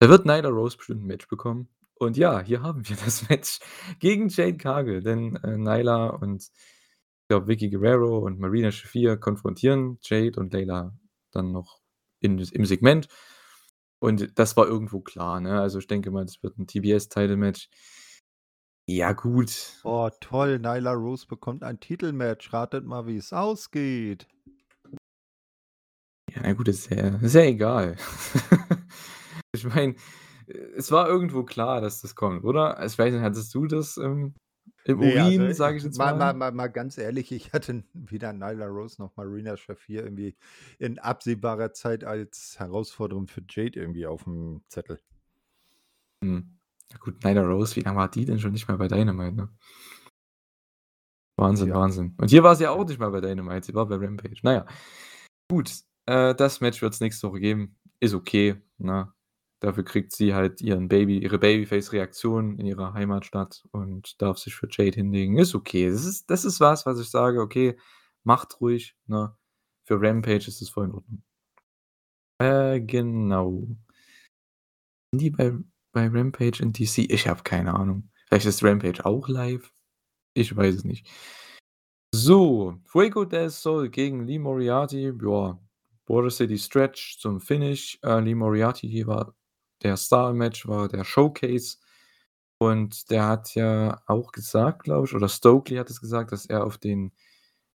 da wird Nyla Rose bestimmt 'n Match bekommen.“ Und ja, hier haben wir das Match gegen Jade Cargill, denn, äh, Nyla und ich glaube, Vickie Guerrero und Marina Shafir konfrontieren Jade und Layla dann noch in im Segment. Und das war irgendwo klar, ne? Also, ich denke mal, das wird 'n TBS-Title-Match. Ja, gut. Oh, toll, Nyla Rose bekommt ein Titelmatch. Ratet mal, wie es ausgeht. Ja, na gut, ist ja ist ja egal. Ich meine, es war irgendwo klar, dass das kommt, oder? Ich weiß nicht, hattest du das im im Ne, also, Urin, ich sage ich jetzt mal mal mal? mal mal ganz ehrlich, ich hatte weder Nyla Rose noch Marina Shafir irgendwie in absehbarer Zeit als Herausforderung für Jade irgendwie auf'm Zettel. Hm. Ja gut, Nyla Rose, wie lange war die denn schon nicht mehr bei Dynamite, ne? Wahnsinn, Ja. Wahnsinn. Und hier war sie ja auch nicht mal bei Dynamite, sie war bei Rampage. Na ja, gut, äh, das Match wird's nächste Woche geben. Ist okay, ne? Dafür kriegt sie halt ihren Baby ihre Babyface-Reaktion in ihrer Heimatstadt und darf sich für Jade hinlegen. Ist okay. Das ist das ist was, was ich sage: „Okay, macht ruhig“, ne? Für Rampage ist es voll in Ordnung. Äh, genau. Sind die bei bei Rampage in DC? Ich habe keine Ahnung. Vielleicht ist Rampage auch live? Ich weiß es nicht. So, Fuego del Sol gegen Lee Moriarty. Ja, Border City Stretch zum Finish. Äh, Lee Moriarty war der Star im Match, war der Showcase. Und der hat ja auch gesagt, glaube ich, oder Stokely hat es gesagt, dass er auf den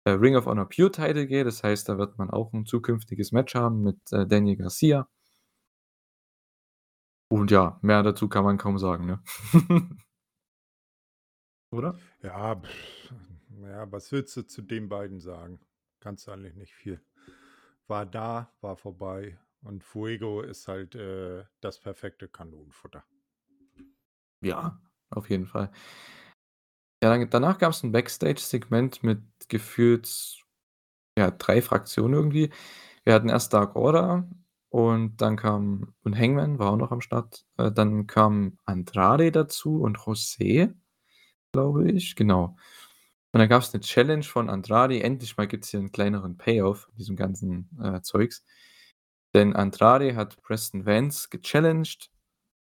äh, Ring of Honor Pure Title geht. Das heißt, da wird man auch 'n zukünftiges Match haben mit, äh, Daniel Garcia. Und ja, mehr dazu kann man kaum sagen, ne? Oder? Ja, ja, was willst du zu den beiden sagen? Kannst eigentlich nicht viel. War da, war vorbei und Fuego ist halt, äh, das perfekte Kanonenfutter. Ja, auf jeden Fall. Ja, dann danach gab's 'n Backstage-Segment mit gefühlt, ja, 3 Fraktionen irgendwie. Wir hatten erst Dark Order und dann kam und Hangman war auch noch am Start. Äh, dann kam Andrade dazu und José, glaube ich, genau. Und dann gab's 'ne Challenge von Andrade. Endlich mal gibt's hier 'n kleineren Payoff von diesem ganzen, äh, Zeugs. Denn Andrade hat Preston Vance gechallenged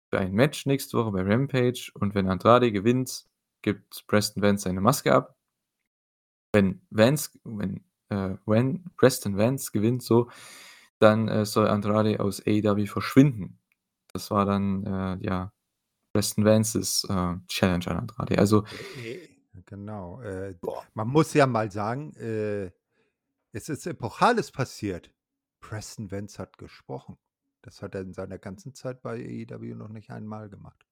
für ein Match nächste Woche bei Rampage und wenn Andrade gewinnt, gibt Preston Vance seine Maske ab. Wenn Vance wenn, äh wenn Preston Vance gewinnt so, dann, äh, soll Andrade aus AEW verschwinden. Das war dann, äh, ja, Preston Vances, äh, Challenge an Andrade. Also Äh, genau, äh, Boah. man muss ja mal sagen, es ist Epochales passiert. Preston Vance hat gesprochen. Das hat er in seiner ganzen Zeit bei AEW noch nicht einmal gemacht.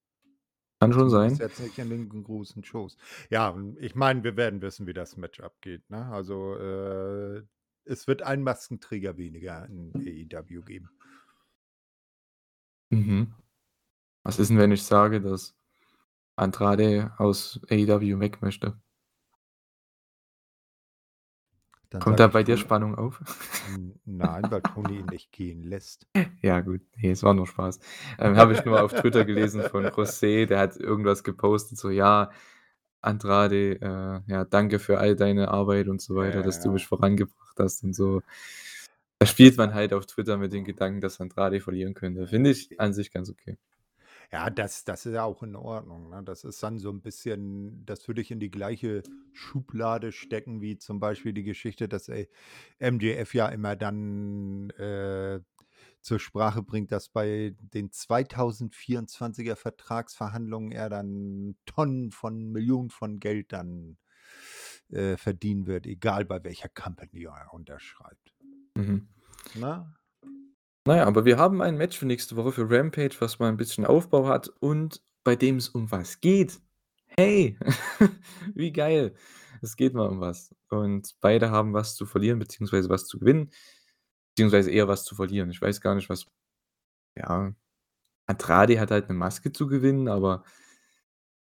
Kann schon sein. jetzt nicht in den großen Shows. Ja, und ich meine, wir werden wissen, wie das Match abgeht, ne? Also, äh, es wird einen Maskenträger weniger in AEW geben. Mhm. Was ist 'n, wenn ich sage, dass Andrade aus AEW weg möchte? Dann Kommt da bei dir Spannung auf? Nein, weil Tony ihn nicht gehen lässt. Ja gut, ne, es war nur Spaß. Ähm, habe ich nur auf Twitter gelesen von José, der hat irgendwas gepostet, so: „Ja, Andrade, äh, ja, danke für all deine Arbeit und so Ja, weiter, ja, dass du mich ja. vorangebracht hast“ und so. Da spielt man halt auf Twitter mit den Gedanken, dass Andrade verlieren könnte. Finde ich an sich ganz okay. Ja, das das ist ja auch in Ordnung, ne? Das ist dann so 'n bisschen das würde ich in die gleiche Schublade stecken, wie zum Beispiel die Geschichte, dass, ey, MJF ja immer dann, äh, zur Sprache bringt, dass bei den 2024er Vertragsverhandlungen er dann Tonnen von Millionen von Geld dann, äh, verdienen wird, egal bei welcher Company er unterschreibt. Mhm. Ne? Na ja, aber wir haben ein Match für nächste Woche für Rampage, was mal 'n bisschen Aufbau hat und bei dem es um was geht. Hey, wie geil. Es geht mal um was. Und beide haben was zu verlieren beziehungsweise was zu gewinnen, beziehungsweise eher was zu verlieren. Ich weiß gar nicht, was ja, Andrade hat halt 'ne Maske zu gewinnen, aber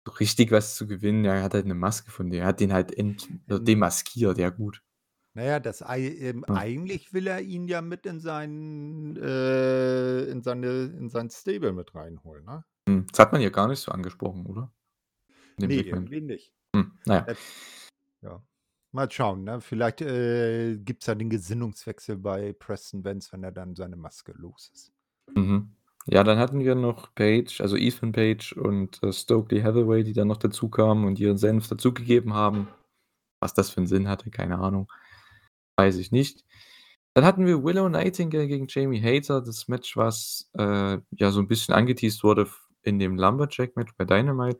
so richtig was zu gewinnen ja, er hat halt 'ne Maske von der er hat den halt ent Ähm demaskiert, ja gut. Na ja, das ei ähm, Ja. eigentlich will er ihn ja mit in seinen äh, in seine in sein Stable mit reinholen, ne? Hm, das hat man ja gar nicht so angesprochen, oder? In dem Ne, Segment. irgendwie nicht. Hm, na ja. Äh, ja. Mal schauen, ne? Vielleicht, äh, gibt's ja den Gesinnungswechsel bei Preston Vance, wenn er dann seine Maske los ist. Mhm. Ja, dann hatten wir noch Page, also Ethan Page und, äh, Stokely Hathaway, die dann noch dazukamen und ihren Senf dazugegeben haben. Was das für 'n Sinn hatte, keine Ahnung. Weiß ich nicht. Dann hatten wir Willow Nightingale gegen Jamie Hayter, das Match, was, äh, ja, so 'n bisschen angeteased wurde in dem Lumberjack-Match bei Dynamite.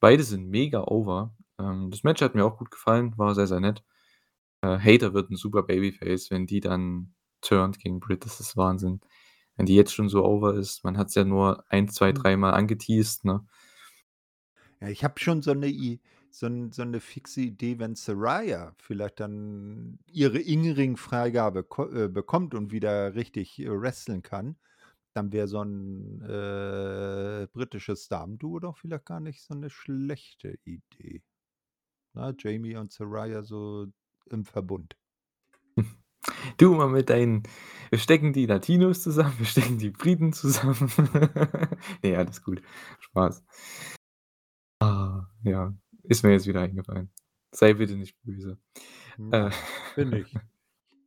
Beide sind mega over. Ähm, das Match hat mir auch gut gefallen, war sehr, sehr nett. Äh, Hayter wird 'n super Babyface, wenn die dann turnt gegen Britt, das ist Wahnsinn. Wenn die jetzt schon so over ist, man hat's ja nur 1, 2, Hm. dreimal angeteased, ne? Ja, ich habe schon so 'ne I so so 'ne fixe Idee, wenn Saraya vielleicht dann ihre In-Ring-Freigabe ko äh, bekommt und wieder richtig, äh, wresteln kann, dann wäre so 'n, äh, britisches Damenduo doch vielleicht gar nicht so 'ne schlechte Idee. Ne, Jamie und Saraya so im Verbund. Du immer mit deinen wir stecken die Latinos zusammen, wir stecken die Briten zusammen. Ne, alles gut. Spaß. Ah, ja, ist mir jetzt wieder eingefallen. Sei bitte nicht böse. Äh, Nein, bin ich.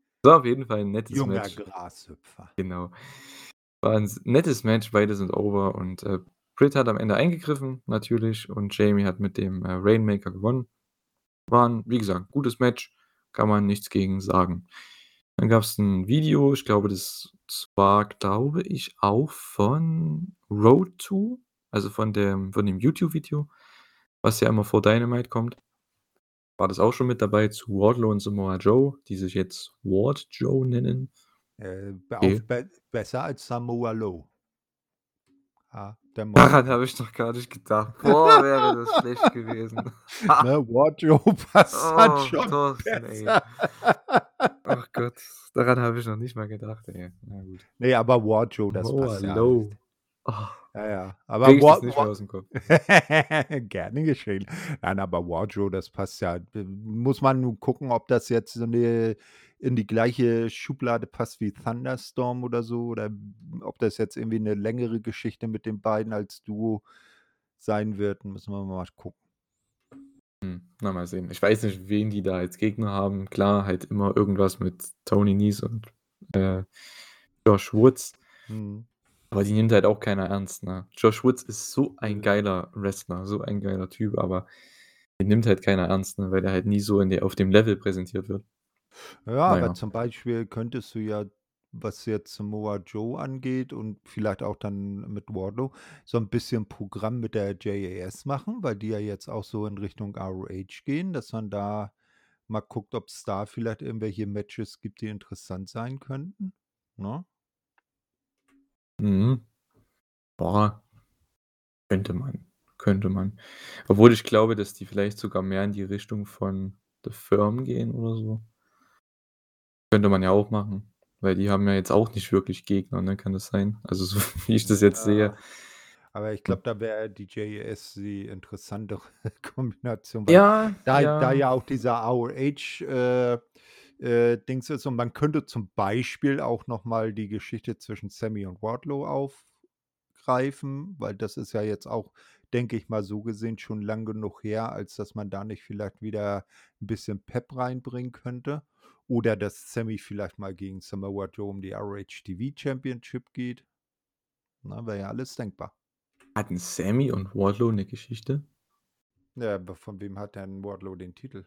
war auf jeden Fall 'n nettes Junger Match. Grashüpfer. Genau. War 'n s nettes Match, beide sind over und, äh, Britt hat am Ende eingegriffen natürlich und Jamie hat mit dem, äh, Rainmaker gewonnen. War 'n, wie gesagt, gutes Match, kann man nichts gegen sagen. Dann gab's 'n Video, ich glaube, das das war, glaube ich, auch von Road to, also von dem von dem YouTube-Video, was ja immer vor Dynamite kommt. war das auch schon mit dabei zu Wardlow und Samoa Joe, die sich jetzt Ward Joe nennen. Äh, Okay. be besser als Samoa Low. Mod. Daran habe ich noch gar nicht gedacht. Boah, wäre das schlecht gewesen. Ne, Wardrobe passt Oh, schon Thorsten, besser. Ach Gott, daran habe ich noch nicht mal gedacht, ey. Na gut. Ne, aber Wardrobe, das Samoa passt ja Low. Oh, Ja, ja. Aber krieg ich Wa das nicht mehr Wa aus dem Kopf. Gerne geschehen. Nein, aber Wardrobe, das passt ja. B muss man nun gucken, ob das jetzt so 'ne in die gleiche Schublade passt wie Thunderstorm oder so oder ob das jetzt irgendwie 'ne längere Geschichte mit den beiden als Duo sein wird, müssen wir mal gucken. Hm, na, mal sehen. Ich weiß nicht, wen die da als Gegner haben. Klar, halt immer irgendwas mit Tony Nese und, äh, Josh Woods. Mhm. Aber die nimmt halt auch keiner ernst, ne? Josh Woods ist so ein geiler Wrestler, so ein geiler Typ, aber den nimmt halt keiner ernst, ne, weil der halt nie so in der auf dem Level präsentiert wird. Ja, Na aber zum Beispiel könntest du ja, was jetzt Samoa Joe angeht und vielleicht auch dann mit Wardlow, so 'n bisschen Programm mit der JAS machen, weil die ja jetzt auch so in Richtung ROH gehen, dass man da mal guckt, ob's da vielleicht irgendwelche Matches gibt, die interessant sein könnten, ne? Mhm. Boah. Könnte man, könnte man. Obwohl ich glaube, dass die vielleicht sogar mehr in die Richtung von The Firm gehen oder so. Könnte man ja auch machen, weil die haben ja jetzt auch nicht wirklich Gegner, ne? Kann das sein? Also, so wie ich das jetzt sehe. Ja, aber ich glaube, da wäre die JAS die interessantere Kombination, weil Ja, da da ja. ja auch dieser ROH, äh, äh, Dings ist und man könnte zum Beispiel auch noch mal die Geschichte zwischen Sammy und Wardlow aufgreifen, weil das ist ja jetzt auch, denke ich mal, so gesehen schon lang genug her, als dass man da nicht vielleicht wieder 'n bisschen Pep reinbringen könnte. Oder dass Sammy vielleicht mal gegen Samoa Joe um die ROH TV Championship geht. Ne, wäre ja alles denkbar. Hatten Sammy und Wardlow 'ne Geschichte? Ja, aber von wem hat denn Wardlow den Titel?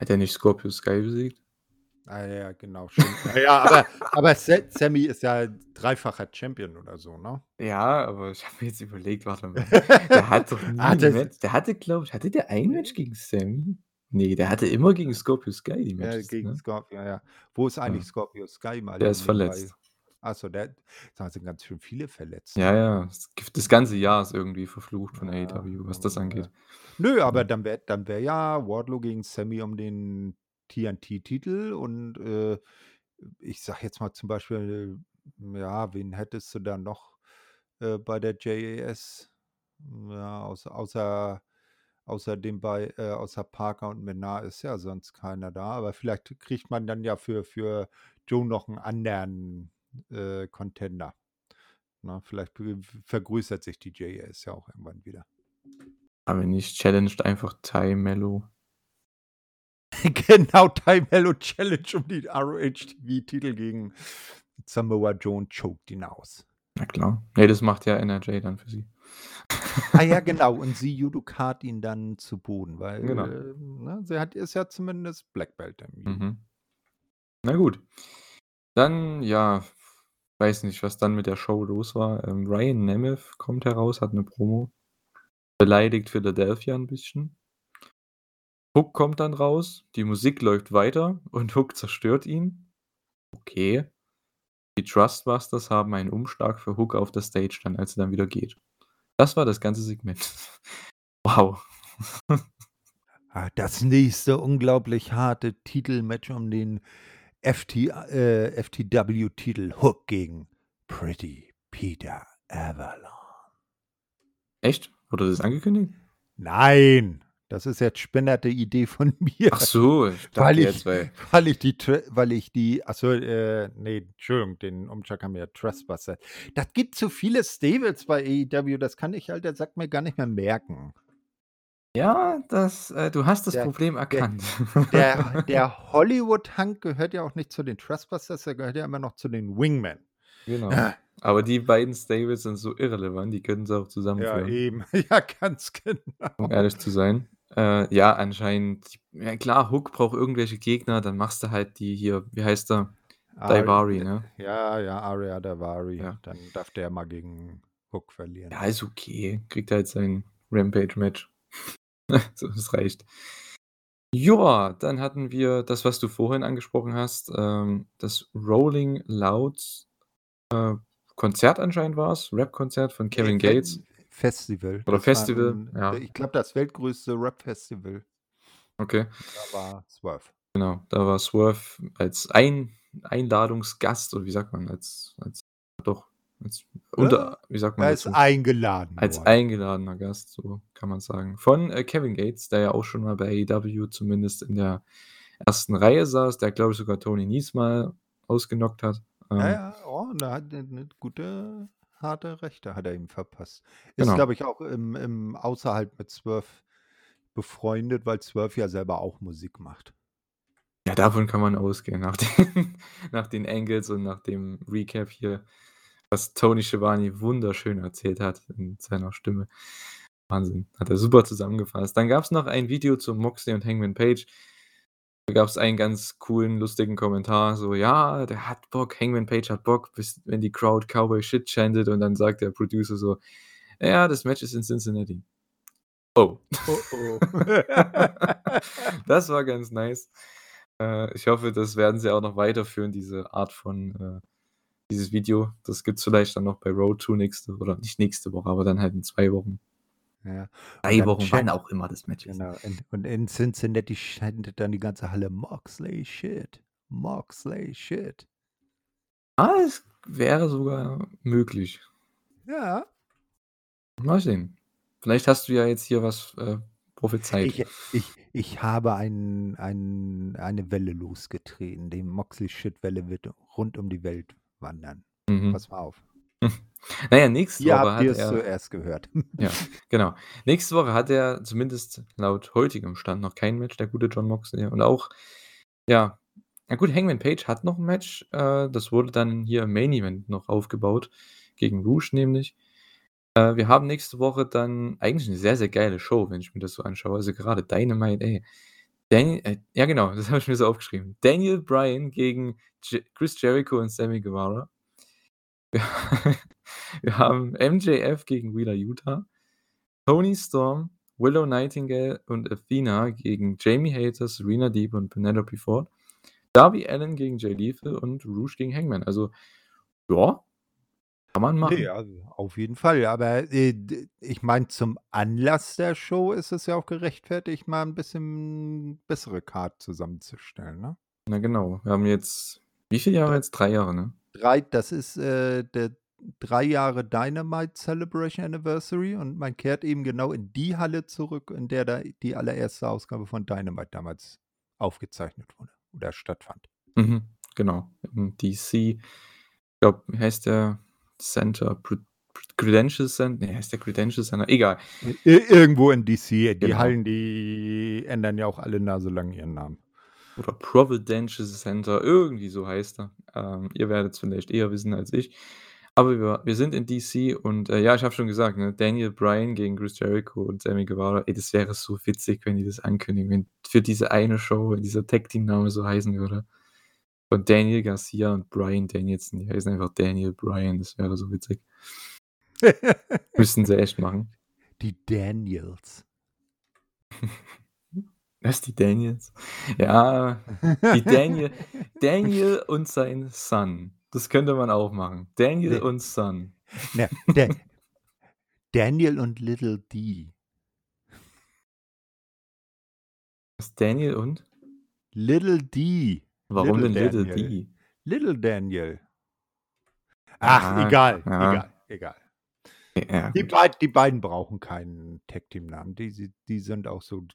Hat er nicht Scorpio Sky besiegt? Ah ja, genau. Ja, ja, aber aber Sa Sammy ist ja dreifacher Champion oder so, ne? Ja, aber ich habe mir jetzt überlegt, warte mal. Der hat doch nie Ah, Match der hatte, glaube ich hatte der ein Match gegen Sammy? Ne, der hatte immer gegen Scorpio Sky die Ja, Matches, gegen ne? Scorpio, ja, ja. Wo ist eigentlich Ja. Scorpio Sky mal Der ist verletzt. Ach so, der da sind ganz schön viele verletzt, Ja, ne? ja, das gif das ganze Jahr ist irgendwie verflucht von Ja, AEW, was das ja. angeht. Nö, aber dann wäre dann wäre ja Wardlow gegen Sammy um den TNT-Titel und, äh, ich sage jetzt mal zum Beispiel, ja, wen hättest du da noch, äh, bei der JAS? Ja, außer außer außer bei äh, außer Parker und Menard ist ja sonst keiner da, aber vielleicht kriegt man dann ja für für Joe noch 'n anderen, äh, Contender. Ne, vielleicht vergrößert sich die JAS ja auch irgendwann wieder. Aber nicht challenged einfach Tay Melo. Genau, Tay Melo Challenge um die ROH TV-Titel gegen Samoa Joe und choked ihn aus. Na klar. Ne, das macht ja NRJ dann für sie. Ah ja, genau. Und sie judokat ihn dann zu Boden, weil, Genau. äh, ne, sie hat ist ja zumindest Black Belt. Mhm. Na gut. Dann, ja, weiß nicht, was dann mit der Show los war. Ähm, Ryan Nemeth kommt heraus, hat 'ne Promo. Beleidigt Philadelphia 'n bisschen. Hook kommt dann raus, die Musik läuft weiter und Hook zerstört ihn. Okay. Die Trustbusters haben einen Umschlag für Hook auf der Stage dann, als er dann wieder geht. Das war das ganze Segment. Wow. Ah, das nächste unglaublich harte Titelmatch um den FT äh, FTW-Titel Hook gegen Pretty Peter Avalon. Echt? Wurde das angekündigt? Nein, das ist jetzt spinnerte Idee von mir. Ach so, ich Weil ich jetzt, weil weil ich die weil ich die ach so, äh, ne, Entschuldigung, den Umschlag haben ja Trustbuster. Das gibt zu viele Stables bei AEW, das kann ich alter Sack mir gar nicht mehr merken. Ja, das äh, du hast das Der Problem der erkannt. der der Hollywood-Hank gehört ja auch nicht zu den Trustbusters, der gehört ja immer noch zu den Wingmen. Genau. Ah. Aber die beiden Stables sind so irrelevant, die könnten sie auch Ja, zusammenführen. eben. Ja, ganz Um genau. ehrlich zu sein. Äh, ja, anscheinend ja klar, Hook braucht irgendwelche Gegner, dann machst du halt die hier wie heißt er? Ari Daivari, ne? ja, ja, Aria Daivari. Ja. Dann darf der mal gegen Hook verlieren. Ja, ist okay. Kriegt halt sein Rampage-Match. Das reicht. Ja, dann hatten wir das, was du vorhin angesprochen hast, ähm, das Rolling Loud, äh, Konzert anscheinend war's, Rap-Konzert von Kevin Gates. Festival. Oder Das war Festival, 'n ja. ich glaube, das weltgrößte Rap-Festival. Okay. Da war Swurf. Genau, da war Swurf als Ein Einladungsgast oder wie sagt man, als als als Ja, unter wie sagt man dazu? eingeladen Als worden. eingeladener Gast, so kann man's sagen. Von, äh, Kevin Gates, der ja auch schon mal bei AEW zumindest in der 1. Reihe saß, der, glaube ich, sogar Tony Nese mal ausgenockt hat. Ja, Ähm ja, oh, und er hat 'ne 'ne gute, harte Rechte hat er ihm verpasst. Ist, Genau. glaube ich, auch im im außerhalb mit Swurf befreundet, weil Swurf ja selber auch Musik macht. Ja, davon kann man ausgehen nach den nach den Angles und nach dem Recap hier, was Tony Schiavone wunderschön erzählt hat in seiner Stimme. Wahnsinn, hat er super zusammengefasst. Dann gab's noch ein Video zu Moxley und Hangman Page. Da gab's einen ganz coolen, lustigen Kommentar, so: „Ja, der hat Bock, Hangman Page hat Bock, bis wenn die Crowd Cowboy Shit chanted“ und dann sagt der Producer so: „Ja, das Match ist in Cincinnati.“ Oh. Oh, oh. Das war ganz nice. Äh, ich hoffe, das werden sie auch noch weiterführen, diese Art von, äh dieses Video. Das gibt's vielleicht dann noch bei Road to nächste oder nicht nächste Woche, aber dann halt in 2 Wochen. Ja. Und 3 dann Wochen, wann auch immer das Match ist. genau, und in Cincinnati chantet dann die ganze Halle: „Moxley Shit, Moxley Shit.“ Ah, es wäre sogar möglich. Ja. Mal sehen. Vielleicht hast du ja jetzt hier was, äh, prophezeit. Ich ich ich habe ein ein eine Welle losgetreten. Die Moxley-Shit-Welle wird rund um die Welt wandern. Mhm. Pass mal auf. Na ja, nächste Hier Woche habt hat ihr's er zuerst gehört. Ja, genau. Nächste Woche hat er zumindest laut heutigem Stand noch kein Match, der gute Jon Moxley. Und auch ja, na gut, Hangman Page hat noch 'n Match. Äh, das wurde dann hier im Main Event noch aufgebaut, gegen Rush nämlich. Äh, wir haben nächste Woche dann eigentlich 'ne sehr, sehr geile Show, wenn ich mir das so anschaue. Also, gerade Dynamite, ey. Dan äh, ja genau, das habe ich mir so aufgeschrieben. Daniel Bryan gegen Je Chris Jericho und Sammy Guevara. Wir haben MJF gegen Wheeler Yuta, Toni Storm, Willow Nightingale und Athena gegen Jamie Hayter, Serena Deeb und Penelope Ford. Darby Allin gegen Jay Lethal und Rush gegen Hangman. Also, ja, kann man machen. Ne, also, auf jeden Fall. Aber, äh, ich meine, zum Anlass der Show ist es ja auch gerechtfertigt, mal 'n bisschen bessere Card zusammenzustellen, ne? Na genau. Wir haben jetzt wie viele Jahre jetzt? 3 Jahre, ne? 3 das ist, äh, der 3 Jahre Dynamite Celebration Anniversary und man kehrt eben genau in die Halle zurück, in der da die allererste Ausgabe von Dynamite damals aufgezeichnet wurde oder stattfand. Mhm, genau. In DC. Ich glaube, heißt der Center? Credential Cent ne, heißt der Credential Center? Egal. Irgendwo in DC. Die Genau. Hallen, die ändern ja auch alle naselang ihren Namen. Oder Providential Center, irgendwie so heißt er. Ähm, ihr werdet's vielleicht eher wissen als ich. Aber wir wir sind in DC und, äh, ja, ich habe schon gesagt, ne, Daniel Bryan gegen Chris Jericho und Sammy Guevara. Ey, das wäre so witzig, wenn die das ankündigen, wenn für diese eine Show dieser Tag-Team-Name so heißen würde. Von Daniel Garcia und Bryan Danielson. Die heißen einfach Daniel Bryan. Das wäre so witzig. Müssten sie echt machen. Die Daniels. Was, die Daniels? Ja, die Daniel Daniel und sein Son. Das könnte man auch machen. Daniel Ne. und Son. Ne, Da Daniel und Little D. Was, Daniel und? Little D. Warum denn Little Daniel. D? Little Daniel. Ach, Ja, egal, ja. egal, egal. Ja, Die beid die beiden brauchen keinen Tag-Team-Namen. Die die sind auch so Ja.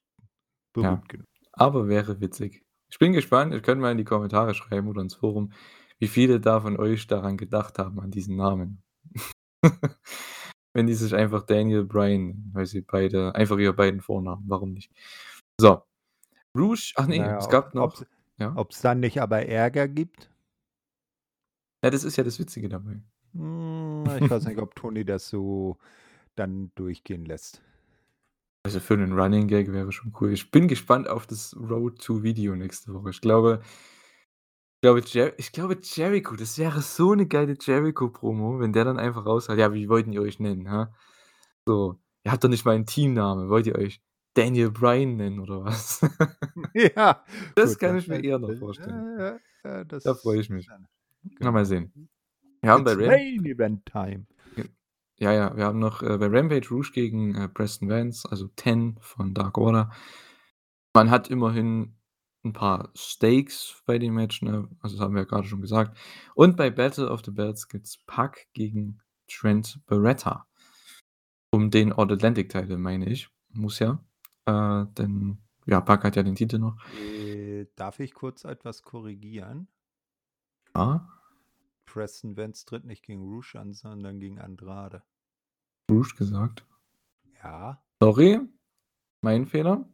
berühmt genug. Aber wäre witzig. Ich bin gespannt. Ihr könnt mal in die Kommentare schreiben oder ins Forum, wie viele da von euch daran gedacht haben, an diesen Namen. Wenn die sich einfach Daniel Bryan weil sie beide einfach ihre beiden Vornamen, warum nicht? So. Rouge ach ne, Na ja, es ob gab noch ob's ja? ob's dann nicht aber Ärger gibt? Ja, das ist ja das Witzige dabei. Hm, ich weiß nicht, ob Tony das so dann durchgehen lässt. Also, für 'nen Running Gag wäre schon cool. Ich bin gespannt auf das Road to Video nächste Woche. Ich glaube ich glaube Jer ich glaube Jericho, das wäre so 'ne geile Jericho-Promo, wenn der dann einfach raushaut: „Ja, wie wollten ihr euch nennen, hä?“ So: „Ihr habt doch nicht mal 'n Teamnamen. Wollt ihr euch Daniel Bryan nennen oder was? Ja, Das gut, kann ich mir eher noch vorstellen. ja, ja, ja, Da freue ich mich. Na, mal genau. sehen. Wir haben bei It's Ram Main Event Time. Ja, ja, wir haben noch, äh, bei Rampage Rouge gegen, äh, Preston Vance, also Ten von Dark Order. Man hat immerhin 'n paar Stakes bei dem Match, ne? Also, das haben wir ja grade schon gesagt. Und bei Battle of the Belts gibt's Pac gegen Trent Beretta. Um den All Atlantic Title, meine ich. Muss ja. Äh, denn ja, Pac hat ja den Titel noch. Äh, darf ich kurz etwas korrigieren? Ja. Preston Vance tritt nicht gegen Rouge an, sondern gegen Andrade. Rouge gesagt. Ja. Sorry, mein Fehler.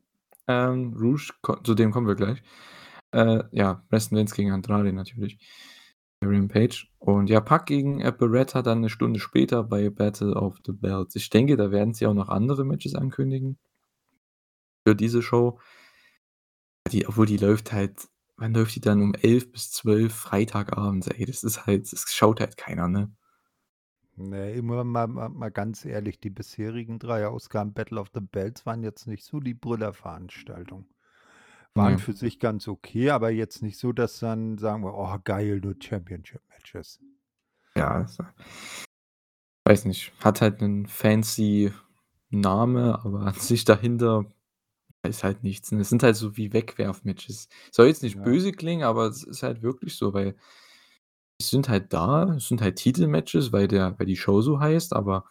Ähm, Rouge, zu dem kommen wir gleich. Äh, ja, Preston Vance gegen Andrade natürlich. Rampage. Und ja, Pac gegen, äh, Beretta dann 'ne Stunde später bei Battle of the Belts. Ich denke, da werden sie auch noch andere Matches ankündigen für diese Show. Die obwohl die läuft halt wann läuft die dann? Um 11 bis 12 Freitagabends, ey. Das ist halt das schaut halt keiner, ne? Ne, immer mal mal mal ganz ehrlich, die bisherigen 3 Ausgaben Battle of the Belts waren jetzt nicht so die Brüllerveranstaltung. Waren Ne. für sich ganz okay, aber jetzt nicht so, dass dann sagen wir: „Oh geil, nur Championship Matches.“ Ja, also weiß nicht, hat halt 'nen fancy Name, aber an sich dahinter ist halt nichts, ne? Es sind halt so wie Wegwerf-Matches. Soll jetzt nicht Ja. böse klingen, aber es ist halt wirklich so, weil die sind halt da, es sind halt Titelmatches, weil der weil die Show so heißt, aber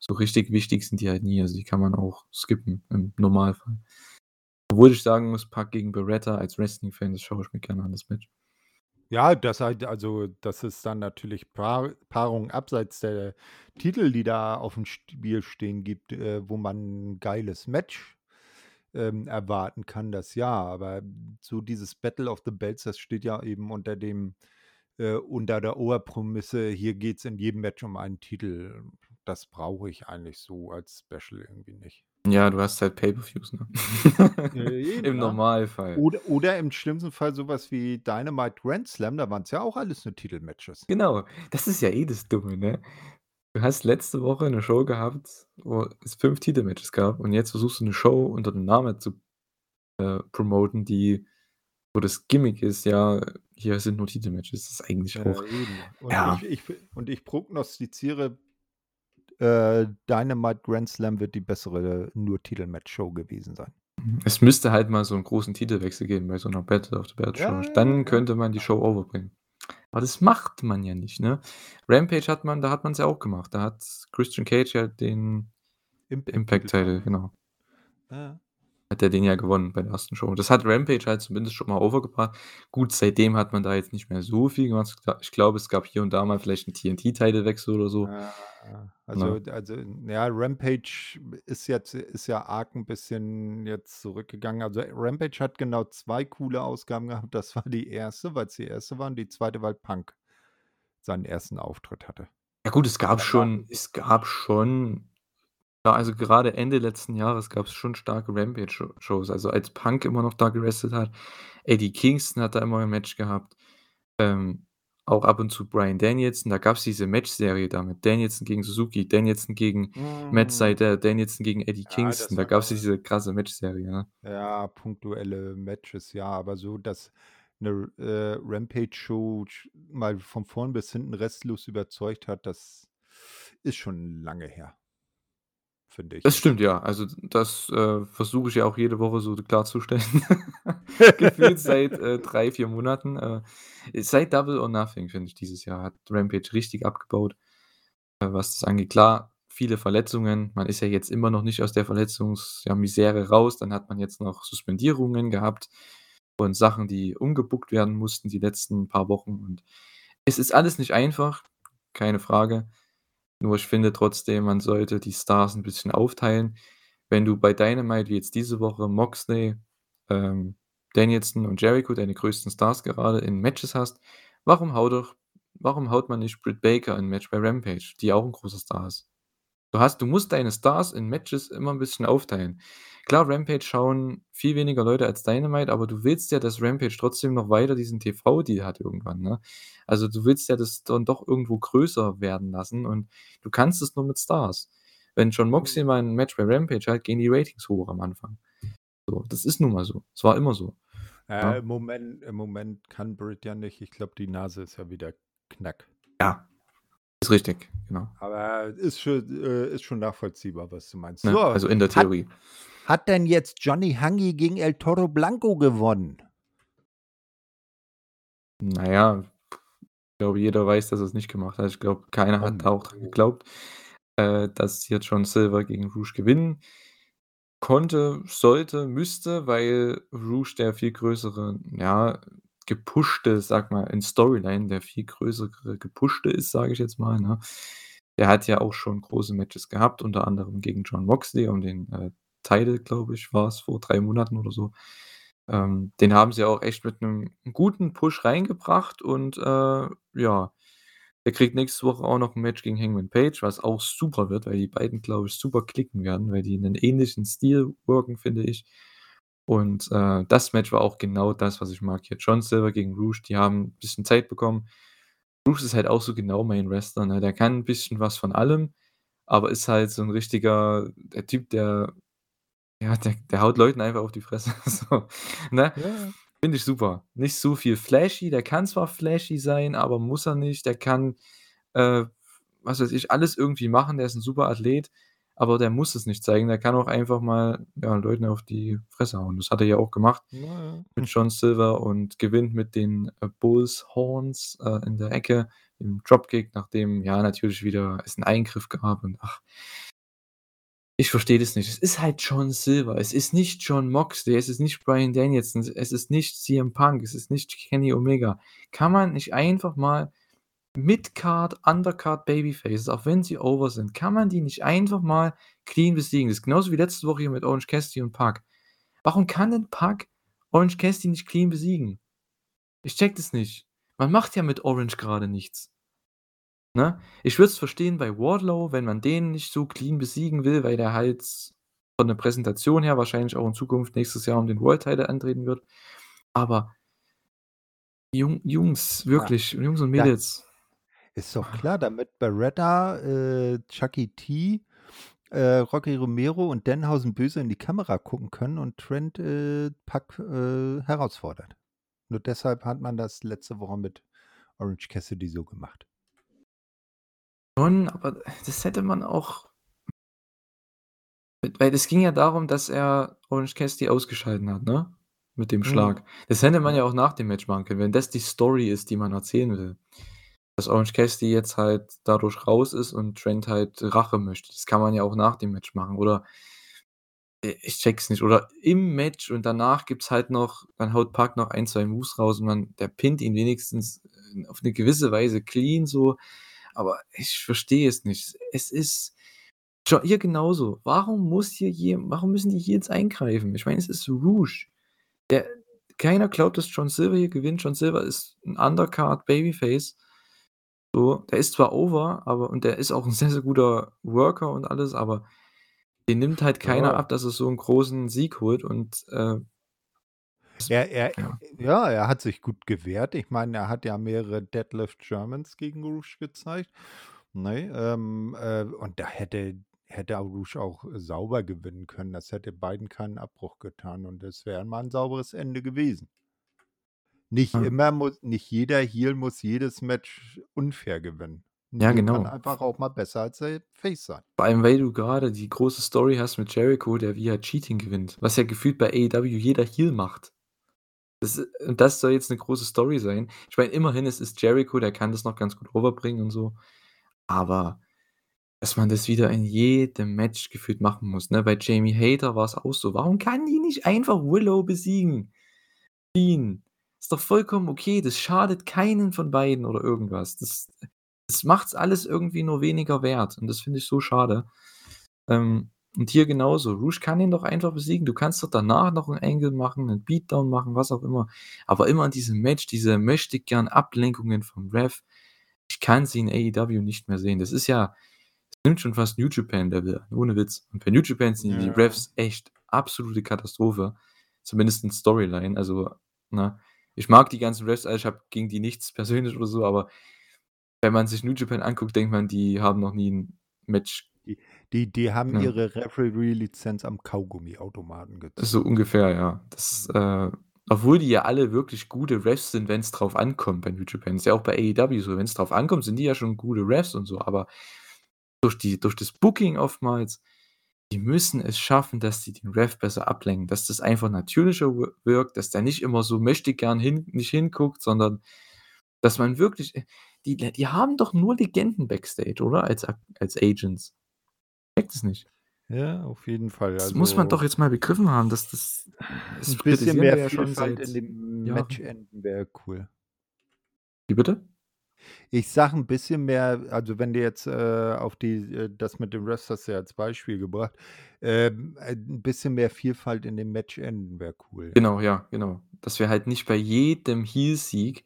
so richtig wichtig sind die halt nie. Also, die kann man auch skippen im Normalfall. Obwohl ich sagen muss, Pac gegen Beretta als Wrestling-Fan, das schaue ich mir gerne an, das Match. Ja, das halt also, das ist dann natürlich Paar Paarung abseits der Titel, die da aufm Spiel stehen gibt, äh, wo man 'n geiles Match, ähm, erwarten kann, das ja. Aber so dieses Battle of the Belts, das steht ja eben unter dem äh, unter der Oberprämisse, hier geht's in jedem Match um einen Titel. Das brauche ich eigentlich so als Special irgendwie nicht. Ja, du hast halt Pay-per-Views, ne? Äh, Im? Normalfall. Oder oder im schlimmsten Fall so was wie Dynamite Grand Slam, da waren's ja auch alles nur Titelmatches. Genau, das ist ja eh das Dumme, ne? Du hast letzte Woche 'ne Show gehabt, wo es 5 Titelmatches gab und jetzt versuchst du 'ne Show unter dem Namen zu, äh, promoten, die wo das Gimmick ist, ja, hier sind nur Titelmatches. Das ist eigentlich Ja, auch eben. Und ja. ich ich und ich prognostiziere, äh, Dynamite Grand Slam wird die bessere Nur-Titelmatch-Show gewesen sein. Mhm. Es müsste halt mal so 'n großen Titelwechsel geben bei so 'ner Battle of the Show. Ja, ja, Dann ja, könnte man die ja. Show overbringen. Aber das macht man ja nicht, ne? Rampage hat man da hat man's ja auch gemacht. Da hat Christian Cage ja den Impact-Titel Impact-Titel, verloren. genau. Ja. Hat der den ja gewonnen bei der ersten Show. Das hat Rampage halt zumindest schon mal overgebracht. Gut, seitdem hat man da jetzt nicht mehr so viel gemacht. Ich gla ich glaube, es gab hier und da mal vielleicht 'n TNT-Titelwechsel oder so. Ja, also Ne? also, ja, Rampage ist jetzt ist ja arg 'n bisschen jetzt zurückgegangen. Also, Rampage hat genau 2 coole Ausgaben gehabt. Das war die 1., weil's die 1. war und die 2., weil Punk seinen 1. Auftritt hatte. Ja gut, es gab schon es gab schon ja, also, gerade Ende letzten Jahres gab's schon starke Rampage-Sho Shows. Also, als Punk immer noch da gewrestelt hat. Eddie Kingston hat da immer 'n Match gehabt. Ähm, auch ab und zu Bryan Danielson. Da gab's diese Matchserie da mit Danielson gegen Suzuki, Danielson gegen Matt Mhm. Sydal, Danielson gegen Eddie Ja, Kingston. das Da war gab's nur diese krasse Matchserie, ne? Ja, punktuelle Matches, ja, aber so, dass 'ne, äh, Rampage-Show sch mal von vorn bis hinten restlos überzeugt hat, das ist schon lange her. Finde ich Das stimmt, ja. Also, das, äh, versuche ich ja auch jede Woche so klarzustellen. Gefühlt seit, äh, 3, 4 Monaten. Äh, seit Double or Nothing, finde ich, dieses Jahr hat Rampage richtig abgebaut, äh, was das angeht. Klar, viele Verletzungen. Man ist ja jetzt immer noch nicht aus der Verletzungs ja, Misere raus. Dann hat man jetzt noch Suspendierungen gehabt und Sachen, die umgebookt werden mussten die letzten paar Wochen. Und es ist alles nicht einfach, keine Frage. Nur ich finde trotzdem, man sollte die Stars 'n bisschen aufteilen. Wenn du bei Dynamite wie jetzt diese Woche Moxley, ähm, Danielson und Jericho, deine größten Stars gerade in Matches hast, warum haut doch warum haut man nicht Britt Baker in Match bei Rampage, die auch 'n großer Star ist? Du hast du musst deine Stars in Matches immer 'n bisschen aufteilen. Klar, Rampage schauen viel weniger Leute als Dynamite, aber du willst ja, dass Rampage trotzdem noch weiter diesen TV-Deal hat irgendwann, ne? Also, du willst ja das dann doch irgendwo größer werden lassen und du kannst es nur mit Stars. Wenn Jon Moxley Mhm. mal 'n Match bei Rampage hat, gehen die Ratings hoch am Anfang. So, das ist nun mal so. Es war immer so, Äh, ne? im Moment im Moment kann Britt ja nicht. Ich glaube, die Nase ist ja wieder knack. Ja, ist richtig, genau. Aber ist schon äh, ist schon nachvollziehbar, was du meinst. Ne, So, also in der hat Theorie. hat denn jetzt Johnny Hangi gegen El Toro Blanco gewonnen? Na ja, ich glaube, jeder weiß, dass er's nicht gemacht hat. Ich glaube, keiner Oh hat auch geglaubt, äh, dass jetzt John Silver gegen Rush gewinnen konnte, sollte, müsste, weil Rush der viel größere, ja, gepushte, sage mal, in Storyline der viel größere gepushte ist, sage ich jetzt mal, ne? Der hat ja auch schon große Matches gehabt, unter anderem gegen Jon Moxley um den, äh, Title, glaube ich, war's vor 3 Monaten oder so. Ähm, den haben sie auch echt mit 'nem guten Push reingebracht und, äh, ja, der kriegt nächste Woche auch noch 'n Match gegen Hangman Page, was auch super wird, weil die beiden, glaube ich, super klicken werden, weil die 'nen ähnlichen Stil worken, finde ich. Und, äh, das Match war auch genau das, was ich mag hier. John Silver gegen Rush, die haben bisschen Zeit bekommen. Rush ist halt auch so genau mein Wrestler, ne? Der kann 'n bisschen was von allem, aber ist halt so 'n richtiger der Typ, der ja, der der haut Leuten einfach auf die Fresse, so, ne? Ja. Finde ich super. Nicht so viel flashy, der kann zwar flashy sein, aber muss er nicht. Der kann, äh, was weiß ich, alles irgendwie machen. Der ist 'n super Athlet, aber der muss es nicht zeigen. Der kann auch einfach mal, ja, Leuten auf die Fresse hauen. Das hat er ja auch gemacht Na ja. mit John Silver und gewinnt mit den, äh, Bulls Horns, äh, in der Ecke im Dropkick, nachdem, ja, natürlich wieder es 'n Eingriff gab und ach ich verstehe das nicht. Es ist halt John Silver. Es ist nicht Jon Moxley, es ist nicht Bryan Danielson, es ist nicht CM Punk, es ist nicht Kenny Omega. Kann man nicht einfach mal Mid-Card, Undercard Babyfaces, auch wenn sie over sind, kann man die nicht einfach mal clean besiegen? Das ist genauso wie letzte Woche hier mit Orange Cassidy und Pac. Warum kann denn Pac Orange Cassidy nicht clean besiegen? Ich checke das nicht. Man macht ja mit Orange grade nichts. Ne? Ich würde es verstehen bei Wardlow, wenn man den nicht so clean besiegen will, weil der halt von der Präsentation her wahrscheinlich auch in Zukunft nächstes Jahr um den World Title antreten wird. Aber Jung Jungs, Ja. wirklich, Jungs und Ja. Mädels. Ist doch klar, damit Beretta, äh, Chucky T, äh, Rocky Romero und Danhausen böse in die Kamera gucken können und Trent, äh, Pac, äh, herausfordert. Nur deshalb hat man das letzte Woche mit Orange Cassidy so gemacht. Schon, aber das hätte man auch weil es ging ja darum, dass er Orange Cassidy ausgeschalten hat, ne? Mit dem Mhm. Schlag. Das hätte man Ja. ja auch nach dem Match machen können, wenn das die Story ist, die man erzählen will. Dass Orange Cassidy jetzt halt dadurch raus ist und Trent halt Rache möchte. Das kann man ja auch nach dem Match machen oder ich checke es nicht. Oder im Match und danach gibt's halt noch dann haut Pac noch 1, 2 Moves raus und man der pinnt ihn wenigstens, äh, auf 'ne gewisse Weise clean so, aber ich verstehe es nicht. Es ist hier genauso. Warum muss hier je warum müssen die hier jetzt eingreifen? Ich meine, es ist Rush. Der keiner glaubt, dass John Silver hier gewinnt. John Silver ist 'n Undercard Babyface. So, der ist zwar over, aber und der ist auch 'n sehr, sehr guter Worker und alles, aber den nimmt halt keiner Ja. ab, dass er so 'n großen Sieg holt und, äh Er er ja. ja, er hat sich gut gewehrt. Ich meine, er hat ja mehrere Deadlift Germans gegen Rush gezeigt, ne? Ähm, äh, und da hätte hätte Rush auch sauber gewinnen können. Das hätte beiden keinen Abbruch getan und das wäre mal 'n sauberes Ende gewesen. Nicht Ja. immer muss nicht jeder Heel muss jedes Match unfair gewinnen. Ja, kann genau. einfach auch mal besser als der Face sein. Vor allem, weil du grade die große Story hast mit Jericho, der via Cheating gewinnt, was ja gefühlt bei AEW jeder Heel macht. Das und das soll jetzt 'ne große Story sein. Ich meine, immerhin, es ist Jericho, der kann das noch ganz gut overbringen und so. Aber dass man das wieder in jedem Match gefühlt machen muss, ne? Bei Jamie Hayter war's auch so. Warum kann die nicht einfach Willow besiegen? Clean. Ist doch vollkommen okay. Das schadet keinen von beiden oder irgendwas. Das das macht's alles irgendwie nur weniger wert und das finde ich so schade. Ähm, und hier genauso. Rush kann ihn doch einfach besiegen. Du kannst doch danach noch 'n Angle machen, 'nen Beatdown machen, was auch immer. Aber immer in diesem Match, diese Möchtegern-Ablenkungen vom Ref. Ich kann sie in AEW nicht mehr sehen. Das ist ja das nimmt schon fast New Japan Level ohne Witz. Und bei New Japan sind die Ja. Refs echt absolute Katastrophe, zumindest in Storyline. Also, ne? Ich mag die ganzen Refs alle, ich habe gegen die nichts persönlich oder so, aber wenn man sich New Japan anguckt, denkt man, die haben noch nie 'n Match Die die die haben Ja. ihre Referee-Lizenz am Kaugummiautomaten So gezogen. ungefähr, ja. Das, äh obwohl die ja alle wirklich gute Refs sind, wenn's drauf ankommt bei New Japan. Ist ja auch bei AEW so, wenn's drauf ankommt, sind die ja schon gute Refs und so, aber durch die durch das Booking oftmals, die müssen es schaffen, dass die den Ref besser ablenken, dass das einfach natürlicher wir wirkt, dass der nicht immer so möchtegern hin nicht hinguckt, sondern dass man wirklich äh, die die haben doch nur Legenden backstage, oder? Als als Agents. Ich check das nicht. Ja, auf jeden Fall. Das muss man Also doch jetzt mal begriffen haben, dass das das 'n bisschen mehr ja schon seit in den Jahren. Matchenden wäre cool. Wie bitte? Ich sage 'n bisschen mehr also, wenn du jetzt, äh, auf die äh, das mit den Refs hast du ja als Beispiel gebracht. Ähm, äh, 'n bisschen mehr Vielfalt in den Matchenden wäre cool. Genau, ja, genau. Dass wir halt nicht bei jedem Heel-Sieg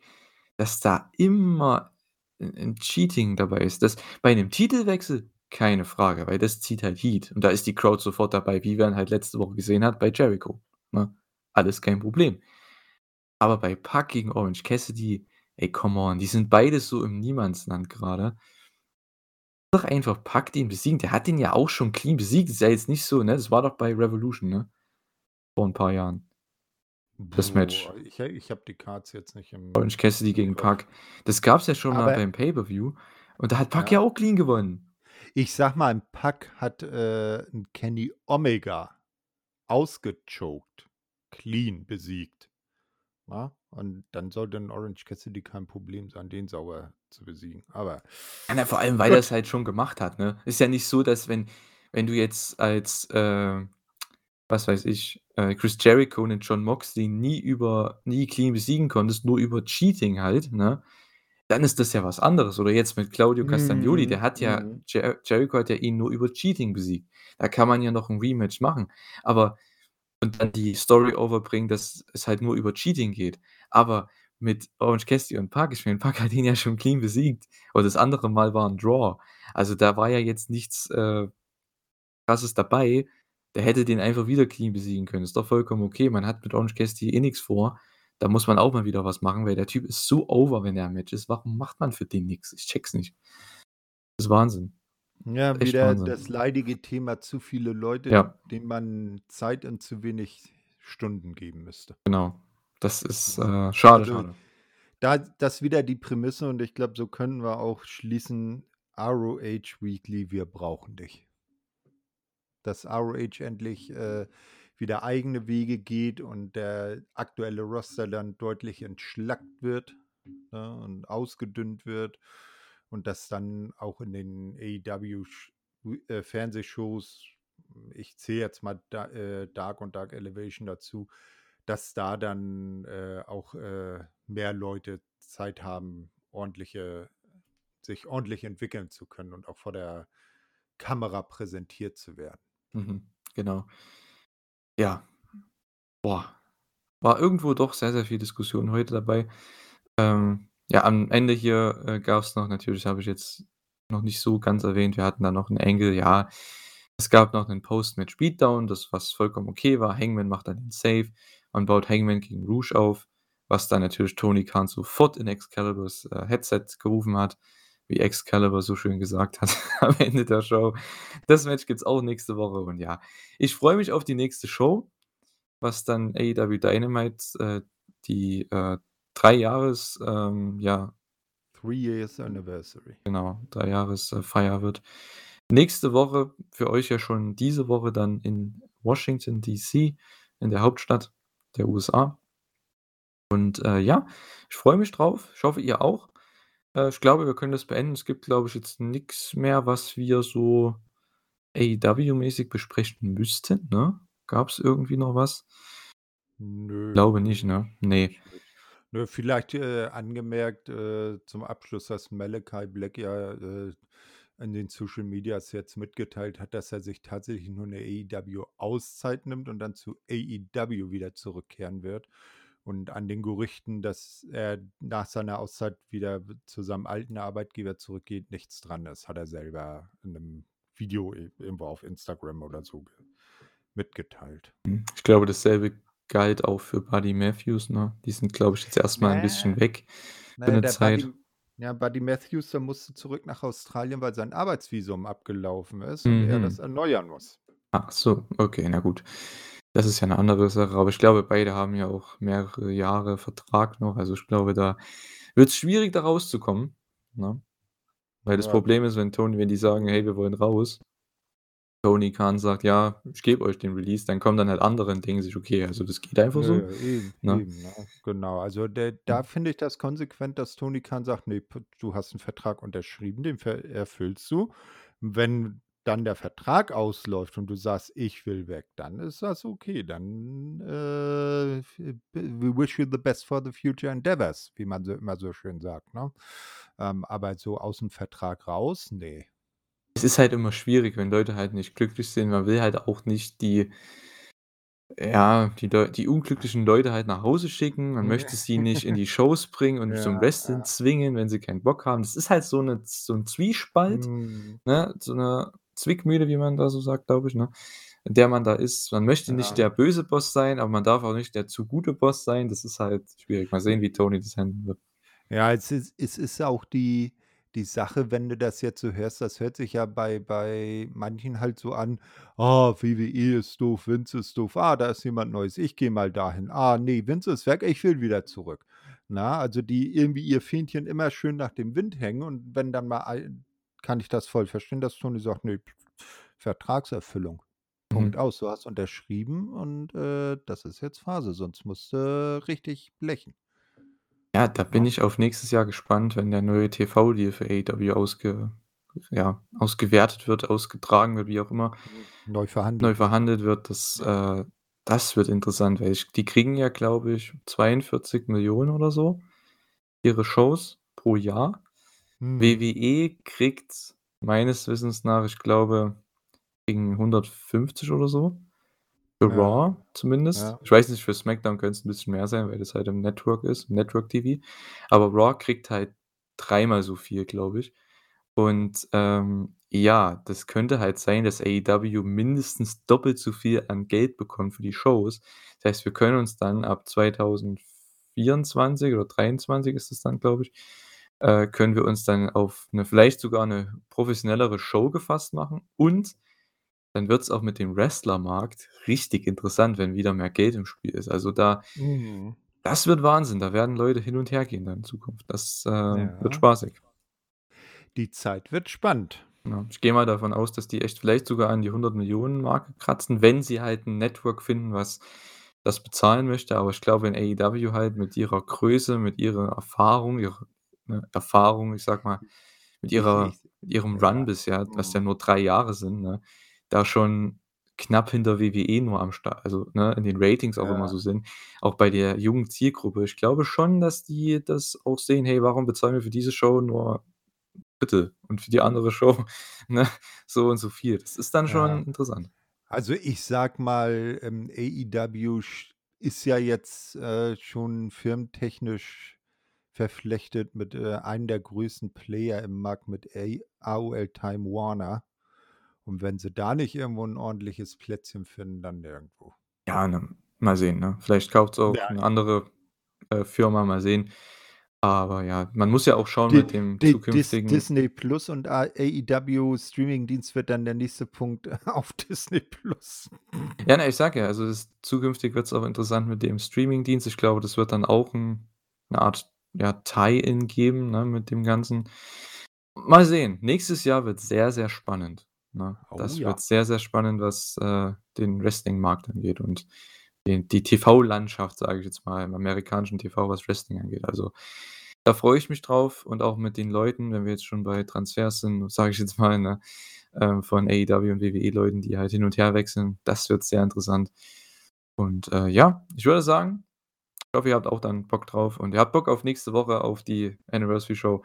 dass da immer 'n 'n Cheating dabei ist. Das bei 'nem Titelwechsel keine Frage, weil das zieht halt Heat und da ist die Crowd sofort dabei, wie man halt letzte Woche gesehen hat bei Jericho, ne? Alles kein Problem. Aber bei Pac gegen Orange Cassidy, ey, come on, die sind beide so im Niemandsland grade. Doch einfach Pac den besiegen. Der hat den ja auch schon clean besiegt. Ist ja jetzt nicht so, ne? Das war doch bei Revolution, ne? Vor 'n paar Jahren. Das Match. Boah, ich ha ich habe die Cards jetzt nicht im Orange Cassidy gegen Kopf. Pac. Das gab's ja schon mal Aber beim Pay-per-View und da hat Pac ja Ja. auch clean gewonnen. Ich sage mal, 'n Pac hat, äh, 'n Kenny Omega ausgechoked, clean besiegt, ne? Und dann sollte 'n Orange Cassidy kein Problem sein, den sauber zu besiegen. Aber Ja, vor allem, weil gut. er's halt schon gemacht hat, ne? Ist ja nicht so, dass wenn wenn du jetzt als, äh, was weiß ich, äh, Chris Jericho 'nen Jon Moxley nie über nie clean besiegen konntest, nur über Cheating halt, ne? Dann ist das ja was anderes. Oder jetzt mit Claudio Castagnoli, Mhm, der hat ja mhm. Jer Jericho hat ja ihn nur über Cheating besiegt. Da kann man ja noch 'n Rematch machen, aber und dann die Story overbringen, dass es halt nur über Cheating geht. Aber mit Orange Cassidy und Pac, ich meine, Pac hat ihn ja schon clean besiegt und das andere Mal war 'n Draw. Also, da war ja jetzt nichts, äh, Krasses dabei. Der hätte den einfach wieder clean besiegen können. Ist doch vollkommen okay. Man hat mit Orange Cassidy eh nix vor. Da muss man auch mal wieder was machen, weil der Typ ist so over, wenn er im Match ist. Warum macht man für den nix? Ich check's nicht. Ist Wahnsinn. Ja, Echt wieder Wahnsinn. das leidige Thema zu viele Leute, Ja. denen man Zeit und zu wenig Stunden geben müsste. Genau. Das ist, äh, schade, Also, schade. da das wieder die Prämisse und ich glaube, so können wir auch schließen: ROH Weekly, wir brauchen dich. Dass ROH endlich, äh, wieder eigene Wege geht und der aktuelle Roster dann deutlich entschlackt wird, ne, und ausgedünnt wird und dass dann auch in den AEW sch äh, Fernsehshows, ich zähle jetzt mal Da äh, Dark und Dark Elevation dazu, dass da dann, äh, auch, äh, mehr Leute Zeit haben, ordentliche sich ordentlich entwickeln zu können und auch vor der Kamera präsentiert zu werden. Mhm, genau. Ja. Boah. War irgendwo doch sehr, sehr viel Diskussion heute dabei. Ähm, ja, am Ende hier, äh, gab's noch natürlich habe ich jetzt noch nicht so ganz erwähnt, wir hatten da noch 'n Angle, ja. Es gab noch 'nen Post-Match Beatdown, das was vollkommen okay war. Hangman macht dann den Save. Man baut Hangman gegen Rush auf, was dann natürlich Tony Khan sofort in Excaliburs, äh, Headset gerufen hat, wie Excalibur so schön gesagt hat am Ende der Show. Das Match gibt's auch nächste Woche und ja, ich freue mich auf die nächste Show, was dann AEW Dynamite, äh, die, äh, 3 Jahres ähm, ja 3 Years Anniversary. genau, 3 Jahres äh, Feier wird. Nächste Woche für euch ja schon diese Woche dann in Washington DC, in der Hauptstadt der USA. Und, äh, ja, ich freue mich drauf. Ich hoffe, ihr auch. Äh, ich glaube, wir können das beenden. Es gibt, glaube ich, jetzt nix mehr, was wir so AEW-mäßig besprechen müssten, ne? Gab's irgendwie noch was? Nö, Glaube nicht, ne? Ne. Nö, vielleicht, äh, angemerkt, äh, zum Abschluss, dass Malachi Black ja, äh, in den Social Medias jetzt mitgeteilt hat, dass er sich tatsächlich nur 'ne AEW-Auszeit nimmt und dann zu AEW wieder zurückkehren wird. Und an den Gerüchten, dass er nach seiner Auszeit wieder zu seinem alten Arbeitgeber zurückgeht, nichts dran ist, hat er selber in 'nem Video i irgendwo auf Instagram oder so ge mitgeteilt. Hm, ich glaube, dasselbe galt auch für Buddy Matthews, ne? Die sind, glaube ich, jetzt erst mal 'n bisschen weg für Na ja, 'ne der Zeit. Buddy Ja, Buddy Matthews, der musste zurück nach Australien, weil sein Arbeitsvisum abgelaufen ist und er das Mhm. erneuern muss. Ach so, okay, na gut. Das ist ja 'ne andere Sache, aber ich glaube, beide haben ja auch mehrere Jahre Vertrag noch. Also, ich glaube, da wird's schwierig, da rauszukommen, ne? Weil das Ja. Problem ist, wenn Tony wenn die sagen: „Hey, wir wollen raus“ Tony Khan sagt: „Ja, ich gebe euch den Release“, dann kommen dann halt andere und denken sich: „Okay, also das geht einfach so“, Nö, eben, ne? eben, ne? Genau. Also, der da Mhm. finde ich das konsequent, dass Tony Khan sagt: „Ne, p du hast 'n Vertrag unterschrieben, den erfüllst du. Wenn dann der Vertrag ausläuft und du sagst: ‚Ich will weg‘, dann ist das okay. Dann, äh, we wish you the best for the future endeavors“, wie man so immer so schön sagt, ne? Ähm, aber so aus'm Vertrag raus, ne. Es ist halt immer schwierig, wenn Leute halt nicht glücklich sind. Man will halt auch nicht die ja, die Leu die unglücklichen Leute halt nach Hause schicken. Man möchte sie nicht in die Shows bringen und zum Ja, Wrestling ja. zwingen, wenn sie keinen Bock haben. Das ist halt so 'ne so 'n Zwiespalt, Mhm. ne, so 'ne Zwickmühle, wie man da so sagt, glaube ich, ne, in der man da ist. Man möchte nicht Ja. der böse Boss sein, aber man darf auch nicht der zu gute Boss sein. Das ist halt schwierig. Mal sehen, wie Tony das handeln wird. Ja, es ist es ist auch die die Sache, wenn du das jetzt so hörst, das hört sich ja bei bei manchen halt so an: „Ah, WWE ist doof, Vince ist doof. Ah, da ist jemand Neues. Ich gehe mal dahin. Ah, ne, Vince ist weg, ich will wieder zurück.“ Na, also, die irgendwie ihr Fähnchen immer schön nach dem Wind hängen und wenn dann mal kann ich das voll verstehen, dass Tony sagt: „Ne, Vertragserfüllung. Punkt Mhm. aus. Du hast unterschrieben und, äh, das ist jetzt Phase, sonst musst du richtig blechen.“ Ja, da bin ich auf nächstes Jahr gespannt, wenn der neue TV-Deal für AEW ausge ja, ausgewertet wird, ausgetragen wird, wie auch immer Mhm. Neu neu verhandelt wird, verhandelt wird. Das, Ja. äh das wird interessant, weil ich die kriegen ja, glaube ich, 42.000.000 oder so, ihre Shows pro Jahr. Mhm. WWE kriegt meines Wissens nach, ich glaube, kriegen 150 oder so, für Ja. Raw zumindest. Ja. Ich weiß nicht, für SmackDown können's 'n bisschen mehr sein, weil das halt im Network ist Network TV. Aber Raw kriegt halt dreimal so viel, glaube ich. Und, ähm, ja, das könnte halt sein, dass AEW mindestens doppelt so viel an Geld bekommt für die Shows. Das heißt, wir können uns dann ab 2024 oder 23 ist es dann, glaube ich äh, können wir uns dann auf 'ne vielleicht sogar 'ne professionellere Show gefasst machen und dann wird's auch mit dem Wrestlermarkt richtig interessant, wenn wieder mehr Geld im Spiel ist. Also, da Mhm. das wird Wahnsinn. Da werden Leute hin und hergehen dann in Zukunft. Das, äh, wird Ja. spaßig. Die Zeit wird spannend. Ich gehe mal davon aus, dass die echt vielleicht sogar an die 100.000.000 Marke kratzen, wenn sie halt 'n Network finden, was das bezahlen möchte. Aber ich glaube, wenn AEW halt mit ihrer Größe, mit ihrer Erfahrung, ihrer, ne, Erfahrung, ich sage mal, mit ihrer mit ihrem Run bisher, was ja Mhm. nur 3 Jahre sind, ne, da schon knapp hinter WWE nur am Start also, ne, in den Ratings auch immer Ja. so sind, auch bei der jungen Zielgruppe. Ich glaube schon, dass die das auch sehen: „Hey, warum bezahlen wir für diese Show nur Drittel und für die andere Show, ne, so und so viel?“ Das ist dann Ja. schon interessant. Also, ich sage mal, ähm, AEW ist ja jetzt, äh, schon firmentechnisch verflechtet mit, äh, einem der größten Player im Markt mit A AOL Time Warner. Und wenn sie da nicht irgendwo 'n ordentliches Plätzchen finden, dann nirgendwo. Ja, ne, mal sehen, ne? Vielleicht kauft's auch Ja. 'ne andere, äh, Firma, mal sehen. Aber ja, man muss ja auch schauen Die mit dem die Dis zukünftigen Disney Plus und AEW Streamingdienst wird dann der nächste Punkt auf Disney Plus. Ja, ne, ich sage ja, also, das zukünftig wird's auch interessant mit dem Streamingdienst. Ich glaube, das wird dann auch 'n 'ne Art, ja, Tie-in geben, ne, mit dem Ganzen. Mal sehen. Nächstes Jahr wird sehr, sehr spannend, ne? Oh Das ja. wird sehr, sehr spannend, was, äh, den Wrestlingmarkt angeht und den die TV-Landschaft, sage ich jetzt mal, im amerikanischen TV, was Wrestling angeht. Also, da freue ich mich drauf und auch mit den Leuten, wenn wir jetzt schon bei Transfers sind, sage ich jetzt mal, ne, ähm, von AEW und WWE-Leuten, die halt hin und her wechseln. Das wird sehr interessant. Und, äh, ja, ich würde sagen, ich hoffe, ihr habt auch dann Bock drauf und ihr habt Bock auf nächste Woche auf die Anniversary Show.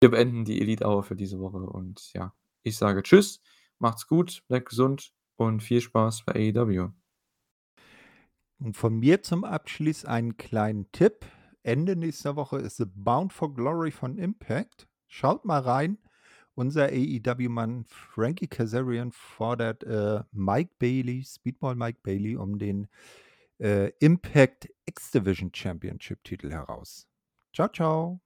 Wir beenden die Elite Hour für diese Woche und ja, ich sage tschüss, macht's gut, bleibt gesund und viel Spaß bei AEW. Und von mir zum Abschluss einen kleinen Tipp. Ende nächster Woche ist „The Bound for Glory“ von Impact. Schaut mal rein. Unser AEW-Mann Frankie Kazarian fordert, äh, Mike Bailey, Speedball Mike Bailey, um den, äh, Impact X-Division Championship Titel heraus. Tschau, tschau.